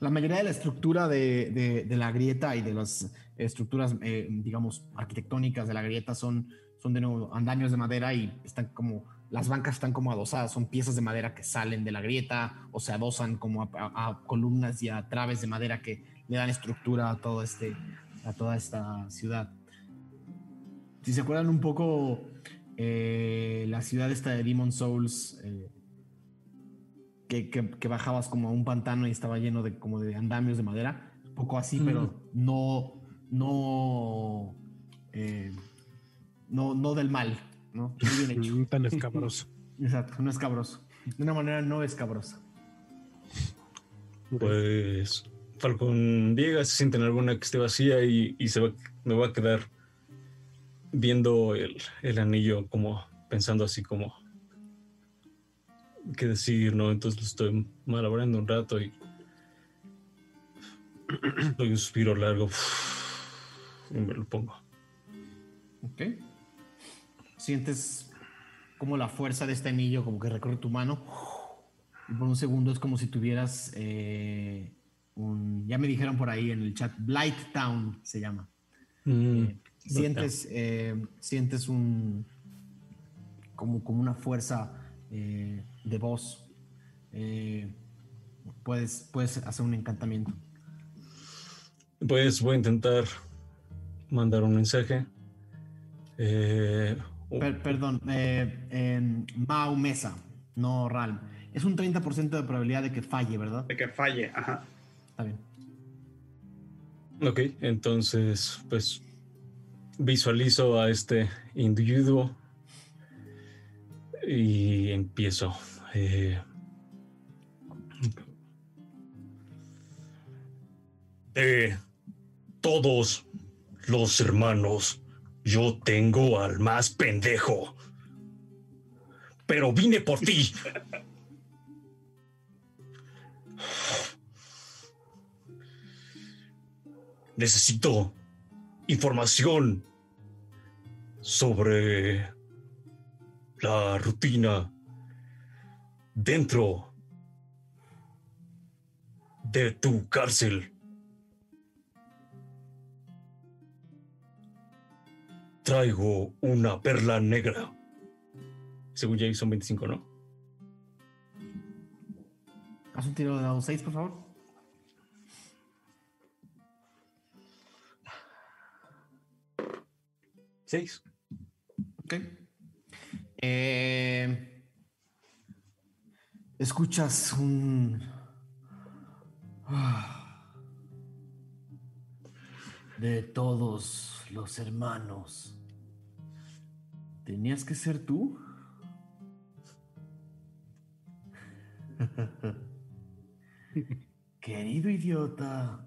La mayoría de la estructura de, de- de la grieta y de las estructuras, eh, digamos, arquitectónicas de la grieta son, son de nuevo andamios de madera y están como, las bancas están como adosadas, son piezas de madera que salen de la grieta o se adosan como a, a- a columnas y a traves de madera que le dan estructura a todo este, a toda esta ciudad. Si se acuerdan un poco, eh, la ciudad esta de Demon Souls, eh, que, que- que bajabas como a un pantano y estaba lleno de como de andamios de madera, un poco así, pero no, no, eh, no, no del mal, ¿no? Muy bien hecho. Mm, Tan escabroso. Exacto, no escabroso. De una manera no escabrosa. Pues Falcon llega, se siente en alguna que esté vacía y, y se va, me va a quedar viendo el, el anillo como pensando así como qué decir, ¿no? Entonces lo estoy malabrando un rato y doy un suspiro largo y me lo pongo. Ok. Sientes como la fuerza de este anillo como que recorre tu mano. Y por un segundo es como si tuvieras eh, un... Ya me dijeron por ahí en el chat, Blight Town se llama. Mm, Eh, sientes, eh, sientes un... Como, como una fuerza de voz. Puedes, puedes hacer un encantamiento. Pues voy a intentar mandar un mensaje. Per- perdón, eh, en Mao Mesa, no Ralm. Es un 30% de probabilidad de que falle, ¿verdad? De que falle, ajá. Está bien. Ok, entonces, pues visualizo a este individuo y empiezo. eh, de todos los hermanos, yo tengo al más pendejo. Pero vine por ti. Necesito información sobre la rutina dentro de tu cárcel. Traigo una perla negra. Según ya son 25, ¿no? Haz un tiro de dado 6, por favor. Seis. Ok. Eh, escuchas un. Ah, De todos los hermanos. ¿Tenías que ser tú? Querido idiota.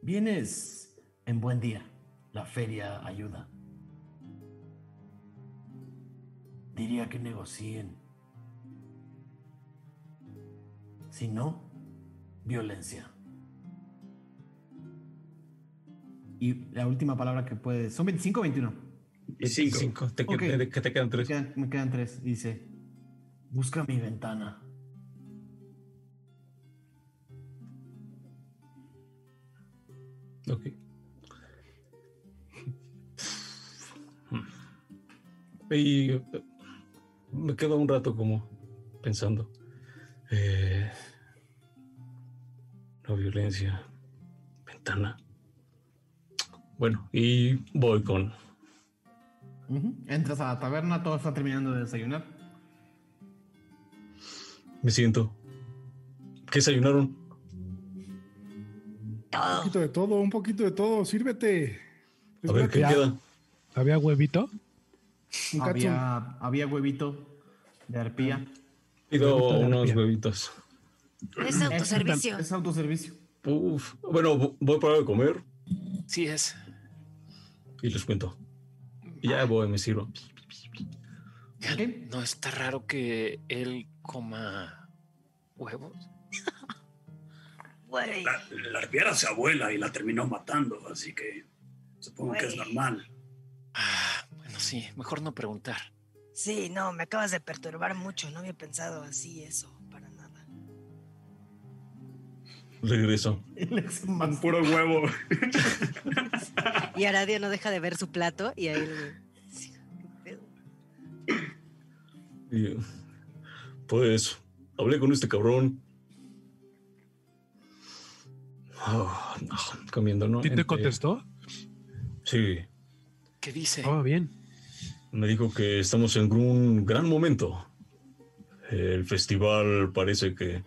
Vienes en buen día. La feria ayuda. Diría que negocien. Si no, violencia. Y la última palabra que puedes. ¿Son 25 o 21? 25. Te, Ok. te- que te quedan Me tres. quedan, me quedan tres. Dice: Busca mi ventana. Ok. Y eh, me quedo un rato como pensando. Eh, la violencia. Ventana. Bueno, y voy con... Entras a la taberna, todos están terminando de desayunar. Me siento. ¿Qué desayunaron? Un Todo. poquito de todo, un poquito de todo. Sírvete. A ver, ¿qué queda? ¿Había huevito? Había, había huevito de arpía. Pido Huevito de unos arpía. huevitos. Es autoservicio. Es autoservicio. Uf. Bueno, vo- voy para de comer Sí es. Y les cuento. Y ya voy, me sirvo. No está raro que él coma huevos. La, la su abuela y la terminó matando, así que supongo que es normal. Ah, bueno, sí, mejor no preguntar. Sí, no, me acabas de perturbar mucho. No había pensado así eso, Es Un puro huevo. Y Aradia no deja de ver su plato y ahí le- pues hablé con este cabrón. Ah, no, comiendo, ¿no? ¿Sí te Entre- contestó? Sí, ¿Qué dice? Oh, bien. me dijo que estamos en un gran momento. El festival parece que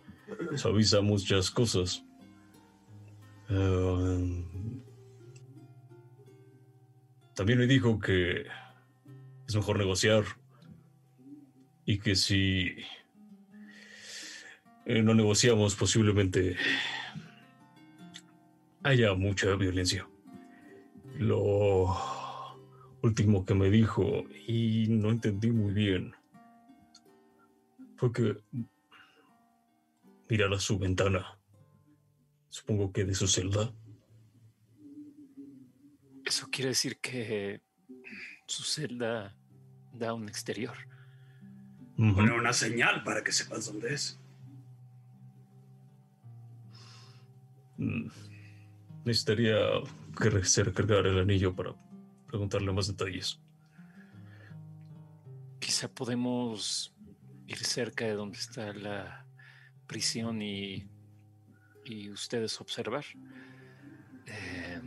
suaviza muchas cosas. Eh, también me dijo que es mejor negociar y que si eh, no negociamos, posiblemente haya mucha violencia. Lo último que me dijo, y no entendí muy bien, fue que mirara su ventana. Supongo que de su celda. Eso quiere decir que su celda da a un exterior. Ujú. Poner una señal para que sepas dónde es. Mm. Necesitaría que re- se recargara el anillo para preguntarle más detalles. Quizá podemos ir cerca de donde está la prisión y, y ustedes observar. Eh,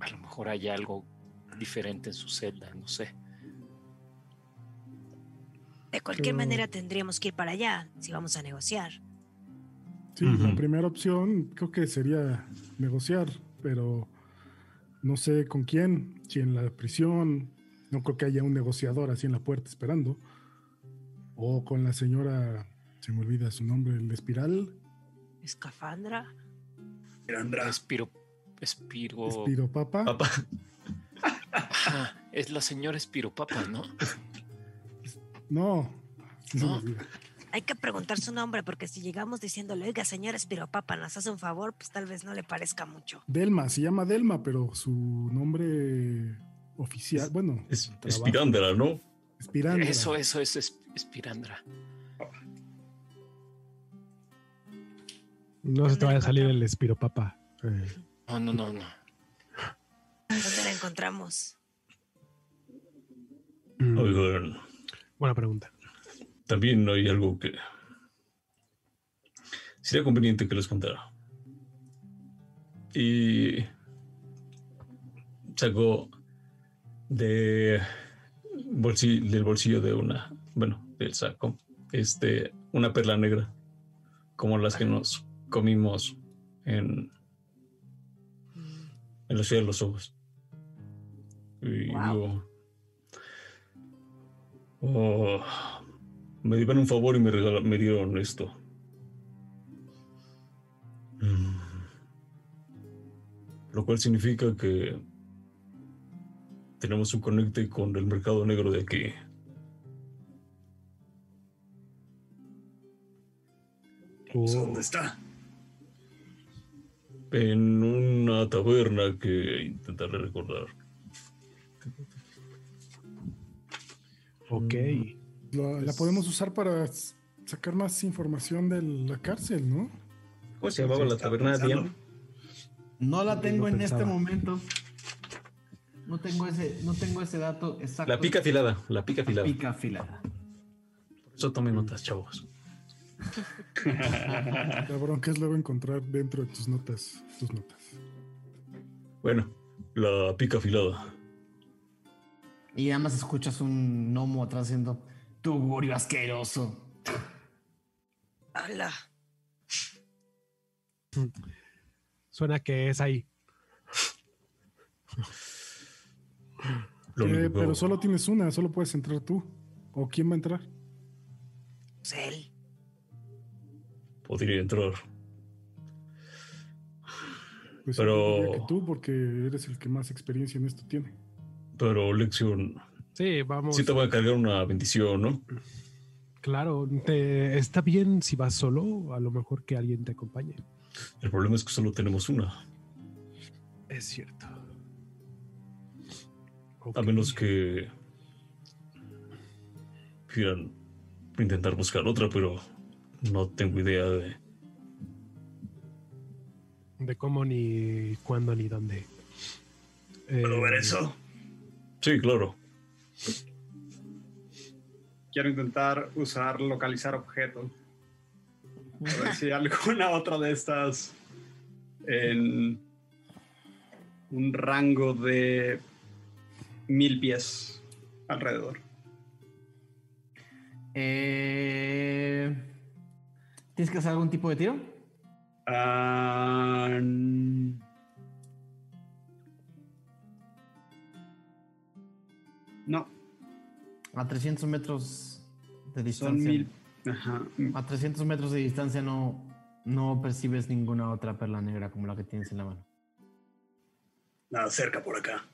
a lo mejor hay algo diferente en su celda, no sé. De cualquier Pero- manera tendríamos que ir para allá si vamos a negociar. Sí, la primera opción creo que sería negociar, pero no sé con quién, si en la prisión, no creo que haya un negociador así en la puerta esperando, o con la señora, se me olvida su nombre, el espiral, Escafandra. Mirandra, Espiro, Espiro, espiropapa. Ajá, es la señora Espiropapa, ¿no? No, No. olvida. Hay que preguntar su nombre porque si llegamos diciéndole, oiga, señora Espiropapa, nos hace un favor, pues tal vez no le parezca mucho. Delma, se llama Delma, pero su nombre oficial, bueno, es, Espirándela, ¿no? Espirandra. Eso, eso, eso es Espirandra. No se te vaya a salir el espiropapa. Eh, No, no, no, no. ¿Dónde la encontramos? mm, Oigan, buena pregunta. también hay algo que sería conveniente que les contara. Y sacó de bolsillo, del bolsillo de una, bueno, del saco, este, una perla negra, como las que nos comimos en, en la ciudad de los ojos. Y Wow. digo, "Oh, me dieron un favor y me, regala- me dieron esto. Mm. Lo cual significa que tenemos un conecte con el mercado negro de aquí. Oh, ¿dónde está? En una taberna que intentaré recordar. ok. La, la podemos usar para sacar más información de la cárcel, ¿no? ¿Cómo se llamaba la taberna, pensando. Diana? No la tengo en este momento. No tengo ese, no tengo ese dato exacto. La pica afilada, la pica La afilada. pica afilada. Por eso tomen notas, chavos. La bronca es luego encontrar dentro de tus notas, tus notas. Bueno, la pica afilada. Y además escuchas un gnomo atrás haciendo tugurio asqueroso. Hola. Suena que es ahí. Lo Eh, pero solo tienes una, solo puedes entrar tú. ¿O quién va a entrar? Pues él. Podría entrar. Pues Pero- que tú, porque eres el que más experiencia en esto tiene. Pero Lexion, Sí, vamos. sí te voy a cargar una bendición, ¿no? Claro, te- está bien si vas solo, a lo mejor que alguien te acompañe. El problema es que solo tenemos una. Es cierto. A menos que quieran intentar buscar otra, pero no tengo idea de... De cómo, ni cuándo, ni dónde. ¿Puedo ver Eh, eso? Sí, claro. Quiero intentar usar localizar objeto. A ver si alguna otra de estas en un rango de mil pies alrededor. Eh, ¿Tienes que hacer algún tipo de tiro? Ah, no, A 300 metros de son distancia. mil, Ajá. A 300 metros de distancia no, no percibes ninguna otra perla negra como la que tienes en la mano. Nada cerca por acá.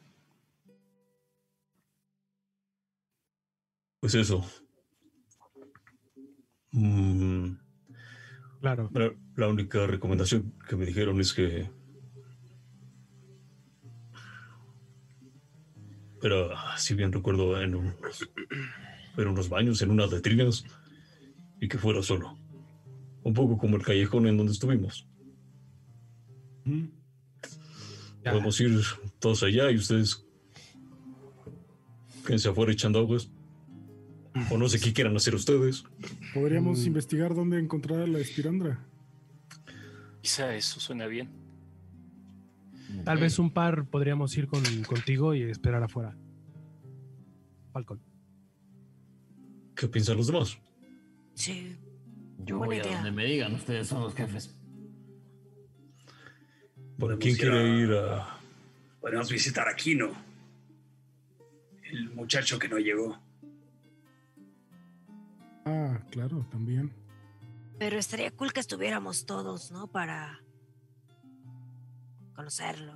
Pues eso. Mm, Claro. la, la única recomendación que me dijeron es que. Pero, ah, si bien recuerdo, en unos, en unos baños, en unas letrinas, y que fuera solo. Un poco como el callejón en donde estuvimos. Ya. Podemos ir todos allá y ustedes quédense afuera echando aguas. O no sé qué quieran hacer ustedes. Podríamos Mm. investigar dónde encontrar a la espirandra. Quizá eso suena bien. Tal vez un par podríamos ir con, contigo y esperar afuera. Falcon. ¿Qué piensan los demás? Sí. Yo Buena voy a donde me digan, ustedes son los jefes. Podemos ¿quién quiere a- ir a...? Podemos visitar a Kino. El muchacho que no llegó. Ah, claro, también. Pero estaría cool que estuviéramos todos, ¿no? Para conocerlo.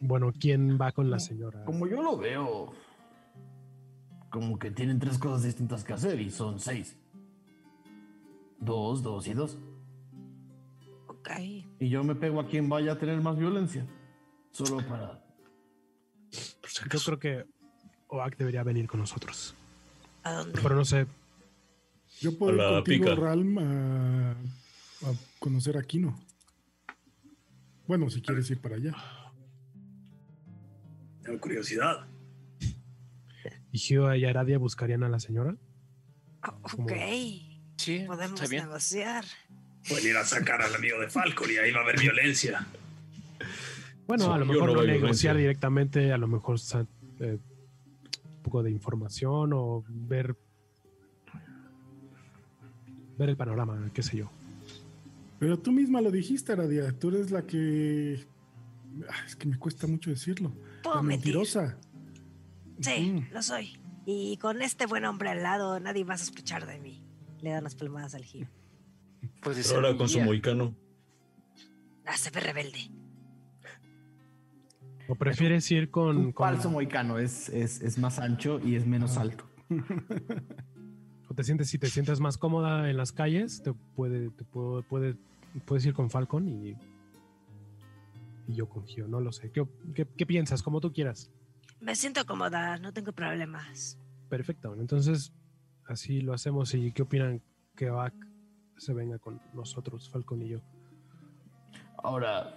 Bueno, ¿quién va con la señora? Como yo lo veo, como que tienen tres cosas distintas que hacer y son seis. Dos, dos y dos. Ok. Y yo me pego a quien vaya a tener más violencia. Solo para... si Yo creo que Oak debería venir con nosotros. ¿A dónde? Pero no sé, Yo puedo ir contigo, pica. Ralm, a, a conocer a Kino. Bueno, si quieres ir para allá. Tengo curiosidad. ¿y Gio y Aradia buscarían a la señora? Como- ok. Sí, Podemos está bien. negociar. Pueden ir a sacar al amigo de Falcon y ahí va a haber violencia. Bueno, a lo mejor no no, negociar violencia. directamente, a lo mejor eh, poco de información o ver ver el panorama, qué sé yo. Pero tú misma lo dijiste, Aradia. Tú eres la que. Ah, Es que me cuesta mucho decirlo. Puedo La mentir. mentirosa. Sí, lo soy. Y con este buen hombre al lado, nadie va a sospechar de mí. Le dan las palmadas al Gio. Puede ser ahora con su guía. moicano. Ah, se ve rebelde. ¿O prefieres ir con, Un con- falso moicano es, es, es más ancho y es menos alto. o te sientes si te sientes más cómoda en las calles, te puede, te puedo- puede- puedes ir con Falcon y y yo con Gio, no lo sé. ¿Qué, qué, qué piensas? Como tú quieras. Me siento cómoda, no tengo problemas. Perfecto. Entonces, así lo hacemos. ¿Y qué opinan que Oak se venga con nosotros, Falcon y yo? Ahora,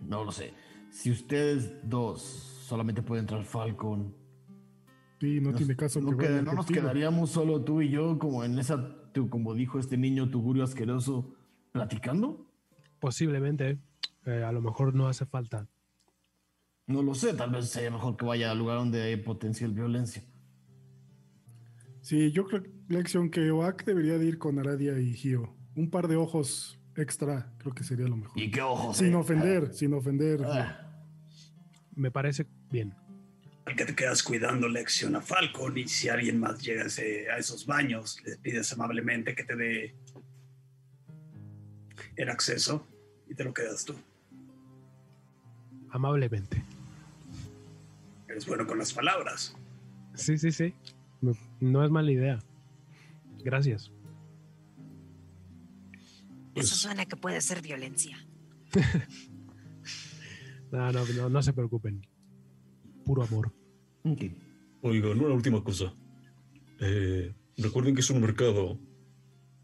no lo sé. Si ustedes dos solamente pueden entrar Falcon, Sí, no nos- tiene caso no, que queda- no nos quedaríamos solo tú y yo, como en esa, tu- como dijo este niño, tugurio asqueroso, platicando. Posiblemente, eh, a lo mejor no hace falta. No lo sé, tal vez sería mejor que vaya al lugar donde hay potencial violencia. Sí, yo creo, Lexion, que Oak debería de ir con Aradia y Gio. Un par de ojos extra, creo que sería lo mejor. Y qué ojos. Sin eh. ofender, sin ofender. Ah, Me parece bien. Al que te quedas cuidando lección a Falcon y si alguien más llega a, ese- a esos baños, les pides amablemente que te dé el acceso y te lo quedas tú. Amablemente. Eres bueno con las palabras. Sí, sí, sí. No es mala idea. Gracias. Pues- Eso suena que puede ser violencia. No, no, no, no se preocupen. Puro amor. ok. Oigan, una última cosa. Eh, recuerden que es un mercado.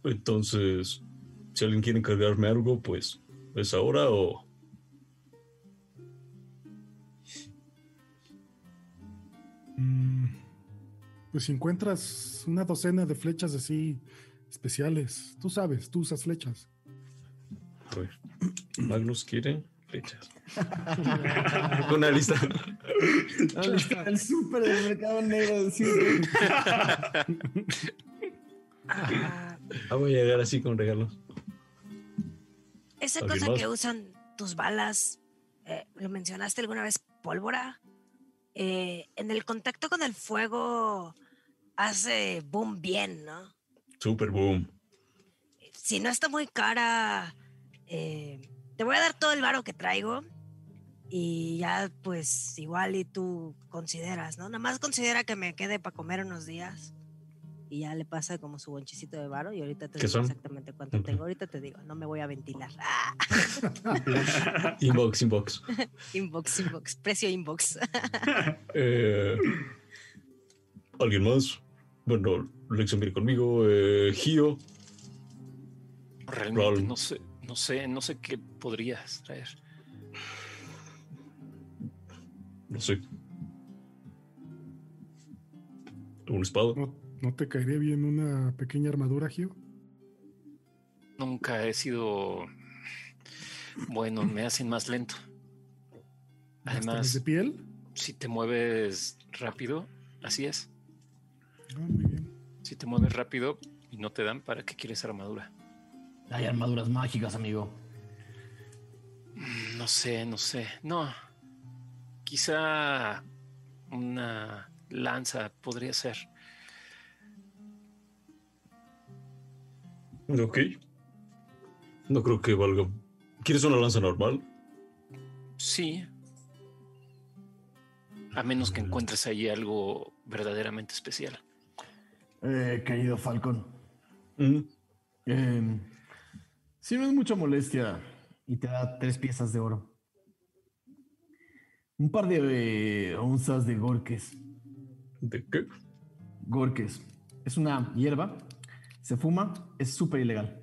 Entonces, si alguien quiere encargarme algo, pues es ahora o... Mm, Pues si encuentras una docena de flechas así especiales, tú sabes, tú usas flechas. A ver. Magnus quiere una lista. ¿Dónde está el súper del mercado negro? Sí, Ah, Ah, voy a llegar así con regalos. esa ¿Alguien cosa que usan tus balas, eh, ¿lo mencionaste alguna vez? ¿Pólvora? Eh, en el contacto con el fuego, hace boom bien, ¿no? Super boom. Si no está muy cara, eh, te voy a dar todo el varo que traigo y ya pues igual y tú consideras, ¿no? Nada más considera que me quede para comer unos días y ya le pasa como su bonchecito de varo y ahorita te ¿Qué digo son? exactamente cuánto tengo. Ahorita te digo, no me voy a ventilar. Ah, Inbox, inbox. inbox, inbox, precio inbox. Eh, ¿Alguien más? Bueno, Lexon viene conmigo. Eh, Gio. Realmente no sé, no sé, no sé qué podrías traer. No sé. ¿Un espada? ¿No, no te caería bien una pequeña armadura, Gio? Nunca he sido bueno, me hacen más lento. ¿Bastones Además, de piel? si te mueves rápido, así es. Ah, muy bien. Si te mueves rápido y no te dan, ¿para qué quieres armadura? Hay armaduras mágicas, amigo. Mm, No sé, no sé. No. Quizá una lanza podría ser. Ok. No creo que valga. ¿Quieres una lanza normal? Sí. A menos que encuentres ahí algo verdaderamente especial. Eh, querido Falcon. Mm, eh, si no es mucha molestia y te da tres piezas de oro. Un par de eh, onzas de gorques. ¿De qué? Gorques. Es una hierba. Se fuma. Es súper ilegal.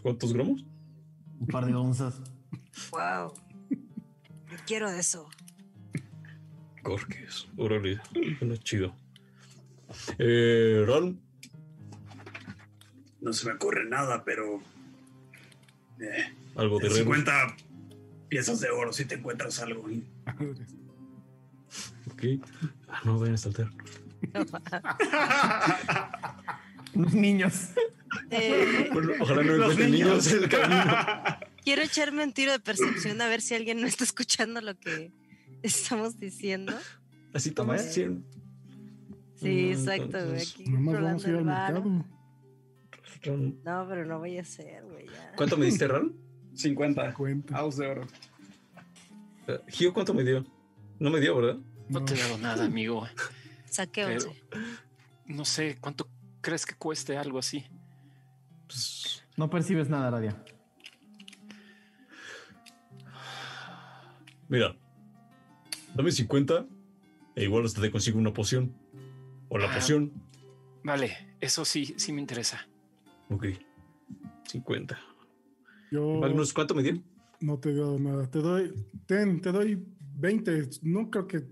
¿Cuántos gramos? Un par de onzas. wow. Quiero de eso. Gorques. Órale. Suena chido. Eh, Ron. No se me ocurre nada, pero. eh, Algo de en remo. 50 piezas de oro si te encuentras algo. Ok. Ah, no vayan a saltar. Unos niños. Eh, Bueno, ojalá no Los encuentren niños. niños en el camino. quiero echarme un tiro de percepción a ver si alguien no está escuchando lo que estamos diciendo. Así toma, ¿eh? Sí. Sí, Mm, exacto, entonces, Aquí Nomás vamos a ir al mercado. Ron. No, pero no vaya a ser, güey. ¿Cuánto me diste, Ron? 50 Cuenta. aus de oro. Eh, Gio, ¿cuánto me dio? No me dio, ¿verdad? No te he dado nada, amigo. Saqué Pero 11. no sé cuánto crees que cueste algo así. Pues, No percibes nada, Radia. mira. Dame 50 e igual hasta te consigo una poción. O la Ah. poción. Vale, eso sí, sí me interesa. Ok. 50. Yo Magnus, ¿cuánto me dio? no te doy nada. Te doy, ten, te doy 20. No creo que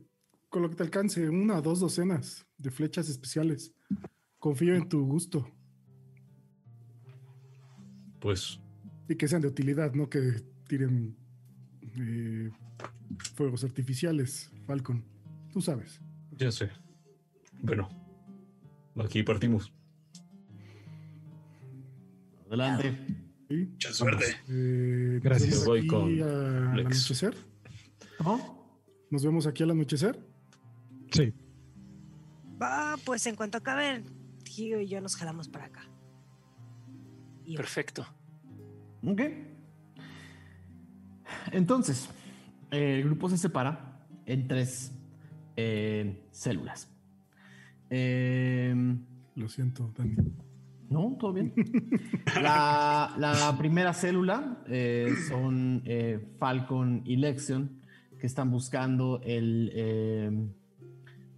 con lo que te alcance una o dos docenas de flechas especiales. Confío en tu gusto Pues, y que sean de utilidad, no que tiren eh, fuegos artificiales, Falcon. Tú sabes. ya sé. Bueno, aquí partimos. Adelante. ¿sí? Mucha suerte. Eh, Gracias. Voy aquí con al anochecer. ¿Cómo? Nos vemos aquí al anochecer. Sí. Va, pues en cuanto acaben, Gio y yo nos jalamos para acá. Y Perfecto. Ok. Entonces, el grupo se separa en tres eh, células. Em, Lo siento, Dani. No, todo bien. La, la primera célula eh, son eh, Falcon y Lexion, que están buscando el, em,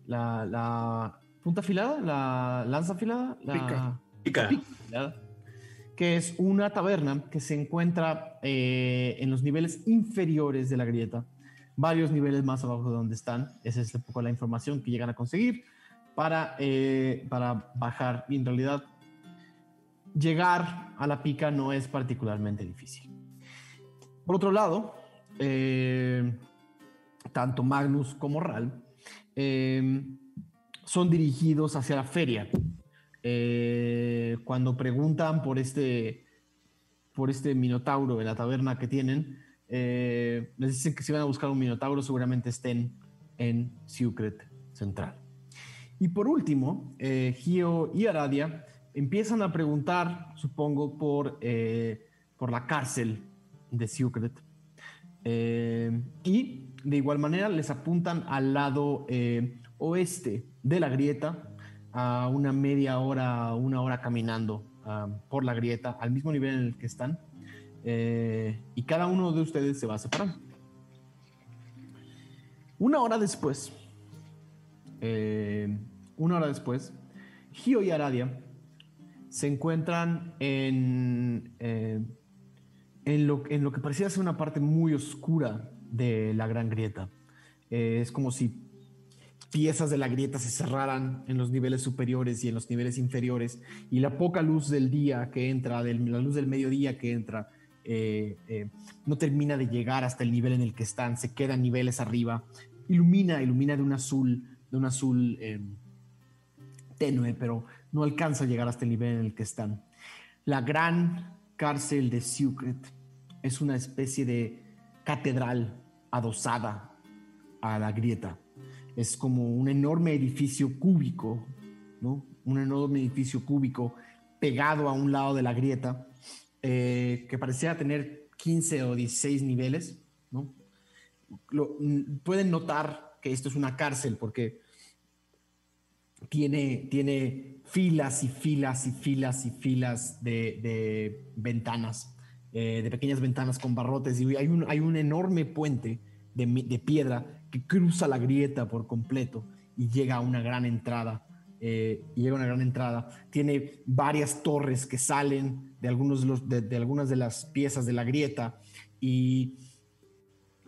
la, la punta afilada, la lanza afilada, la Pica. Pica. pica afilada, que es una taberna que se encuentra eh, en los niveles inferiores de la grieta, varios niveles más abajo de donde están. Esa es un poco la información que llegan a conseguir para, eh, para bajar. Y en realidad, llegar a la pica no es particularmente difícil. Por otro lado, eh, tanto Magnus como Ral eh, son dirigidos hacia la feria. Eh, cuando preguntan por este, por este minotauro en la taberna que tienen, les dicen que si van a buscar un minotauro seguramente estén en Secret Central. Y por último, Gio y Aradia empiezan a preguntar, supongo, por, eh, por la cárcel de Secret. Eh, y de igual manera les apuntan al lado eh, oeste de la grieta, a una media hora, una hora caminando ah, por la grieta, al mismo nivel en el que están. Y cada uno de ustedes se va a separar. Una hora después, una hora después, Gio y Aradia se encuentran en, eh, en, lo, en lo que parecía ser una parte muy oscura de la gran grieta. Eh, es como si piezas de la grieta se cerraran en los niveles superiores y en los niveles inferiores y la poca luz del día que entra, la luz del mediodía que entra, eh, no termina de llegar hasta el nivel en el que están, se quedan niveles arriba, ilumina, ilumina de un azul, de un azul tenue, pero no alcanza a llegar hasta el nivel en el que están. La gran cárcel de Secret es una especie de catedral adosada a la grieta. Es como un enorme edificio cúbico, ¿no? Un enorme edificio cúbico pegado a un lado de la grieta, eh, que parecía tener 15 o 16 niveles, ¿no? Lo- pueden notar que esto es una cárcel porque tiene, tiene filas y filas y filas y filas de, de ventanas, eh, de pequeñas ventanas con barrotes. Y hay un, hay un enorme puente de, de piedra que cruza la grieta por completo y llega a una gran entrada. eh, llega a una gran entrada. Tiene varias torres que salen de, algunos de, de algunas de las piezas de la grieta y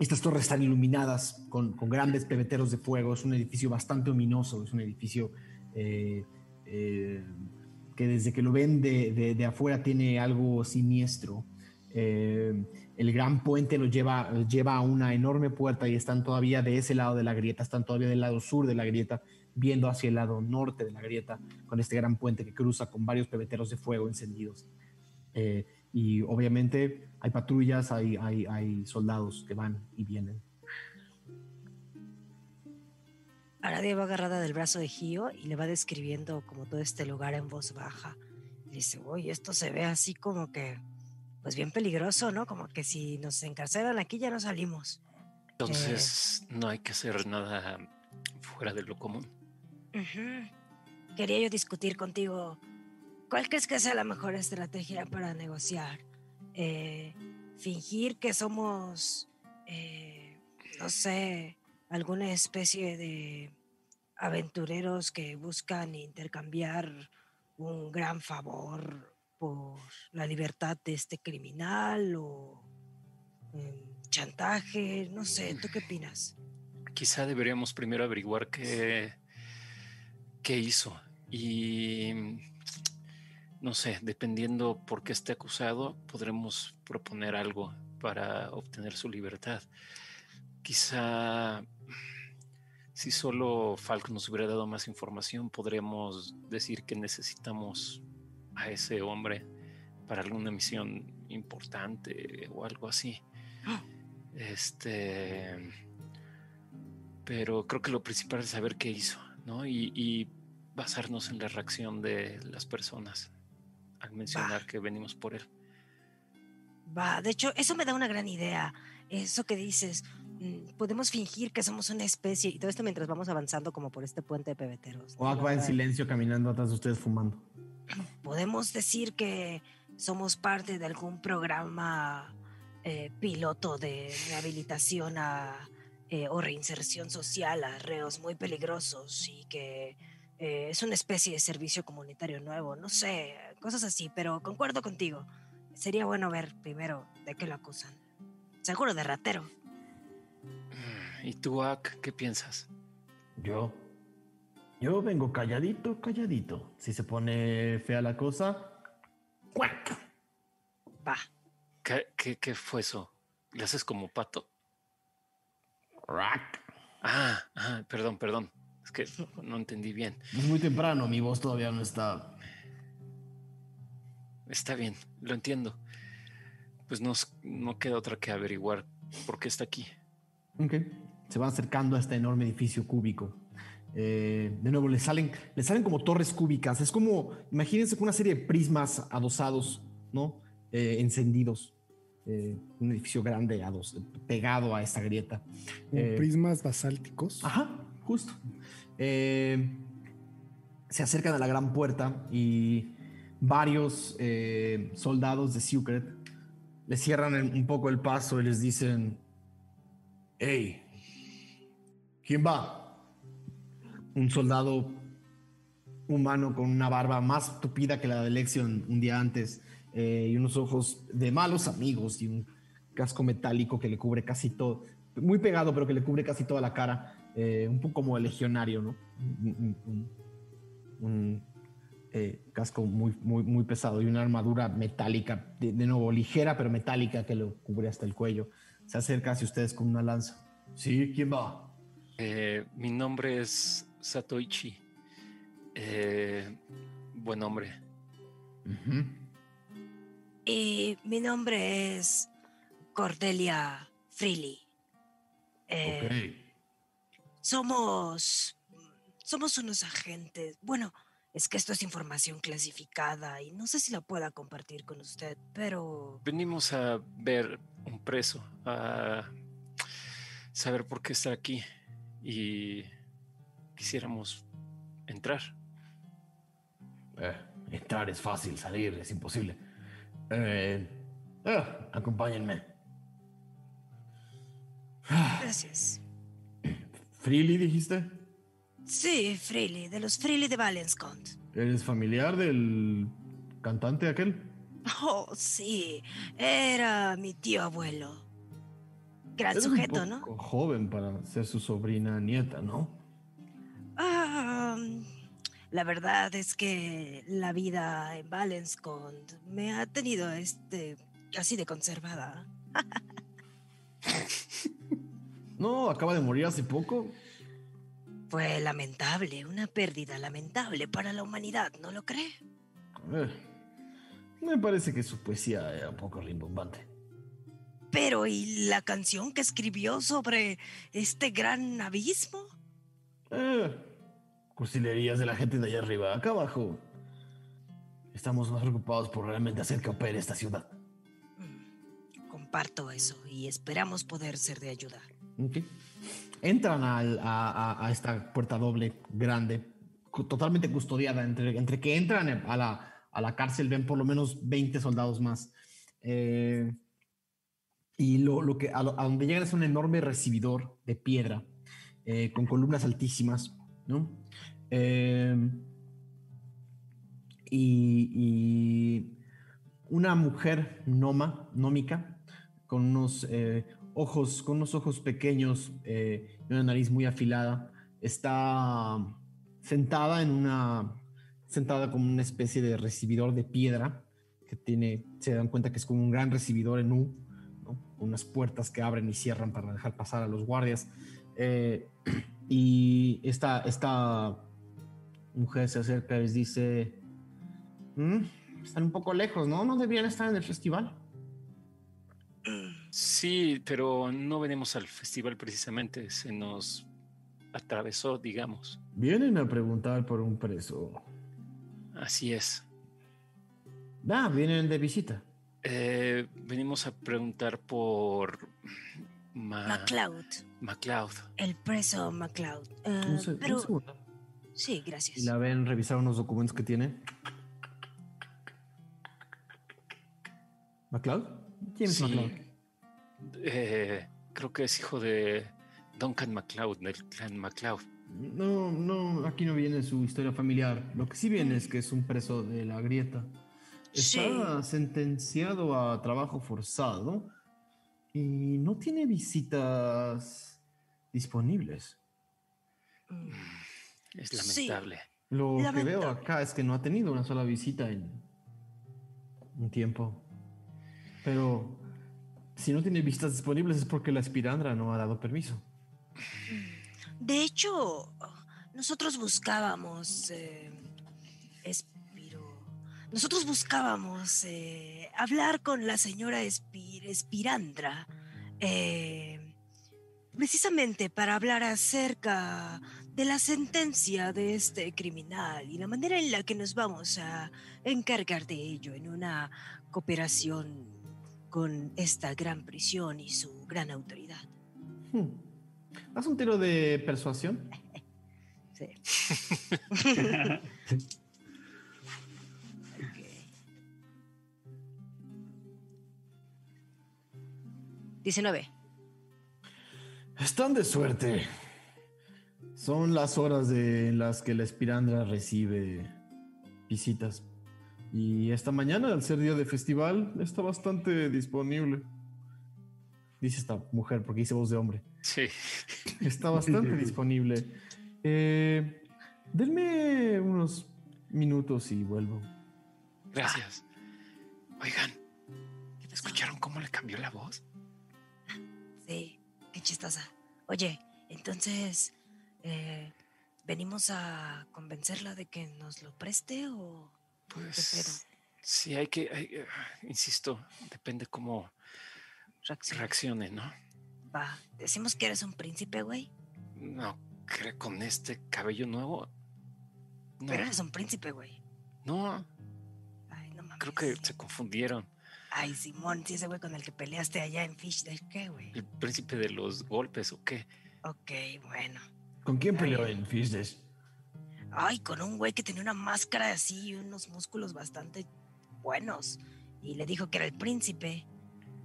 estas torres están iluminadas con, grandes pebeteros de fuego. Es un edificio bastante ominoso. Es un edificio eh, eh, que desde que lo ven de, de- afuera tiene algo siniestro. Eh, el gran puente lo lleva, lleva a una enorme puerta y están todavía de ese lado de la grieta, están todavía del lado sur de la grieta, viendo hacia el lado norte de la grieta, con este gran puente que cruza con varios pebeteros de fuego encendidos. Y obviamente hay patrullas, hay, hay, hay soldados que van y vienen. Aradia va agarrada del brazo de Gio y le va describiendo como todo este lugar en voz baja. Dice, oye, esto se ve así como que, pues bien peligroso, ¿no? Como que si nos encarcelan aquí ya no salimos. Entonces no hay que hacer nada fuera de lo común. Quería yo discutir contigo, ¿cuál crees que sea la mejor estrategia para negociar? Eh, fingir que somos, eh, no sé, alguna especie de aventureros que buscan intercambiar un gran favor por la libertad de este criminal o em, chantaje, no sé, ¿tú qué opinas? Quizá deberíamos primero averiguar qué, qué hizo. Y no sé, dependiendo por qué esté acusado, podremos proponer algo para obtener su libertad. Quizá si solo Falco nos hubiera dado más información, podremos decir que necesitamos a ese hombre para alguna misión importante o algo así. Este. Pero creo que lo principal es saber qué hizo, ¿no? Y, y basarnos en la reacción de las personas al mencionar que venimos por él. Va, de hecho, eso me da una gran idea. Eso que dices, mm, podemos fingir que somos una especie y todo esto mientras vamos avanzando como por este puente de pebeteros. ¿no? Oak va en silencio caminando atrás de ustedes fumando. Podemos decir que somos parte de algún programa eh, piloto de rehabilitación a, eh, o reinserción social a reos muy peligrosos y que eh, es una especie de servicio comunitario nuevo. No sé, cosas así, pero concuerdo contigo. Sería bueno ver primero de qué lo acusan. Seguro de ratero. ¿Y tú, Ak, qué piensas? Yo. Yo vengo calladito, calladito. Si se pone fea la cosa. ¡cuac! Va. ¿Qué, qué, qué fue eso? ¿Le haces como pato? ¡Rac! Ah, ah, perdón, perdón. Es que no entendí bien. Es muy temprano, mi voz todavía no está. Está bien, lo entiendo. Pues nos, no queda otra que averiguar por qué está aquí. Ok. Se van acercando a este enorme edificio cúbico. Eh, de nuevo, le salen, le salen como torres cúbicas. Es como, imagínense una serie de prismas adosados, ¿no? Eh, encendidos. Eh, un edificio grande ados, pegado a esta grieta. Eh, prismas basálticos. Ajá, justo. Eh, se acercan a la gran puerta y varios eh, soldados de Secret le cierran un poco el paso y les dicen: Hey, ¿quién va? Un soldado humano con una barba más tupida que la de Lexion un día antes eh, y unos ojos de malos amigos y un casco metálico que le cubre casi todo, muy pegado, pero que le cubre casi toda la cara, eh, un poco como el legionario, ¿no? Un, un- un- un, eh, casco muy, muy, muy pesado y una armadura metálica, de, de nuevo ligera, pero metálica que lo cubre hasta el cuello. Se acerca hacia ustedes con una lanza. Sí, ¿quién va? Eh, mi nombre es Satoichi. Eh, buen hombre. Y mi nombre es Cordelia Freely. Eh, Somos. Somos unos agentes. Bueno, es que esto es información clasificada y no sé si la pueda compartir con usted, pero. Venimos a ver un preso, a saber por qué está aquí y quisiéramos entrar. Eh, entrar es fácil, salir es imposible. Eh, eh, acompáñenme. Gracias. ¿Freely dijiste? Sí, Freely, de los Freely de Valenscont. ¿Eres familiar del cantante aquel? Oh, sí. Era mi tío abuelo. Gran Eres un sujeto, ¿no? poco joven para ser su sobrina nieta, ¿no? Ah, la verdad es que la vida en Valenscont me ha tenido este casi de conservada. No, acaba de morir hace poco. Fue lamentable, una pérdida lamentable para la humanidad, ¿no lo cree? Eh, me parece que su poesía era un poco rimbombante. Pero ¿y la canción que escribió sobre este gran abismo? Eh, cursilerías de la gente de allá arriba. Acá abajo estamos más preocupados por realmente hacer que opere esta ciudad. Mm, Comparto eso y esperamos poder ser de ayuda. Ok. Entran al- a, a- esta puerta doble grande, totalmente custodiada. Entre, entre que entran a la, a la cárcel ven por lo menos 20 soldados más. Eh, y lo, lo que, a, donde llegan es un enorme recibidor de piedra eh, con columnas altísimas. ¿no? Eh, y, y una mujer noma, nómica, con unos ojos, con unos ojos pequeños eh, y una nariz muy afilada, está sentada en una, sentada como una especie de recibidor de piedra que tiene, se dan cuenta que es como un gran recibidor en U, ¿no? unas puertas que abren y cierran para dejar pasar a los guardias. Eh, y esta, esta mujer se acerca y les dice, "Mm, están un poco lejos, ¿no? No deberían estar en el festival. Sí, pero no venimos al festival precisamente. Se nos atravesó, digamos. Vienen a preguntar por un preso. Así es. Ah, vienen de visita. Eh, venimos a preguntar por Ma- MacLeod, MacLeod. el preso MacLeod. Ah, Un se- un pero segundo. sí, gracias. Y la ven revisar unos documentos que tiene. ¿MacLeod? ¿Quién es Sí. MacLeod? Eh, creo que es hijo de Duncan MacLeod, del clan MacLeod. No, no, aquí no viene su historia familiar. Lo que sí viene es que es un preso de la grieta. Está sentenciado a trabajo forzado y no tiene visitas disponibles. Mm, Es Sí. lamentable. Lo que veo Lamentable. acá es que no ha tenido una sola visita en un tiempo. Pero si no tiene visitas disponibles es porque la espirandra no ha dado permiso. De hecho, nosotros buscábamos. eh. Nosotros buscábamos eh, hablar con la señora Espir- Espirandra. eh, precisamente para hablar acerca de la sentencia de este criminal y la manera en la que nos vamos a encargar de ello en una cooperación con esta gran prisión y su gran autoridad. Hmm. Haz un tiro de persuasión. Sí. Ok. Diecinueve. Están de suerte. Son las horas de en las que la espirandra recibe visitas. Y esta mañana, al ser día de festival, está bastante disponible. Dice esta mujer, porque dice voz de hombre. Sí. Está bastante disponible. Eh, denme unos minutos y vuelvo. Gracias. Oigan, ¿escucharon cómo le cambió la voz? Sí, qué chistosa. Oye, entonces, eh, ¿venimos a convencerla de que nos lo preste o...? Pues sí, hay que, hay- eh, insisto, depende cómo reaccione, ¿no? Va, decimos que eres un príncipe, güey. No, creo con este cabello nuevo. No, Pero eres un príncipe, güey. no, Ay, no mames. creo que se confundieron. Ay, Simón, sí, ese güey con el que peleaste allá en Fish Day, ¿qué, güey? ¿El príncipe de los golpes o qué? Ok, bueno. ¿Con quién peleó en Fisdes? Ay, con un güey que tenía una máscara así y unos músculos bastante buenos. Y le dijo que era el príncipe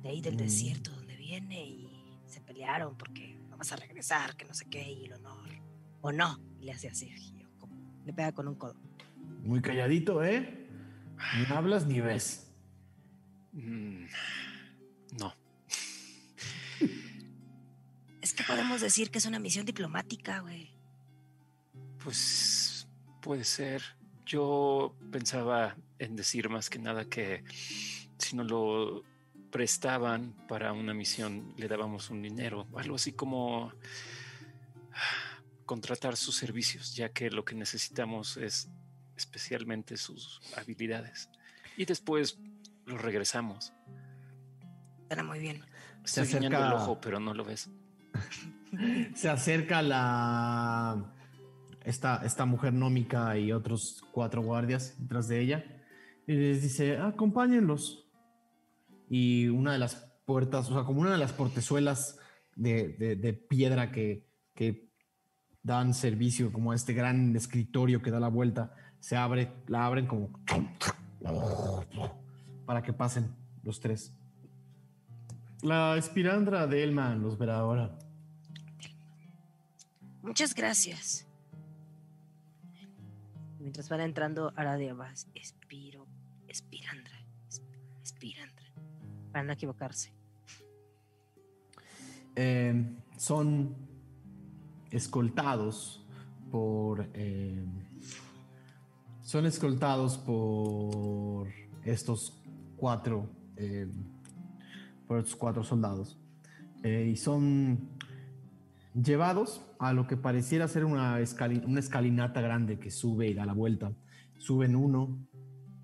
de ahí del Mm. desierto donde viene y se pelearon porque no vas a regresar, que no sé qué, y el honor. O no, y le hace así, y yo, como- le pega con un codo. Muy calladito, ¿eh? Ni hablas ni ves. Mm, no. Es que podemos decir que es una misión diplomática, güey. Pues puede ser. Yo pensaba en decir más que nada que si nos lo prestaban para una misión, le dábamos un dinero, algo así como contratar sus servicios, ya que lo que necesitamos es especialmente sus habilidades. Y después lo regresamos. Suena muy bien. Se Estoy guiñando el acerca- ojo, pero no lo ves. Se acerca la. Esta, esta mujer nómica y otros cuatro guardias detrás de ella. Y les dice: Acompáñenlos. Y una de las puertas, o sea, como una de las portezuelas de, de- piedra que, que dan servicio, como este gran escritorio que da la vuelta, se abre, la abren como. para que pasen los tres. La espirandra de Elman los verá ahora. Muchas gracias. Mientras van entrando, Aradia va. Espiro. Espirandra. es- Espirandra. Para no equivocarse. Eh, son escoltados por. eh, son escoltados por estos cuatro. eh, por estos cuatro soldados. Eh, y son llevados a lo que pareciera ser una, escali- una escalinata grande que sube y da la vuelta. Suben uno,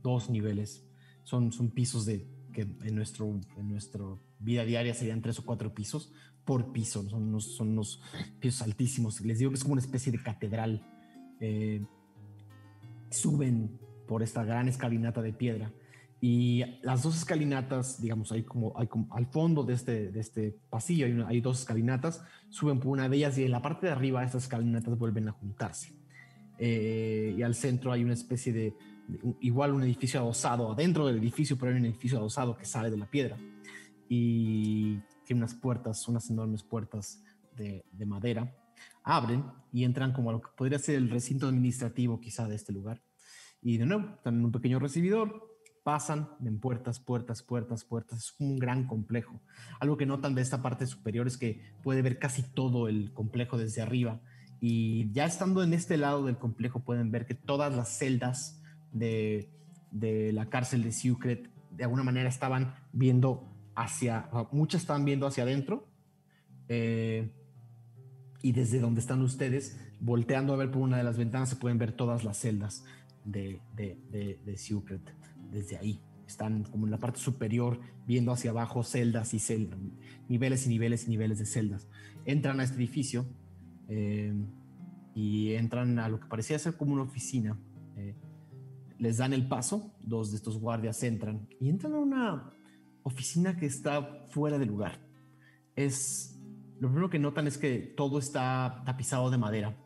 dos niveles. Son, pisos de que en nuestro nuestra vida diaria serían tres o cuatro pisos por piso. Son unos, son unos pisos altísimos. Les digo que es como una especie de catedral. Eh, suben por esta gran escalinata de piedra. Y las dos escalinatas, digamos, hay como, hay como al fondo de este, de este pasillo hay, una- hay dos escalinatas, suben por una de ellas y en la parte de arriba estas escalinatas vuelven a juntarse. Eh, y al centro hay una especie de, de igual un edificio adosado, adentro del edificio, pero hay un edificio adosado que sale de la piedra. Y tiene unas puertas, unas enormes puertas de, de madera. Abren y entran como a lo que podría ser el recinto administrativo quizá de este lugar. Y de nuevo, están en un pequeño recibidor, pasan en puertas, puertas, puertas, puertas. Es un gran complejo. Algo que notan de esta parte superior es que puede ver casi todo el complejo desde arriba. Y ya estando en este lado del complejo pueden ver que todas las celdas de, la cárcel de Secret de alguna manera estaban viendo hacia, muchas estaban viendo hacia adentro. eh, y desde donde están ustedes, volteando a ver por una de las ventanas, se pueden ver todas las celdas de, de, de, de Secret desde ahí. están como en la parte superior, viendo hacia abajo celdas y celdas, niveles y niveles y niveles de celdas. Entran a este edificio eh, y entran a lo que parecía ser como una oficina. Eh, les dan el paso, dos de estos guardias entran y entran a una oficina que está fuera de lugar. Es lo primero que notan es que todo está tapizado de madera,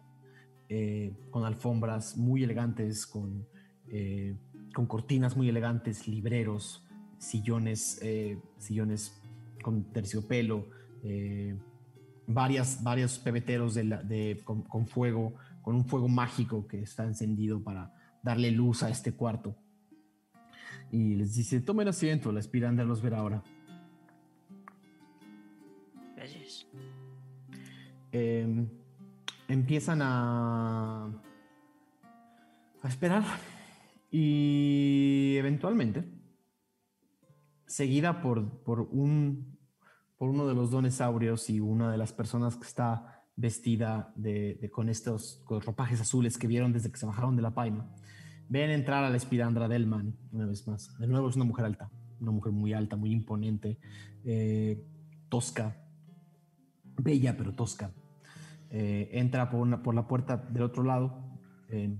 eh, con alfombras muy elegantes, con, con cortinas muy elegantes, libreros, sillones, eh, sillones con terciopelo, varias, varios pebeteros de de, con, con fuego, con un fuego mágico que está encendido para darle luz a este cuarto. Y les dice, tomen asiento, la aspirante los ver ahora. Gracias. Eh, empiezan a, a esperar y eventualmente, seguida por, por, un, por uno de los donesaurios y una de las personas que está vestida de, con estos ropajes azules que vieron desde que se bajaron de la paima, ven entrar a la espirandra Delman una vez más. De nuevo es una mujer alta, una mujer muy alta, muy imponente, eh, tosca, bella pero tosca. Eh, entra por, una, por la puerta del otro lado eh,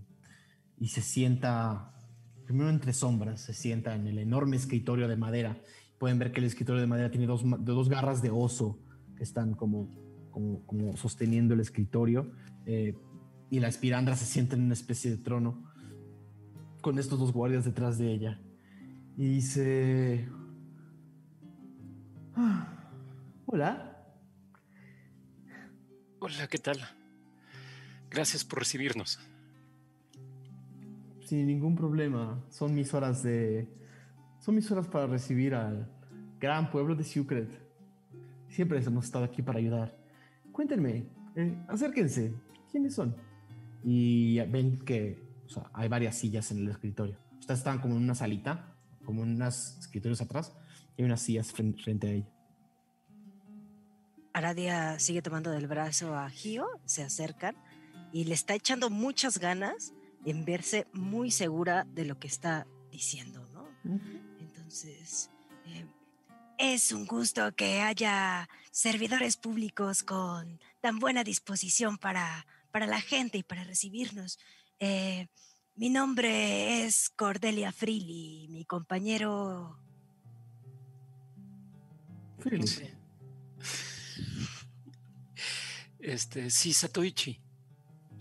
y se sienta, primero entre sombras, se sienta en el enorme escritorio de madera. Pueden ver que el escritorio de madera tiene dos, dos garras de oso que están como, como, como sosteniendo el escritorio. eh, y la espirandra se sienta en una especie de trono con estos dos guardias detrás de ella. Y dice... "Ah, Hola. Hola, ¿qué tal? Gracias por recibirnos. Sin ningún problema. Son mis horas de. Son mis horas para recibir al gran pueblo de Sucret. Siempre hemos estado aquí para ayudar. Cuéntenme, eh, acérquense. ¿Quiénes son? Y ven que hay varias sillas en el escritorio. Ustedes están como en una salita, como en unos escritorios atrás, y unas sillas fren- frente a ella. Aradia sigue tomando del brazo a Gio, se acercan y le está echando muchas ganas en verse muy segura de lo que está diciendo, ¿no? Entonces, eh, es un gusto que haya servidores públicos con tan buena disposición para, para la gente y para recibirnos. Eh, mi nombre es Cordelia Freely, mi compañero Freely. Sí. Este, sí, Satoichi.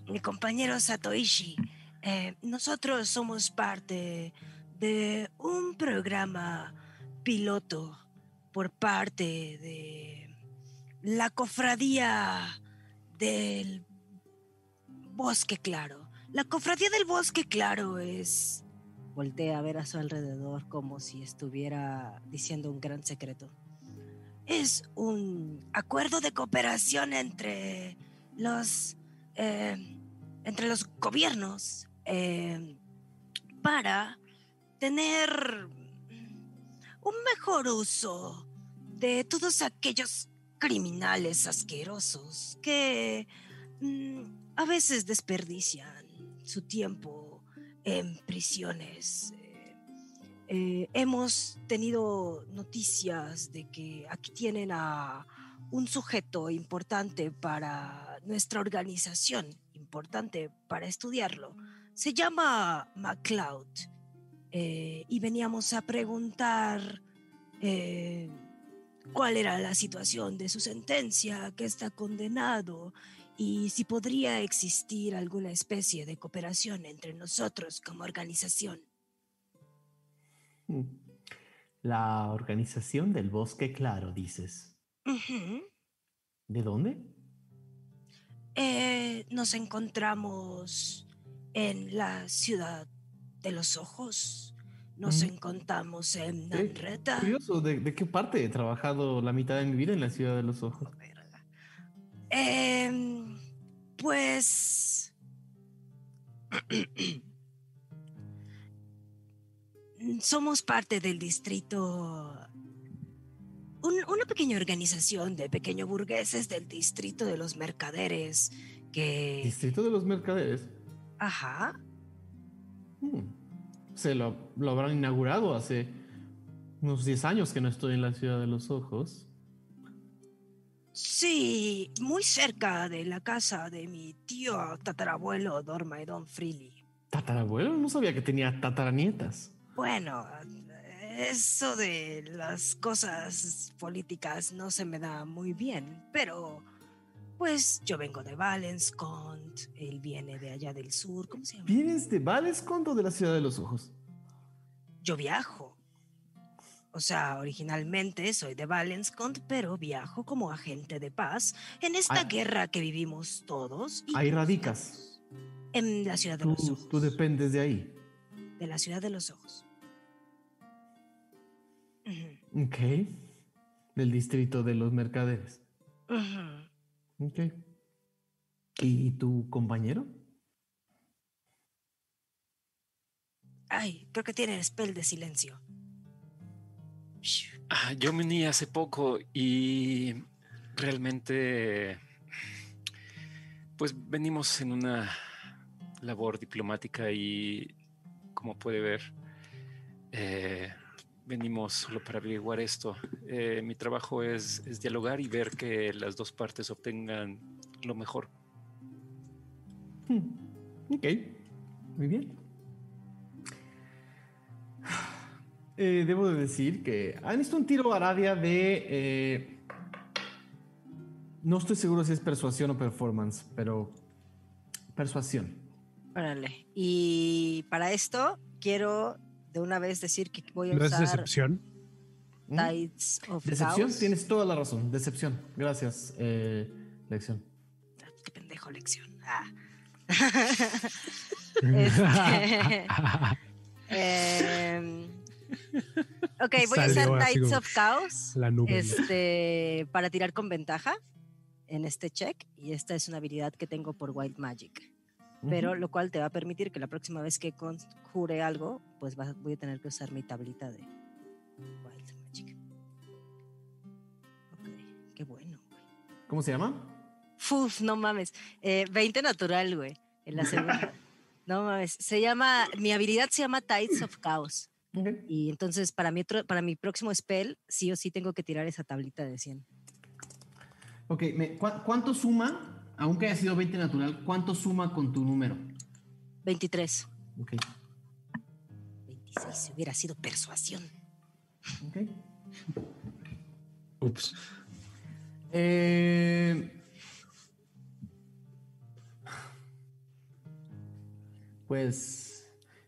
mi compañero Satoishi, eh, nosotros somos parte de un programa piloto por parte de la cofradía del Bosque Claro. La cofradía del Bosque Claro es... Voltea a ver a su alrededor como si estuviera diciendo un gran secreto. Es un acuerdo de cooperación entre los eh, entre los gobiernos eh, para tener un mejor uso de todos aquellos criminales asquerosos que mm, a veces desperdician su tiempo en prisiones. Eh, hemos tenido noticias de que aquí tienen a un sujeto importante para nuestra organización, importante para estudiarlo. Se llama MacLeod. eh, y veníamos a preguntar eh, cuál era la situación de su sentencia, que está condenado, y si podría existir alguna especie de cooperación entre nosotros como organización. Mm. La organización del bosque claro, dices. ¿De dónde? Eh, nos encontramos en la ciudad de los ojos. Nos Mm. encontramos en Nanreta. Curioso, ¿de, de qué parte he trabajado la mitad de mi vida en la ciudad de los ojos? Em, pues. Somos parte del distrito. un- una pequeña organización de pequeños burgueses del distrito de los mercaderes que. Distrito de los Mercaderes. Ajá. Hmm. Se lo, lo habrán inaugurado hace unos 10 años que no estoy en la ciudad de los ojos. Sí, muy cerca de la casa de mi tío tatarabuelo Dormaidon Freely. ¿Tatarabuelo? No sabía que tenía tataranietas. Bueno, eso de las cosas políticas no se me da muy bien, pero pues yo vengo de Valenscont, él viene de allá del sur, ¿cómo se llama? ¿Vienes de Valescont o de la ciudad de los ojos? Yo viajo. O sea, originalmente soy de Valenscont, pero viajo como agente de paz en esta Ah. guerra que vivimos todos. y Ahí radicas. En la ciudad de Tú, los ojos. tú dependes de ahí. De la ciudad de los ojos. Ok. Del distrito de los mercaderes. Ok. ¿Y tu compañero? Ay, creo que tiene spell de silencio. Ah, yo me uní hace poco y realmente, pues venimos en una labor diplomática y, como puede ver, eh, venimos solo para averiguar esto. Eh, mi trabajo es, es dialogar y ver que las dos partes obtengan lo mejor. Hmm, Ok. Muy bien. Eh, debo de decir que han visto un tiro Aradia de... eh, no estoy seguro si es persuasión o performance, pero persuasión. Órale. Y para esto quiero de una vez decir que voy a ¿No es usar decepción? ¿Mm? Tides of Decepción, Chaos. tienes toda la razón. Decepción. Gracias, eh, lección. Qué pendejo lección. Ah. Este, em, ok, voy a usar Tides of Chaos La nube. este, para tirar con ventaja en este check. Y esta es una habilidad que tengo por Wild Magic. Pero lo cual te va a permitir que la próxima vez que conjure algo, pues va- voy a tener que usar mi tablita de Wild Magic. Ok, qué bueno, güey. ¿Cómo se llama? Uf, no mames. Eh, 20 natural, güey. En la segunda. no mames. Se llama. Mi habilidad se llama Tides of Chaos. Y entonces, para mi, otro- para mi próximo spell, sí o sí tengo que tirar esa tablita de 100. Ok, me- ¿cu- ¿cuánto suma, aunque haya sido 20 natural, cuánto suma con tu número? 23. Ok, 26. Hubiera sido persuasión. ok. Ups. Eh, pues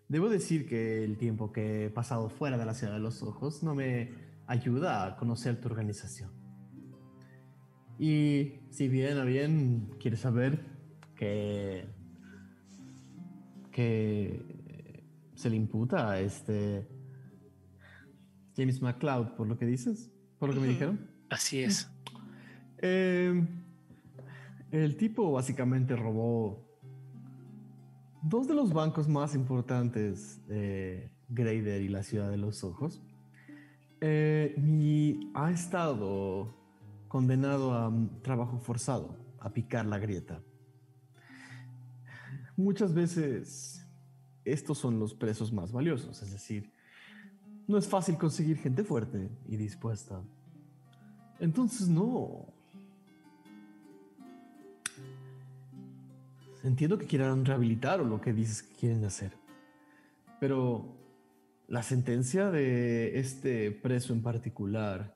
debo decir que el tiempo que he pasado fuera de la ciudad de los ojos no me ayuda a conocer tu organización. Y si bien a bien quieres saber que que se le imputa a este James McCloud por lo que dices, por lo que me dijeron. Así es. Eh, el tipo básicamente robó dos de los bancos más importantes de Grader y la Ciudad de los Ojos. Eh, y ha estado condenado a trabajo forzado, a picar la grieta. Muchas veces estos son los presos más valiosos, es decir, no es fácil conseguir gente fuerte y dispuesta. Entonces no. Entiendo que quieran rehabilitar o lo que dices que quieren hacer. Pero la sentencia de este preso en particular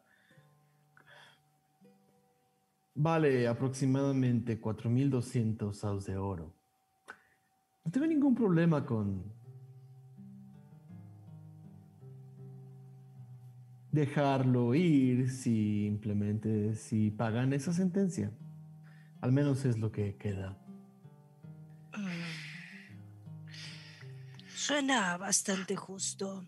vale aproximadamente 4.200 saus de oro. No tengo ningún problema con dejarlo ir simplemente si pagan esa sentencia. Al menos es lo que queda. Mm. Suena bastante justo.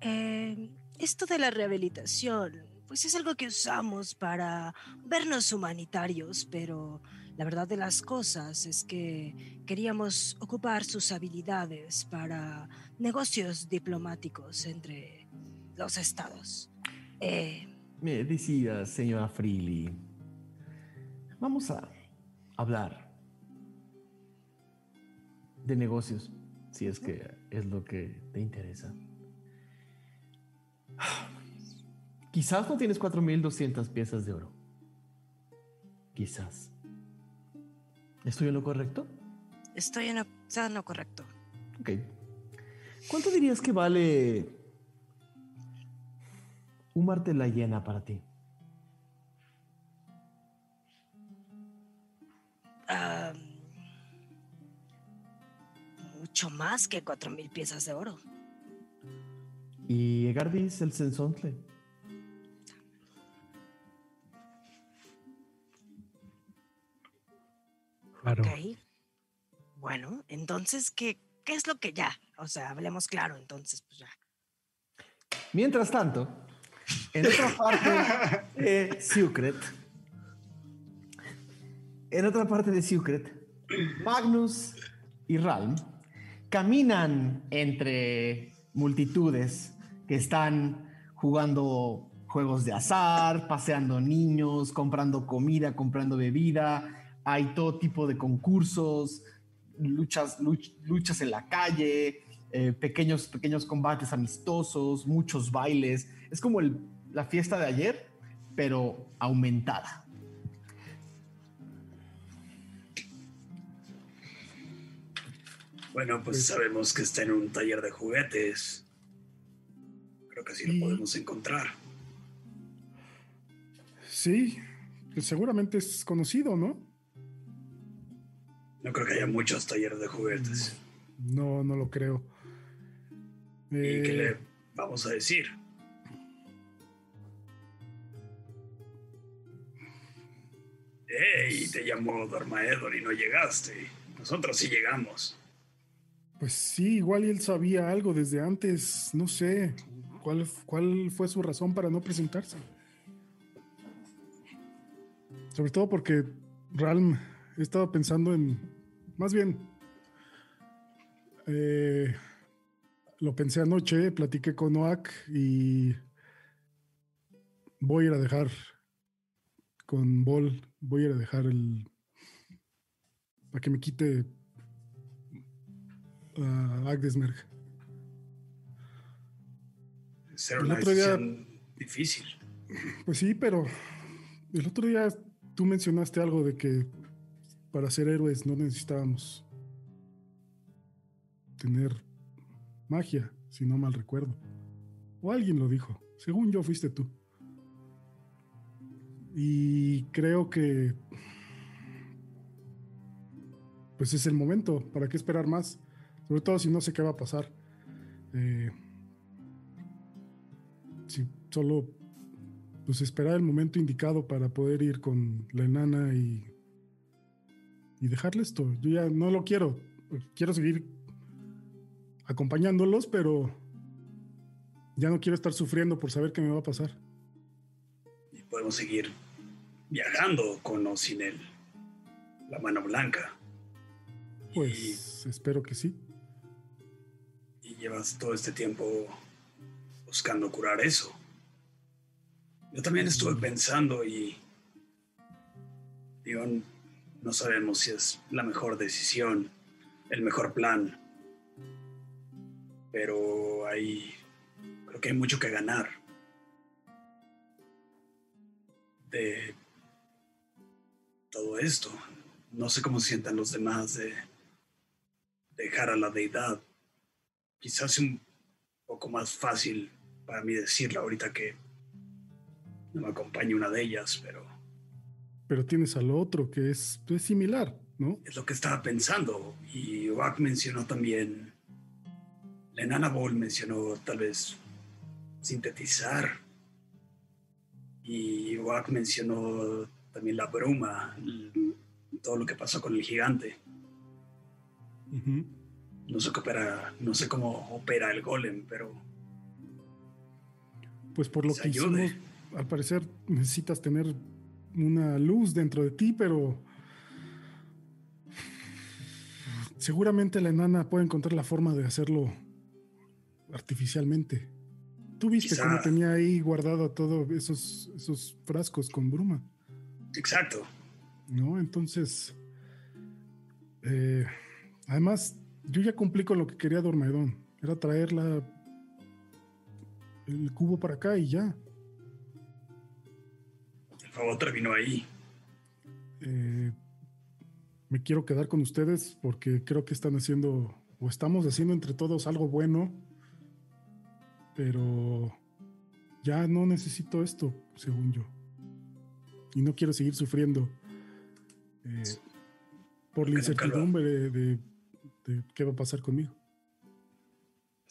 Eh, esto de la rehabilitación, pues es algo que usamos para vernos humanitarios, pero la verdad de las cosas es que queríamos ocupar sus habilidades para negocios diplomáticos entre los estados. Eh, Me decía, señora Freely, vamos a hablar de negocios, si es que es lo que te interesa. Quizás no tienes 4.200 piezas de oro. Quizás. ¿Estoy en lo correcto? Estoy en lo, en lo correcto. Ok. ¿Cuánto dirías que vale un martel la llena para ti? Mucho más que cuatro mil piezas de oro. Y Egardis el sensontle. Claro. Ok. Bueno, entonces, ¿qué, ¿qué es lo que ya? O sea, hablemos claro, entonces, pues ya. Mientras tanto, en otra parte de Secret, en otra parte de Secret, Magnus y Ralm caminan entre multitudes que están jugando juegos de azar, paseando niños, comprando comida, comprando bebida. Hay todo tipo de concursos, luchas, luch- luchas en la calle, eh, pequeños, pequeños combates amistosos, muchos bailes. Es como el- la fiesta de ayer, pero aumentada. Bueno, pues sabemos que está en un taller de juguetes. Creo que así lo podemos encontrar. Sí, pues seguramente es conocido, ¿no? No creo que haya muchos talleres de juguetes. No, no lo creo. ¿Y qué Eh, le vamos a decir? ¡Ey! Te llamó Dormaedor y no llegaste. Nosotros sí llegamos. Pues sí, igual él sabía algo desde antes. No sé cuál, cuál fue su razón para no presentarse. Sobre todo porque Ralm he estado pensando en. Más bien. eh, lo pensé anoche, platiqué con Oak y. Voy a ir a dejar. Con Bol, voy a ir a dejar el. Para que me quite a Agdesmerg. Será una otro día- decisión difícil. Pues sí, pero el otro día tú mencionaste algo de que para ser héroes no necesitábamos tener magia, si no mal recuerdo. O alguien lo dijo. Según yo fuiste tú. Y creo que pues es el momento. ¿Para qué esperar más? Sobre todo si no sé qué va a pasar. Eh, si solo pues esperar el momento indicado para poder ir con la enana y, y dejarle esto. Yo ya no lo quiero. Quiero seguir acompañándolos, pero ya no quiero estar sufriendo por saber qué me va a pasar. Y podemos seguir viajando con o sin él. La mano blanca. Pues espero que sí. Y llevas todo este tiempo buscando curar eso. Yo también estuve pensando y digo, no sabemos si es la mejor decisión, el mejor plan, pero hay, creo que hay mucho que ganar de todo esto. No sé cómo sientan los demás de dejar a la deidad. Quizás un poco más fácil para mí decirlo ahorita que no me acompaña una de ellas, pero Pero tienes al otro que es, es similar, ¿no? es lo que estaba pensando. Y Oak mencionó también, la enana Ball mencionó tal vez sintetizar. Y Oak mencionó también la bruma, todo lo que pasó con el gigante. No sé, opera, no sé cómo opera el golem, pero Pues por lo que ayude. hicimos, al parecer necesitas tener una luz dentro de ti, pero seguramente la enana puede encontrar la forma de hacerlo artificialmente. Tú viste Quizá- cómo tenía ahí guardado todos esos, esos frascos con bruma, exacto. ¿no? Entonces, eh, además, yo ya cumplí con lo que quería Dormedón, era traer la, el cubo para acá y ya. Favor terminó ahí. Eh, me quiero quedar con ustedes porque creo que están haciendo o estamos haciendo entre todos algo bueno, pero ya no necesito esto, según yo. Y no quiero seguir sufriendo eh, por la incertidumbre de, de- de qué va a pasar conmigo.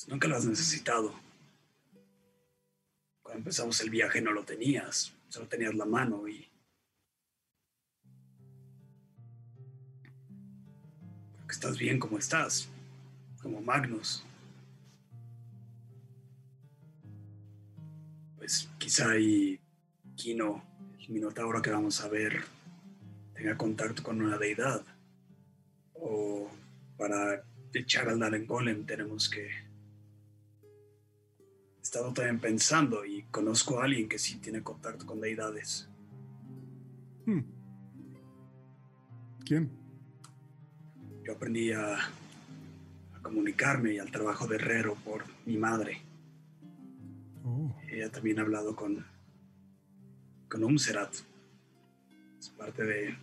Nunca lo has necesitado. Cuando empezamos el viaje no lo tenías, solo tenías la mano y... Que estás bien como estás, como Magnus. Pues quizá y Kino, el minotauro que vamos a ver, tenga contacto con una deidad. O para echar al Golem tenemos que... He estado también pensando y conozco a alguien que sí tiene contacto con deidades. Hmm. ¿Quién? Yo aprendí a, a comunicarme y al trabajo de herrero por mi madre. Oh, Ella también ha hablado con, con Umserat. Es parte de,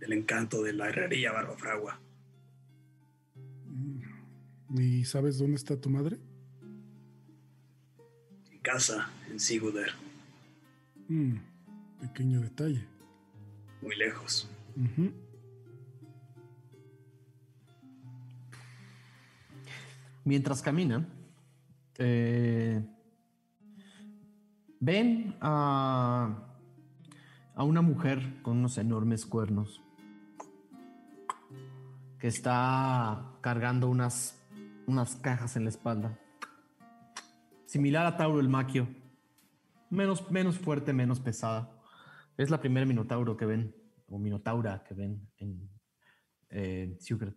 del encanto de la herrería Barbafragua. ¿Y sabes dónde está tu madre? En casa, en Siguder, Mm, pequeño detalle. muy lejos. Mientras caminan, eh, ven a, a una mujer con unos enormes cuernos que está cargando unas, unas cajas en la espalda. Similar a Tauro el Maquio. Menos, menos fuerte, menos pesada. Es la primera Minotauro que ven, o Minotaura que ven en eh, Secret.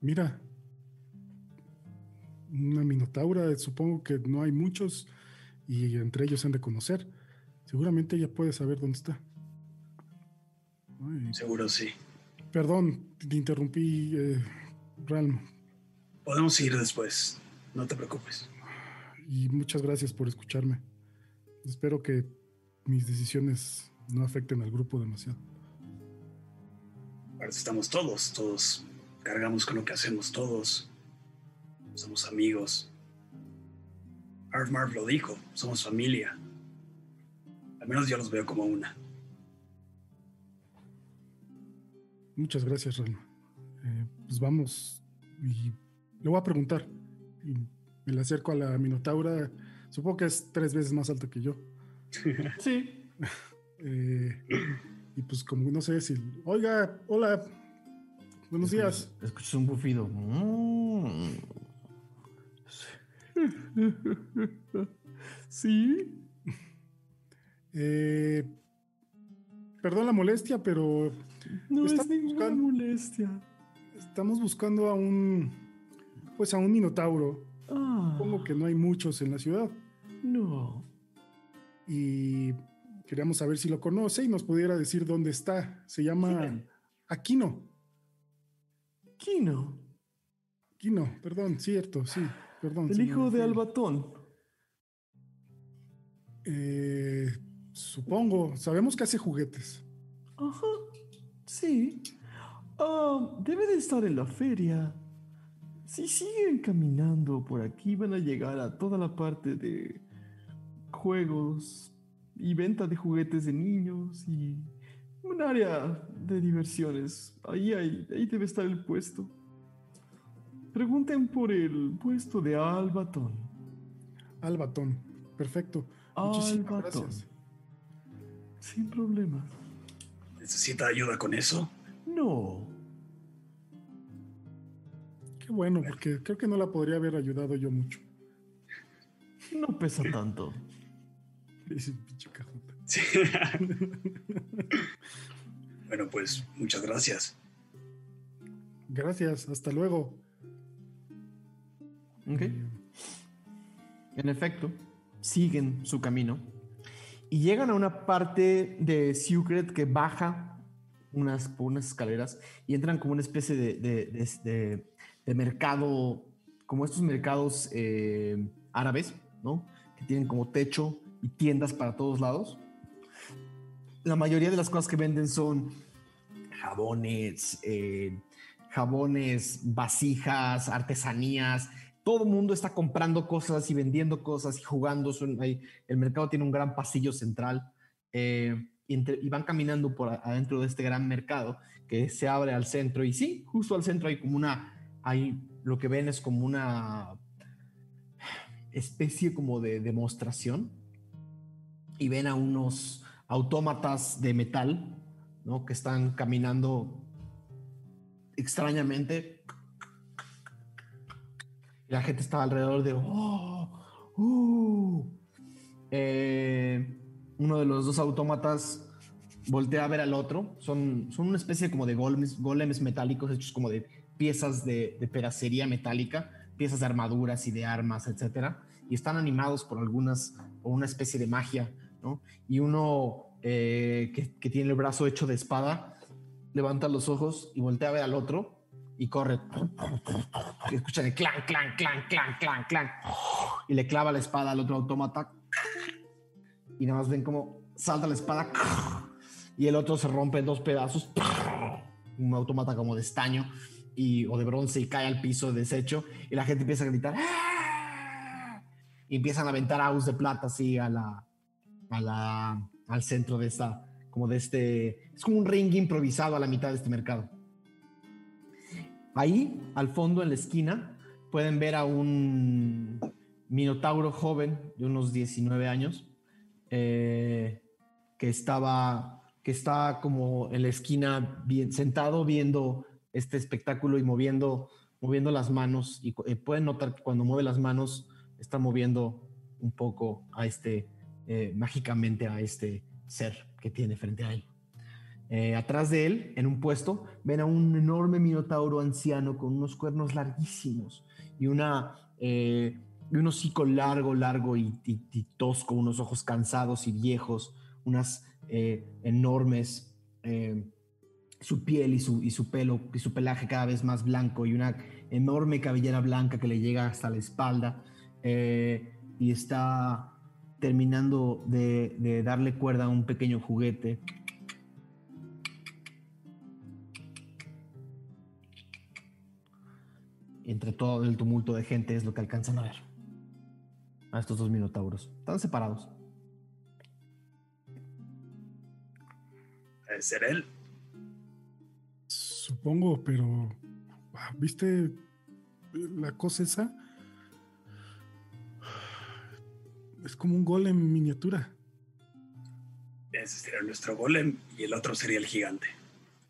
Mira, una minotaura, supongo que no hay muchos y entre ellos han de conocer. Seguramente ella puede saber dónde está. Ay, Seguro sí. perdón, te interrumpí, eh, Ralm, Podemos ir después. No te preocupes. y muchas gracias por escucharme. Espero que mis decisiones no afecten al grupo demasiado. Eso estamos todos. Todos cargamos con lo que hacemos todos. Somos amigos. Arf Marv lo dijo. Somos familia. Al menos yo los veo como una. Muchas gracias, Ralm. Eh, pues vamos y le voy a preguntar. Y me le acerco a la Minotaura. Supongo que es tres veces más alta que yo. Sí, Eh, y pues como no sé si... Oiga, hola. Buenos días. Escuchas un bufido. Mm. Sí. Eh, perdón la molestia, pero No es ninguna buscando- molestia. estamos buscando a un... Pues a un Minotauro. Ah, Supongo que no hay muchos en la ciudad. no. y queríamos saber si lo conoce y nos pudiera decir dónde está. Se llama. Aquino. Kino, Aquino, perdón, cierto, sí, perdón. el hijo de. Albatón. Eh, supongo, sabemos que hace juguetes. Ajá, sí. Ah, debe de estar en la feria. Si siguen caminando por aquí, van a llegar a toda la parte de juegos y venta de juguetes de niños y un área de diversiones. Ahí, hay- ahí debe estar el puesto. Pregunten por el puesto de Albatón. Albatón, perfecto. Muchísimas gracias. Sin problema. ¿Necesita ayuda con eso? No. Qué bueno, porque creo que no la podría haber ayudado yo mucho. No pesa tanto. Ese pinche cajota. Sí. bueno, pues muchas gracias. Gracias, hasta luego. Ok. Eh, En efecto, siguen su camino y llegan a una parte de Secret que baja unas, por unas escaleras y entran como una especie de, de- de- de- de mercado, como estos mercados eh, árabes, ¿no? Que tienen como techo y tiendas para todos lados. La mayoría de las cosas que venden son jabones, eh, jabones, vasijas, artesanías. Todo el mundo está comprando cosas y vendiendo cosas y jugando. Son- hay- el mercado tiene un gran pasillo central eh, y, y van caminando por adentro de este gran mercado que se abre al centro. Y sí, justo al centro hay como una, hay lo que ven es como una especie como de demostración y ven a unos autómatas de metal, ¿no? Que están caminando extrañamente. La gente estaba alrededor de, oh, uh". Eh, uno de los dos autómatas voltea a ver al otro. Son, son una especie como de golems, golems metálicos hechos como de piezas de, de peracería metálica, piezas de armaduras y de armas, etcétera. Y están animados por algunas, o una especie de magia, ¿no? Y uno eh, que, tiene el brazo hecho de espada levanta los ojos y voltea a ver al otro y corre. Y escuchan el clan, clan, clan, clan, clan, clan. Y le clava la espada al otro autómata. Y nada más ven cómo salta la espada y el otro se rompe en dos pedazos. Un autómata como de estaño y, o de bronce y cae al piso deshecho. Y la gente empieza a gritar. "¡Ah!". Y empiezan a aventar aus de plata así a la, a la, al centro de esta, como de este, es como un ring improvisado a la mitad de este mercado. Ahí, al fondo, en la esquina, pueden ver a un minotauro joven de unos 19 años eh, que estaba, que está como en la esquina, bien, sentado viendo este espectáculo y moviendo, moviendo las manos. Y eh, pueden notar que cuando mueve las manos está moviendo un poco a este, eh, mágicamente a este ser que tiene frente a él. Eh, atrás de él, en un puesto, ven a un enorme minotauro anciano con unos cuernos larguísimos y, una, eh, y un hocico largo, largo y, y- y tosco, unos ojos cansados y viejos, unas enormes, su piel y su, y su pelo y su pelaje cada vez más blanco y una enorme cabellera blanca que le llega hasta la espalda eh, y está terminando de, de darle cuerda a un pequeño juguete entre todo el tumulto de gente es lo que alcanzan a ver. A estos dos minotauros. Están separados. Debe ser él. Supongo, pero. ah, ¿Viste la cosa esa? Es como un golem en miniatura. Ese sería nuestro golem y el otro sería el gigante.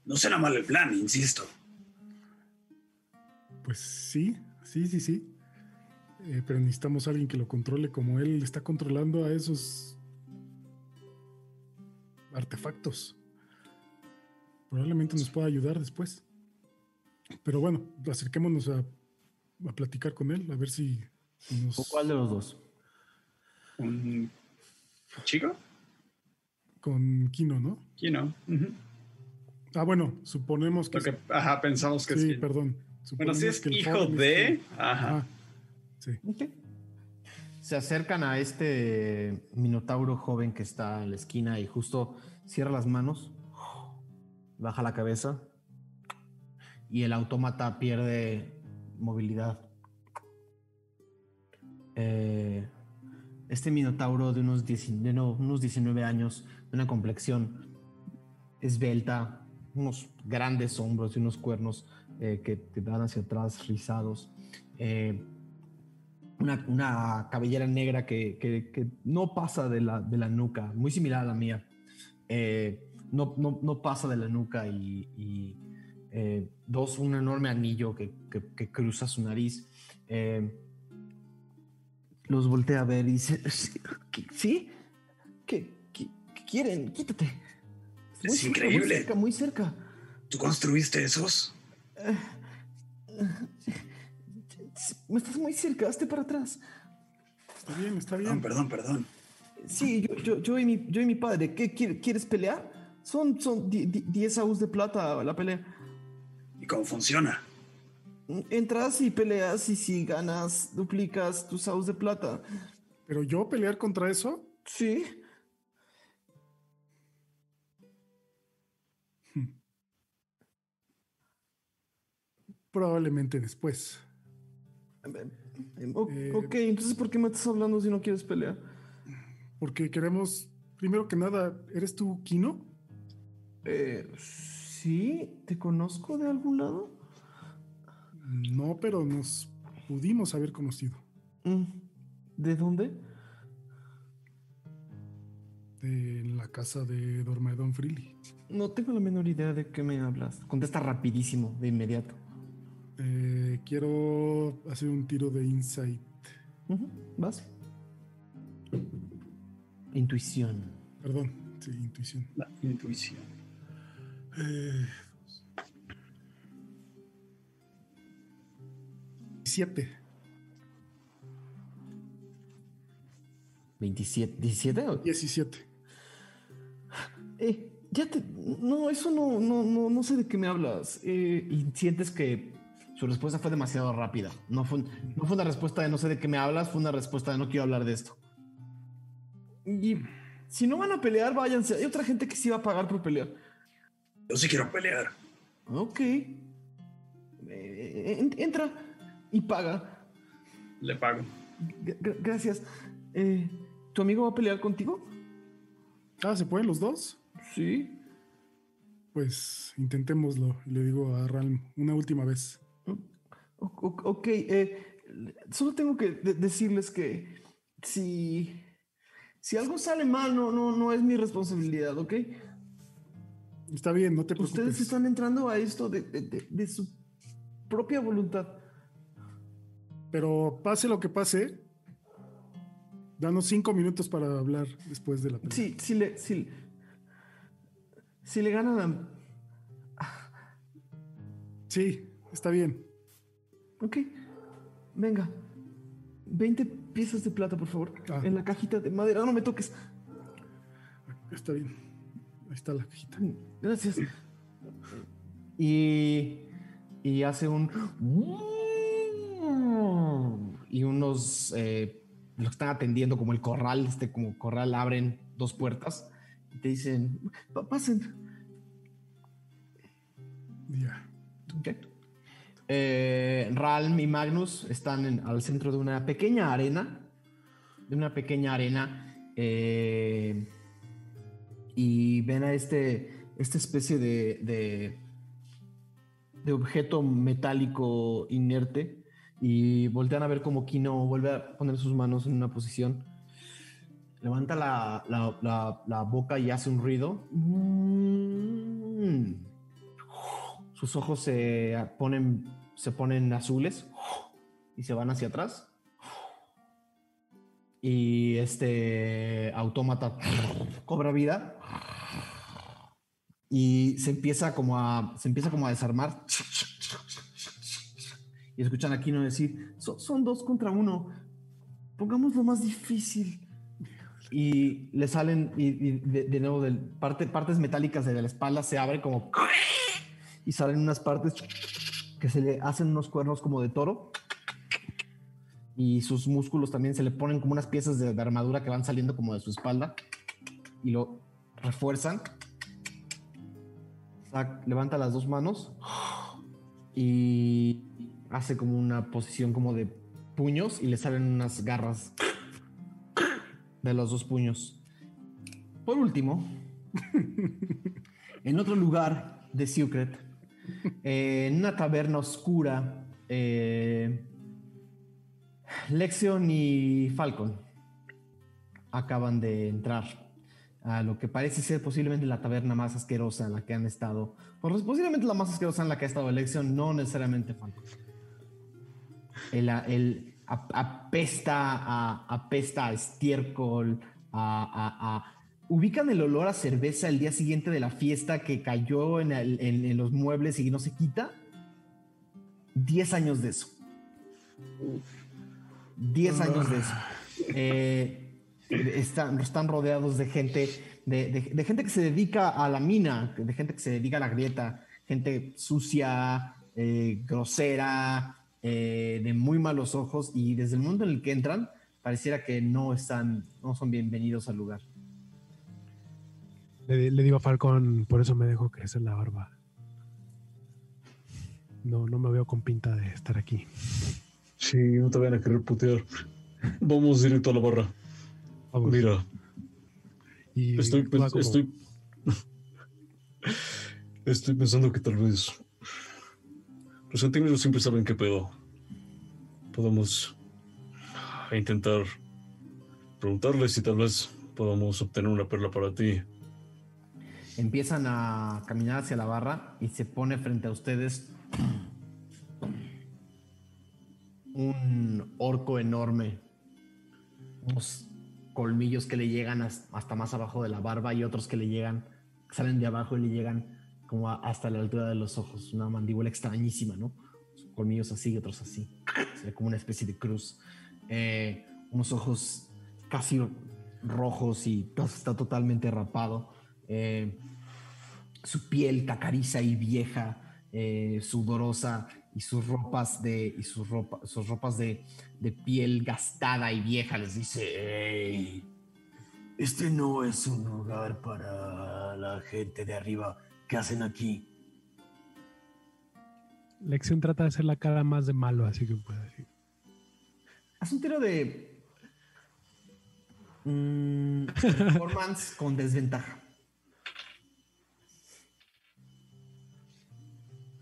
No será mal el plan, insisto. Pues sí, sí, sí, sí. Eh, pero necesitamos a alguien que lo controle como él está controlando a esos artefactos. Probablemente nos pueda ayudar después. Pero bueno, acerquémonos a, a platicar con él, a ver si, si nos... ¿Cuál de los dos? ¿Un chico? Con Kino, ¿no? Kino. Ah, bueno, suponemos que... Ajá, pensamos que sí, sí. perdón. Bueno, si es que hijo de. este- Ajá. Ah, sí. Se acercan a este minotauro joven que está en la esquina y justo cierra las manos, baja la cabeza y el autómata pierde movilidad. Eh, este minotauro de unos, 19, de no, unos 19 años, de una complexión esbelta, unos grandes hombros y unos cuernos eh, que te dan hacia atrás rizados. eh, una, cabellera negra que, no pasa de la, nuca, muy similar a la mía. No, no, no pasa de la nuca y, y, eh, dos, un enorme anillo que, que- que cruza su nariz. Eh, los voltea a ver y dice, "¿Qué- ¿sí? ¿Qué, qué- qué quieren? Quítate. Es cerca, increíble. Muy cerca, muy cerca. ¿Tú construiste esos? Me estás muy cerca, hazte para atrás. Está bien, está Perdón, bien. perdón, perdón. Sí, yo, yo, yo, y, mi, yo y mi padre. ¿Qué quiere- quieres pelear? Son, son di- di- 10 aus de plata la pelea. ¿Y cómo funciona? Entras y peleas y si ganas, duplicas tus aus de plata. Pero yo pelear contra eso, Sí. probablemente después. O- Eh, ok, entonces ¿por qué me estás hablando si no quieres pelear? Porque queremos, primero que nada, ¿eres tú Kino? Eh, sí, ¿te conozco de algún lado? No, pero nos pudimos haber conocido. Mm, ¿De dónde? En la casa de Dormedon Freely. No tengo la menor idea de qué me hablas. Contesta rapidísimo, de inmediato. Eh, quiero hacer un tiro de insight. ¿Vas? Intuición. Perdón, sí, intuición. La intuición. Siete. 27. ¿17? o- 17. Eh, ya te. No, eso no, no, no, no sé de qué me hablas. Eh, y sientes que su respuesta fue demasiado rápida. No fue, no fue una respuesta de no sé de qué me hablas, fue una respuesta de no quiero hablar de esto. Y si no van a pelear, váyanse. Hay otra gente que sí va a pagar por pelear. Yo sí quiero pelear. Ok. Eh, en- entra y paga. Le pago. G- gracias. Eh, ¿Tu amigo va a pelear contigo? Ah, ¿se pueden los dos? Sí. Pues intentémoslo. Le digo a Ralm una última vez. Ok, eh, solo tengo que de- decirles que si, si algo sale mal, no, no, no es mi responsabilidad, ¿ok? Está bien, no te preocupes. Ustedes están entrando a esto de, de- de- de su propia voluntad. Pero pase lo que pase, danos cinco minutos para hablar después de la pelea. Si, si, le, si, si le ganan a... Sí, está bien. Ok, venga. 20 piezas de plata, por favor. Ah. En la cajita de madera. No me toques. Está bien. Ahí está la cajita. Gracias. Y, y hace un... Y unos... eh, los que están atendiendo como el corral, este como corral, abren dos puertas y te dicen, "Pa- pasen. Ya. Ok. Eh, Ralm y Magnus están en- al centro de una pequeña arena. De una pequeña arena. eh, y ven a este, esta especie de, de, objeto metálico inerte. Y voltean a ver como Kino vuelve a poner sus manos en una posición. Levanta la- la boca y hace un ruido. Mm. Sus ojos se ponen, se ponen azules y se van hacia atrás. Y este autómata cobra vida y se empieza como a, se empieza como a desarmar. Y escuchan a Kino decir, "So- son dos contra uno. Pongámoslo más difícil. Y le salen, y, y de, de nuevo, del, parte, partes metálicas de la espalda se abren como y salen unas partes que se le hacen unos cuernos como de toro y sus músculos también se le ponen como unas piezas de, de armadura que van saliendo como de su espalda y lo refuerzan. Levanta las dos manos y hace como una posición como de puños y le salen unas garras de los dos puños. Por último, en otro lugar de Secret, eh, en una taberna oscura, eh, Lexion y Falcon acaban de entrar a lo que parece ser posiblemente la taberna más asquerosa en la que han estado. Pues posiblemente la más asquerosa en la que ha estado Lexion, no necesariamente. El, el ap- apesta a, apesta a estiércol, a, a- a- ubican el olor a cerveza el día siguiente de la fiesta que cayó en, el- en- en los muebles y no se quita. 10 años de eso. 10 años de eso. Eh, están, están rodeados de gente, de, de- de gente que se dedica a la mina, de gente que se dedica a la grieta, gente sucia, eh, grosera, eh, de muy malos ojos, y desde el momento en el que entran, pareciera que no están, no son bienvenidos al lugar. Le, le digo a Falcon, por eso me dejo crecer la barba. No, no me veo con pinta de estar aquí. Sí, no te vayan a querer putear. Vamos directo a la barra. Vamos. Mira, Y estoy, como- estoy, estoy pensando que tal vez los centímetros siempre saben qué pedo. Podemos intentar preguntarles si tal vez podamos obtener una perla para ti. Empiezan a caminar hacia la barra y se pone frente a ustedes un orco enorme. Unos colmillos que le llegan has- hasta más abajo de la barba y otros que le llegan, salen de abajo y le llegan como hasta la altura de los ojos. Una mandíbula extrañísima, ¿no? Colmillos así y otros así. Se como una especie de cruz. Eh, unos ojos casi rojos y está totalmente rapado. Eh, su piel cacariza y vieja, eh, sudorosa y sus ropas de y sus sus ropas de, de piel gastada y vieja les dice, "Ey, este no es un lugar para la gente de arriba. ¿Qué hacen aquí? Lección trata de hacer la cara más de malo, así que puede decir. Haz un tiro de mm, performance con desventaja.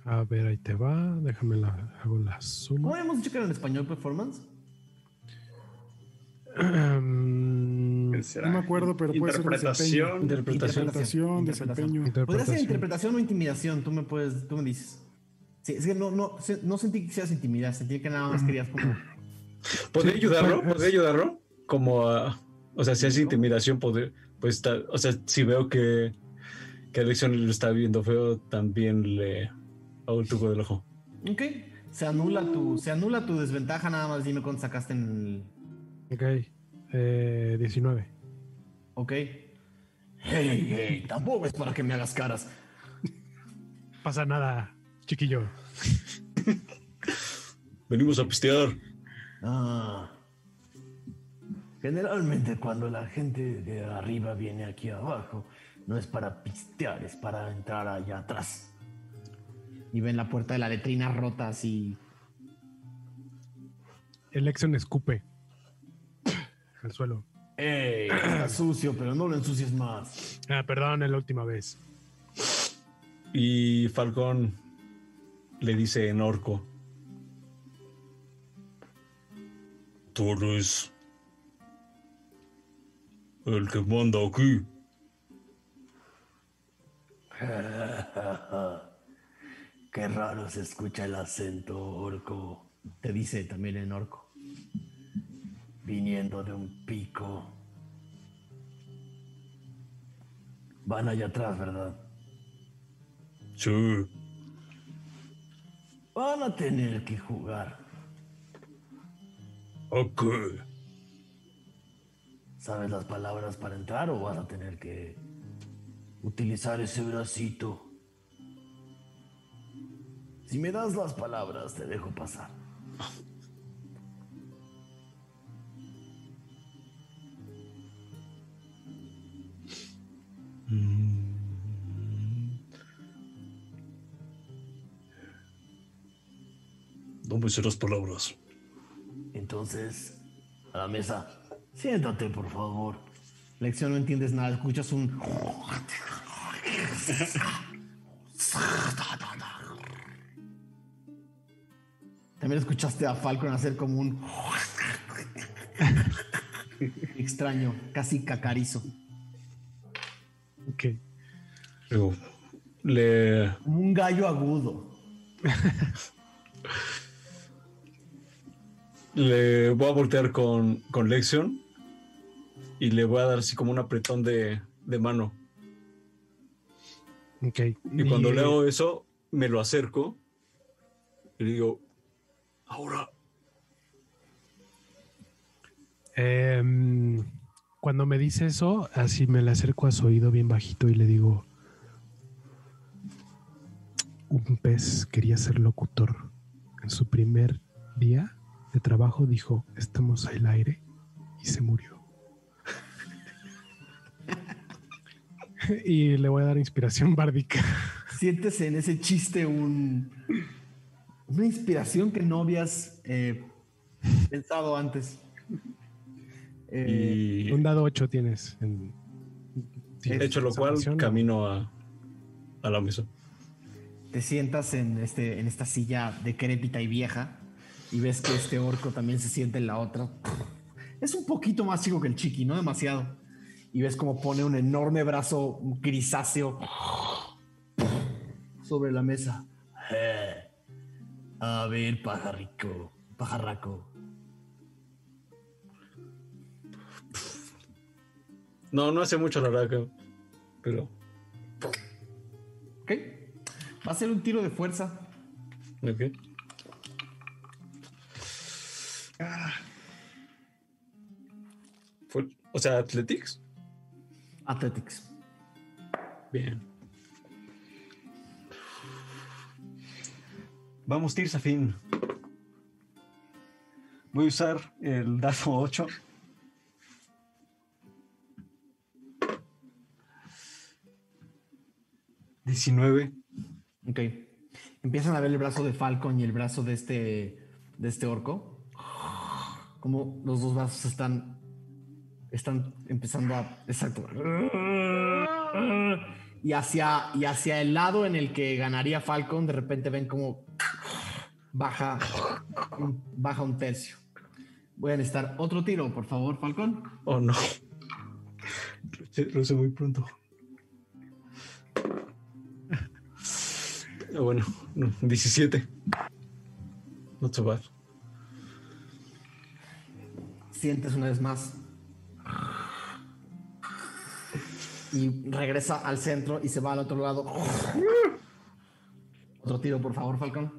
A ver, ahí te va. Déjame la, hago la suma. ¿Cómo habíamos dicho que era en español performance? Mm, ¿Qué será? No me acuerdo, pero puede ser Interpretación. Interpretación. Interpretación, desempeño. Podría ser interpretación. o intimidación, tú me puedes, tú me dices. Sí, es que no, no, no sentí que quisieras intimidar, sentí que nada más querías como. ¿Podría Sí, ayudarlo? pues, ¿Podría ayudarlo? Como a... O sea, si es intimidación, poder, pues está... O sea, si veo que, que Alexion lo está viendo feo, también le hago el truco del ojo. Ok. Se anula tu, se anula tu desventaja, nada más dime cuánto sacaste en el. Ok. Eh, 19. Ok. Hey, hey, tampoco es para que me hagas caras. Pasa nada, chiquillo. Venimos a pistear. Ah. Generalmente cuando la gente de arriba viene aquí abajo, no es para pistear, es para entrar allá atrás. Y ven la puerta de la letrina rota así. El Lexion escupe al suelo. ¡Ey! Está sucio, pero no lo ensucies más. Ah, perdón, es la última vez. Y Falcón le dice en orco. Tú eres el que manda aquí. Qué raro se escucha el acento orco. Te dice también en orco. Viniendo de un pico. Van allá atrás, ¿verdad? Sí. Van a tener que jugar. ¿A qué? ¿Sabes las palabras para entrar o vas a tener que utilizar ese bracito? Si me das las palabras, te dejo pasar. No me las palabras. Entonces, a la mesa. Siéntate, por favor. Lección, no entiendes nada. Escuchas un. También escuchaste a Falcon hacer como un. extraño, casi cacarizo. Ok. Digo, le, un gallo agudo. le voy a voltear con, con Lexion y le voy a dar así como un apretón de, de mano. Ok. Y cuando le hago eso, me lo acerco y le digo, ahora, Em, cuando me dice eso, así me le acerco a su oído bien bajito y le digo: Un pez quería ser locutor. En su primer día de trabajo dijo: Estamos al aire y se murió. y le voy a dar inspiración bárdica. Sientes en ese chiste un, una inspiración que no habías eh, pensado antes. Eh, Y Un dado 8 tienes. En, de hecho, lo cual camino a, a la mesa. te sientas en, este, en esta silla decrépita y vieja y ves que este orco también se siente en la otra. Es un poquito más chico que el chiqui, no demasiado. Y ves como pone un enorme brazo grisáceo sobre la mesa. Eh, A ver, pajarrico, pajarraco. No, no hace mucho la verdad, pero ¿Ok? Va a ser un tiro de fuerza. ok. Fue- o sea, Athletics. Athletics. Bien. Vamos, Tirsafin. Voy a usar el dado 8. Diecinueve. Ok. Empiezan a ver el brazo de Falcon y el brazo de este, de este orco. Como los dos brazos están, están empezando a... Exacto. Y hacia, y hacia el lado en el que ganaría Falcon, de repente ven como baja, un- baja un tercio. Voy a necesitar otro tiro, por favor, Falcon. Oh, no. Lo hice muy pronto. Ah, Bueno, no, 17. Not so bad. Sientes una vez más. Y regresa al centro y se va al otro lado. Otro tiro, por favor, Falcon.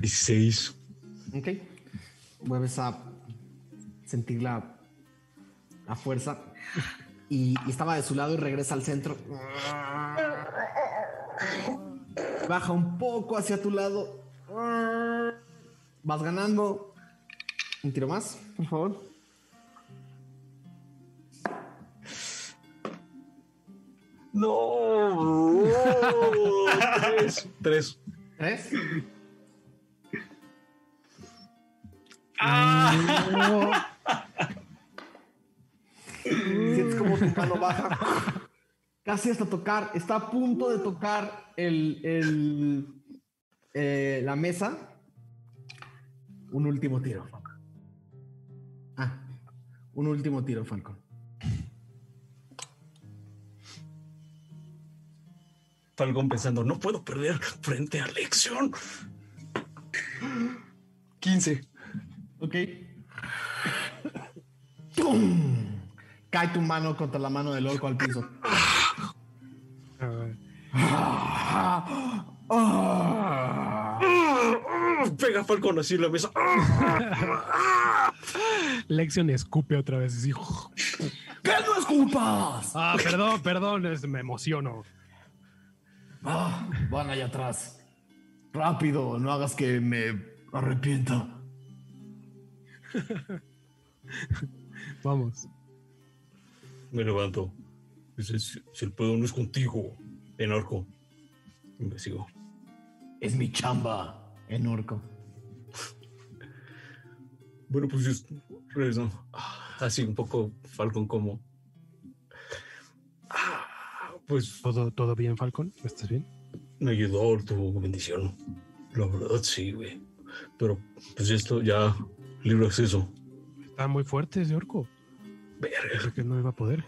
Dieciséis. Ok. Vuelves a sentir la, la fuerza. Y, y estaba de su lado y regresa al centro. Baja un poco hacia tu lado. Vas ganando. Un tiro más, por favor. No. tres. Tres. ¿Tres? Sientes como tu mano baja. Casi hasta tocar. Está a punto de tocar el, el, eh, la mesa. Un último tiro. Ah, un último tiro, Falcon. Falcón pensando, no puedo perder frente a Lexion. 15. Ok. ¡Pum! Cae tu mano contra la mano del orco al piso. Pega Falcón así la mesa. Lexion escupe otra vez. así. ¡Que no escupas! Ah, perdón, perdón, es- me emociono. Ah, van allá atrás. Rápido, no hagas que me arrepienta. Vamos. Me levanto. Dice, si, si el pedo no es contigo, en orco. Y me sigo. Es mi chamba en orco. Bueno, pues yo regreso. Ah, Así un poco Falcon como. Ah, Pues ¿Todo, ¿Todo bien, Falcon? ¿Estás bien? me ayudó tu bendición. La verdad, sí, güey. Pero pues esto ya libre acceso. Está muy fuerte ese orco. Verga. Creo que no iba a poder.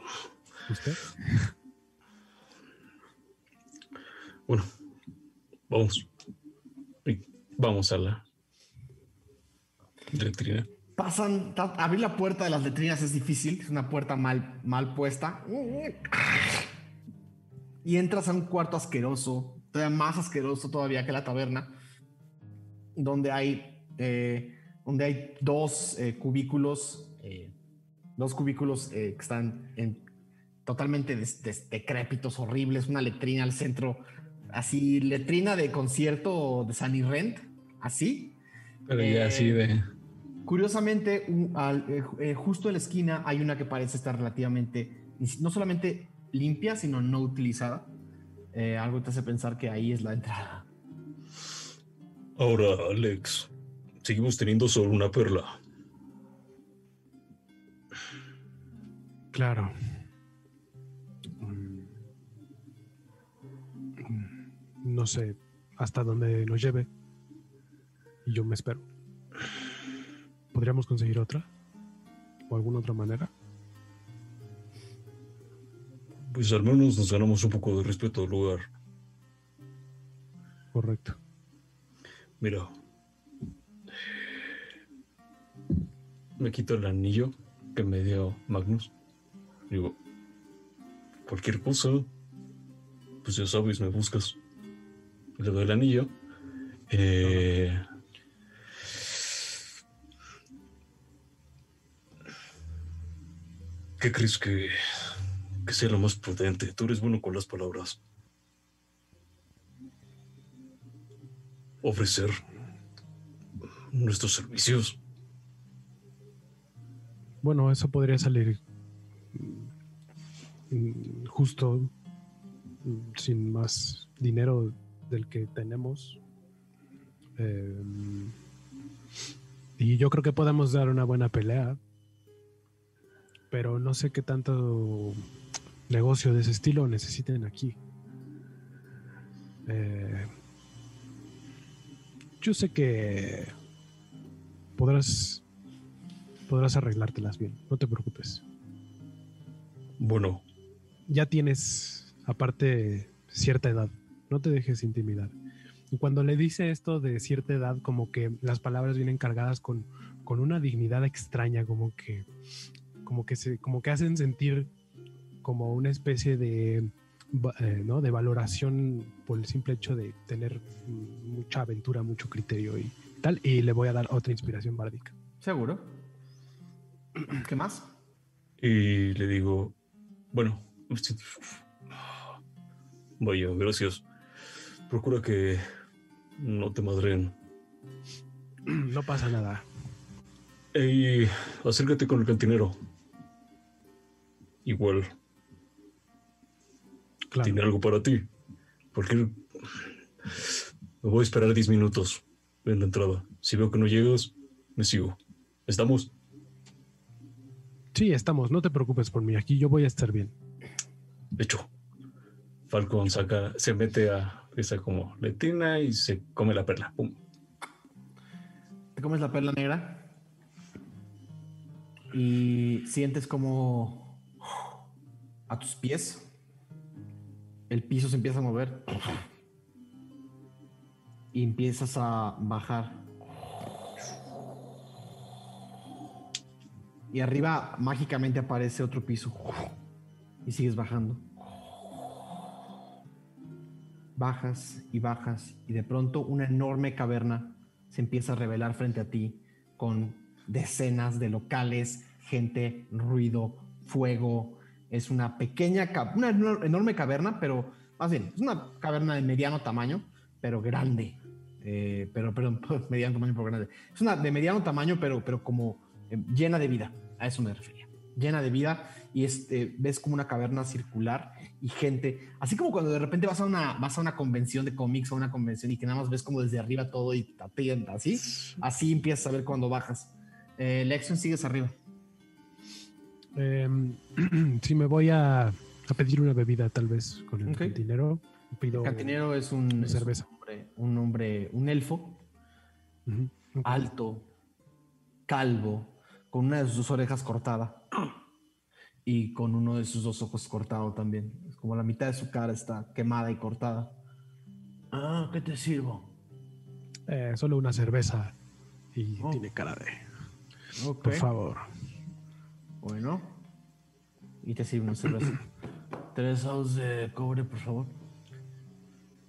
¿Usted? Bueno, vamos. Vamos a la letrina. Pasan, abrir la puerta de las letrinas es difícil, es una puerta mal, mal puesta. Y entras a un cuarto asqueroso, todavía más asqueroso todavía que la taberna, donde hay, eh, donde hay dos eh, cubículos, eh, dos cubículos eh, que están en- totalmente des- des- decrépitos, horribles, una letrina al centro así letrina de concierto de Sunny Rent, así. Pero ya Eh, así de. Curiosamente, un- al- eh, eh, justo en la esquina hay una que parece estar relativamente, no solamente limpia, sino no utilizada. Eh, algo te hace pensar que ahí es la entrada. Ahora, Alex, seguimos teniendo solo una perla. Claro. No sé hasta dónde nos lleve. Y yo me espero. ¿Podríamos conseguir otra? ¿O alguna otra manera? Pues al menos nos ganamos un poco de respeto al lugar. Correcto. Mira. Me quito el anillo que me dio Magnus. Digo, cualquier cosa, pues ya sabes, me buscas. Le doy el anillo. Eh, ¿Qué crees que, que sea lo más prudente? Tú eres bueno con las palabras. Ofrecer nuestros servicios. Bueno, eso podría salir justo sin más dinero del que tenemos. Eh, y yo creo que podemos dar una buena pelea. Pero no sé qué tanto negocio de ese estilo necesiten aquí. Eh, yo sé que podrás podrás arreglártelas bien, no te preocupes. Bueno, Ya tienes, aparte, cierta edad, no te dejes intimidar. Y cuando le dice esto de cierta edad, como que las palabras vienen cargadas con, con una dignidad extraña, como que, como que se, como que hacen sentir como una especie de, eh, ¿no? de valoración por el simple hecho de tener mucha aventura, mucho criterio y tal. Y le voy a dar otra inspiración bárdica. ¿Seguro? ¿Qué más? y le digo, bueno, vaya, gracias. Procura que no te madren. No pasa nada. Y acércate con el cantinero. Igual, Claro. tiene algo para ti. Porque me voy a esperar 10 minutos en la entrada. Si veo que no llegas, me sigo. ¿Estamos? Sí, estamos, no te preocupes por mí, aquí yo voy a estar bien. Hecho. Falcon saca, se mete a esa como letina y se come la perla. Pum. Te comes la perla negra y sientes como a tus pies el piso se empieza a mover y empiezas a bajar. Y arriba mágicamente aparece otro piso y sigues bajando. Bajas y bajas y de pronto una enorme caverna se empieza a revelar frente a ti con decenas de locales, gente, ruido, fuego. Es una pequeña, una enor- enorme caverna, pero más bien, es una caverna de mediano tamaño, pero grande. Eh, pero, perdón, mediano tamaño, pero grande. Es una de mediano tamaño, pero, pero como eh, llena de vida. A eso me refería. Llena de vida y este, ves como una caverna circular y gente, así como cuando de repente vas a una, vas a una convención de cómics o una convención y que nada más ves como desde arriba todo y te atienda, así, así empiezas a ver cuando bajas. Eh, Lexion sigues arriba. Em, sí, me voy a, a pedir una bebida, tal vez, con el Ok. cantinero. Pido El cantinero es un, es un cerveza. hombre, un hombre, un elfo, alto, calvo, con una de sus dos orejas cortada y con uno de sus dos ojos cortado también. Es como la mitad de su cara está quemada y cortada. Ah, ¿qué te sirvo? Eh, solo una cerveza y Oh. tiene cara de... Por favor. Bueno. Y te sirve una cerveza. Tres ouns de cobre, por favor.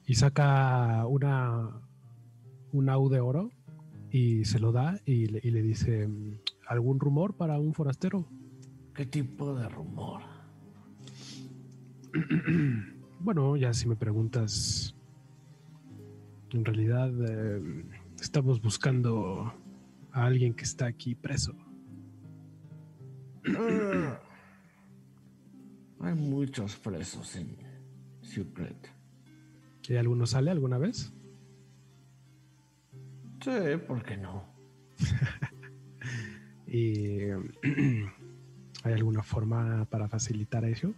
Y saca una un au de oro y se lo da y le, y le dice mm, algún rumor para un forastero. ¿Qué tipo de rumor? Bueno, ya si me preguntas En realidad eh, estamos buscando a alguien que está aquí preso. Ah. Hay muchos presos en Secret. ¿Y alguno sale alguna vez? Sí, ¿por qué no? ¿Y hay alguna forma para facilitar eso?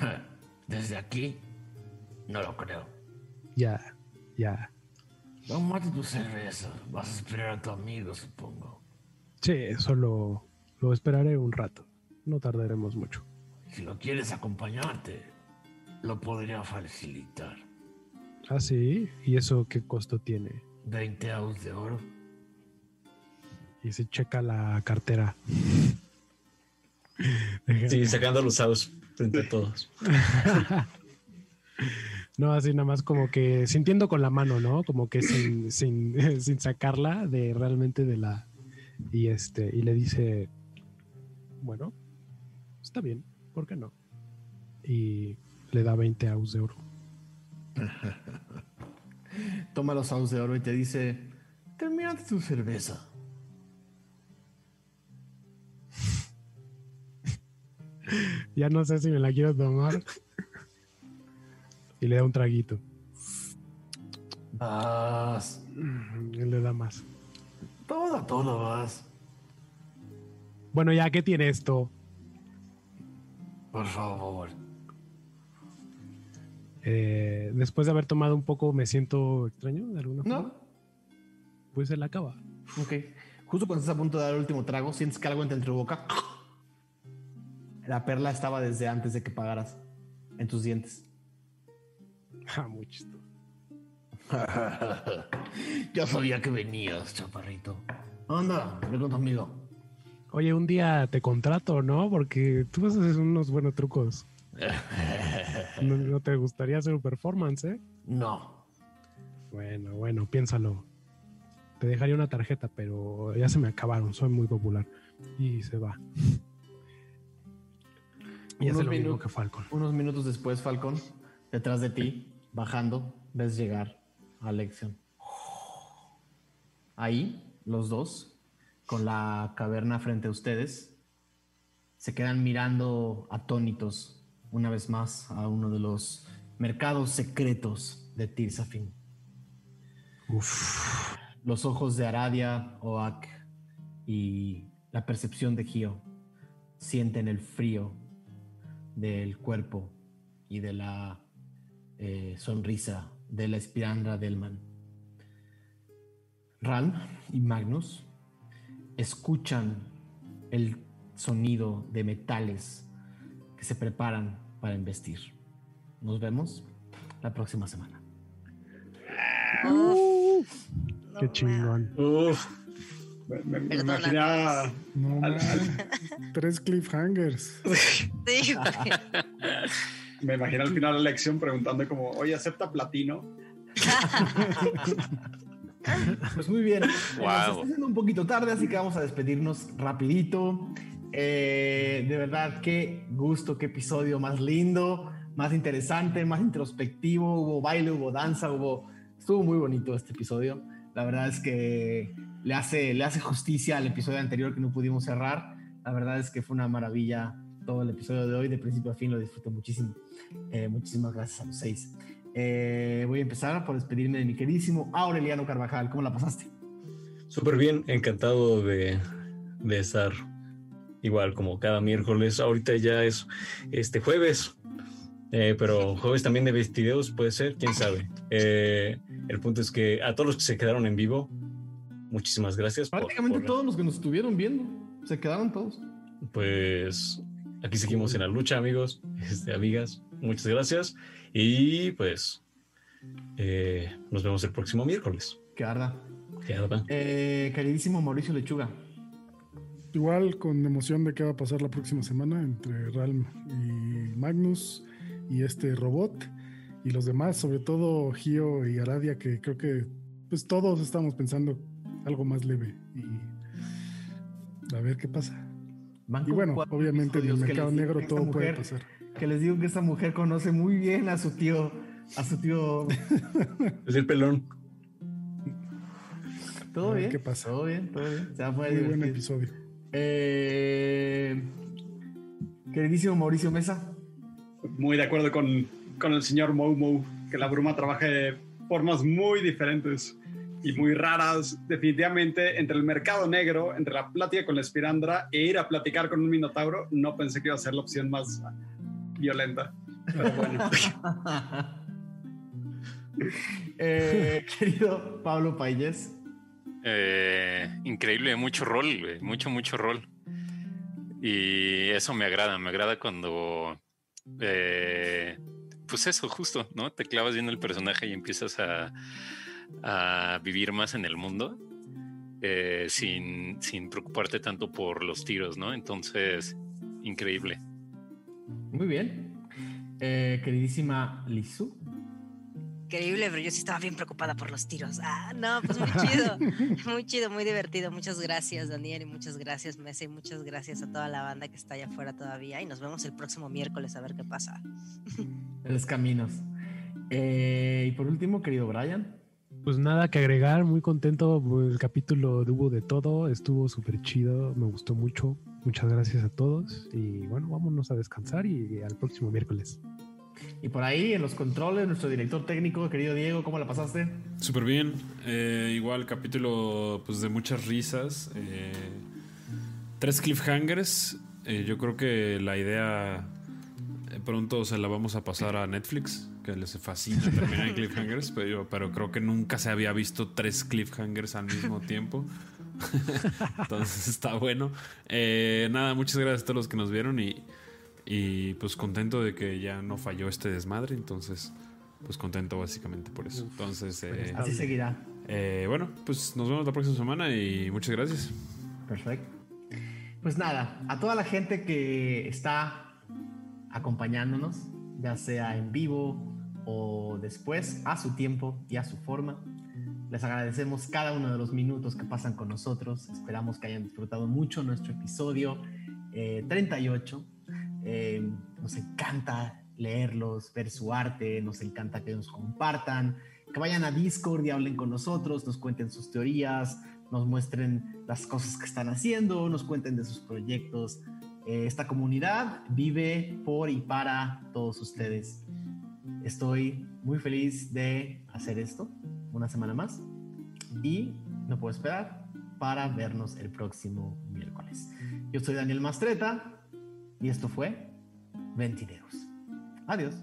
Desde aquí, no lo creo. Ya, ya. Tómate tu cerveza. Vas a esperar a tu amigo, supongo. Sí, solo lo esperaré un rato. No tardaremos mucho. Si lo quieres acompañarte, lo podría facilitar. Ah, sí. ¿Y eso qué costo tiene? 20 aus de oro. Y se checa la cartera. Sí, sacando los dados frente a todos. No, así nada más como que sintiendo con la mano, ¿no? Como que sin, sin, sin sacarla de realmente de la. Y este, y le dice, bueno, está bien, ¿por qué no? Y le da 20 aus de oro. Toma los aus de oro y te dice: Terminate tu cerveza. Ya no sé si me la quiero tomar. Y le da un traguito. Vas. Y le da más. Todo, todo vas. Bueno, ya, ¿qué tiene esto? Por favor. Eh, después de haber tomado un poco, me siento extraño de alguna forma. ¿No? Pues se la acaba. Ok. Justo cuando estás a punto de dar el último trago, sientes que algo entra en tu boca. La perla estaba desde antes de que pagaras en tus dientes. Ah, muy chistoso. Yo sabía que venías, chaparrito. Anda, ve con tu amigo. Oye, un día te contrato, ¿no? Porque tú vas a hacer unos buenos trucos. ¿No, no te gustaría hacer un performance, eh? No. Bueno, bueno, piénsalo. Te dejaría una tarjeta, pero ya se me acabaron. Soy muy popular. Y se va. Y Unos lo mismo minu- que Falcon. Unos minutos después, Falcon, detrás de ti, bajando, ves llegar a Lexion. Ahí, los dos, con la caverna frente a ustedes, se quedan mirando atónitos una vez más a uno de los mercados secretos de Tirsafin. Los ojos de Aradia, Oak y la percepción de Gio sienten el frío del cuerpo y de la eh, sonrisa de la espirandra Delman. Ralm y Magnus escuchan el sonido de metales que se preparan para embestir. Nos vemos la próxima semana. Qué chingón. Uf, Me, me- me Perdónanos. imaginé a- No, al- man. al- Tres cliffhangers. Sí, me imaginé al final de la lección preguntando como, oye, ¿acepta platino? Pues muy bien. Wow. Nos está haciendo un poquito tarde, así que vamos a despedirnos rapidito. Eh, de verdad, qué gusto, qué episodio más lindo, más interesante, más introspectivo. Hubo baile, hubo danza, hubo... Estuvo muy bonito este episodio. La verdad es que le hace, le hace justicia al episodio anterior que no pudimos cerrar. La verdad es que fue una maravilla todo el episodio de hoy, de principio a fin, lo disfruté muchísimo. Eh, muchísimas gracias a los seis. Eh, voy a empezar por despedirme de mi queridísimo Aureliano Carvajal. ¿Cómo la pasaste? súper bien, encantado de, de estar igual como cada miércoles. Ahorita ya es este jueves, eh, pero jueves también de vestideos puede ser, quién sabe. Eh, el punto es que a todos los que se quedaron en vivo, muchísimas gracias. por- Prácticamente por- todos los que nos estuvieron viendo se quedaron todos. Pues aquí seguimos en la lucha, amigos, este, amigas. Muchas gracias. Y pues eh, nos vemos el próximo miércoles. Que arda. Ya, va. Eh, queridísimo Mauricio Lechuga. Igual con emoción de qué va a pasar la próxima semana entre Ralm y Magnus y este robot y los demás, sobre todo Gio y Aradia, que creo que pues todos estamos pensando algo más leve y a ver qué pasa. Y bueno, obviamente en el mercado negro todo puede pasar. Que les digo que esta mujer conoce muy bien a su tío, a su tío. Es el pelón. ¿Todo bien? qué pasa. Todo bien, todo bien. Se va a poner Muy buen episodio. Eh, queridísimo Mauricio Mesa. Muy de acuerdo con, con el señor Momo, que la bruma trabaja de formas muy diferentes y muy raras. Definitivamente, entre el mercado negro, entre la plática con la espirandra e ir a platicar con un minotauro, no pensé que iba a ser la opción más violenta. Pero bueno, Eh, querido Pablo Payés. Eh, increíble, mucho rol, mucho, mucho rol. Y eso me agrada, me agrada cuando, eh, pues eso, justo, ¿no? Te clavas viendo el personaje y empiezas a, a vivir más en el mundo eh, sin, sin preocuparte tanto por los tiros, ¿no? Entonces, increíble. Muy bien. Eh, queridísima Lizu. Increíble, pero yo sí estaba bien preocupada por los tiros. Ah, no, pues muy chido. muy chido, muy divertido. Muchas gracias, Daniel, y muchas gracias, Messi, y muchas gracias a toda la banda que está allá afuera todavía. Y nos vemos el próximo miércoles a ver qué pasa. En los caminos. Eh, y por último, querido Brian. Pues nada que agregar, muy contento. El capítulo hubo de todo, estuvo súper chido, me gustó mucho. Muchas gracias a todos y bueno, vámonos a descansar y al próximo miércoles. Y por ahí, en los controles, nuestro director técnico, querido Diego, ¿cómo la pasaste? Súper bien. Eh, igual capítulo pues de muchas risas. eh, tres cliffhangers. Eh, yo creo que la idea pronto se la vamos a pasar a Netflix, que les fascina terminar en cliffhangers, pero, yo- pero creo que nunca se había visto tres cliffhangers al mismo tiempo. Entonces está bueno. Eh, nada, muchas gracias a todos los que nos vieron y, y pues contento de que ya no falló este desmadre. Entonces, pues contento básicamente por eso. Entonces, eh, Así seguirá. eh, bueno, pues nos vemos la próxima semana y muchas gracias. Perfecto. Pues nada, a toda la gente que está acompañándonos, ya sea en vivo o después, a su tiempo y a su forma, les agradecemos cada uno de los minutos que pasan con nosotros. Esperamos que hayan disfrutado mucho nuestro episodio eh, 38. Eh, nos encanta leerlos, ver su arte, nos encanta que nos compartan, que vayan a Discord y hablen con nosotros, nos cuenten sus teorías, nos muestren las cosas que están haciendo, nos cuenten de sus proyectos. Eh, esta comunidad vive por y para todos ustedes. Estoy muy feliz de hacer esto una semana más y no puedo esperar para vernos el próximo miércoles. Yo soy Daniel Mastreta y esto fue Ventideos. Adiós.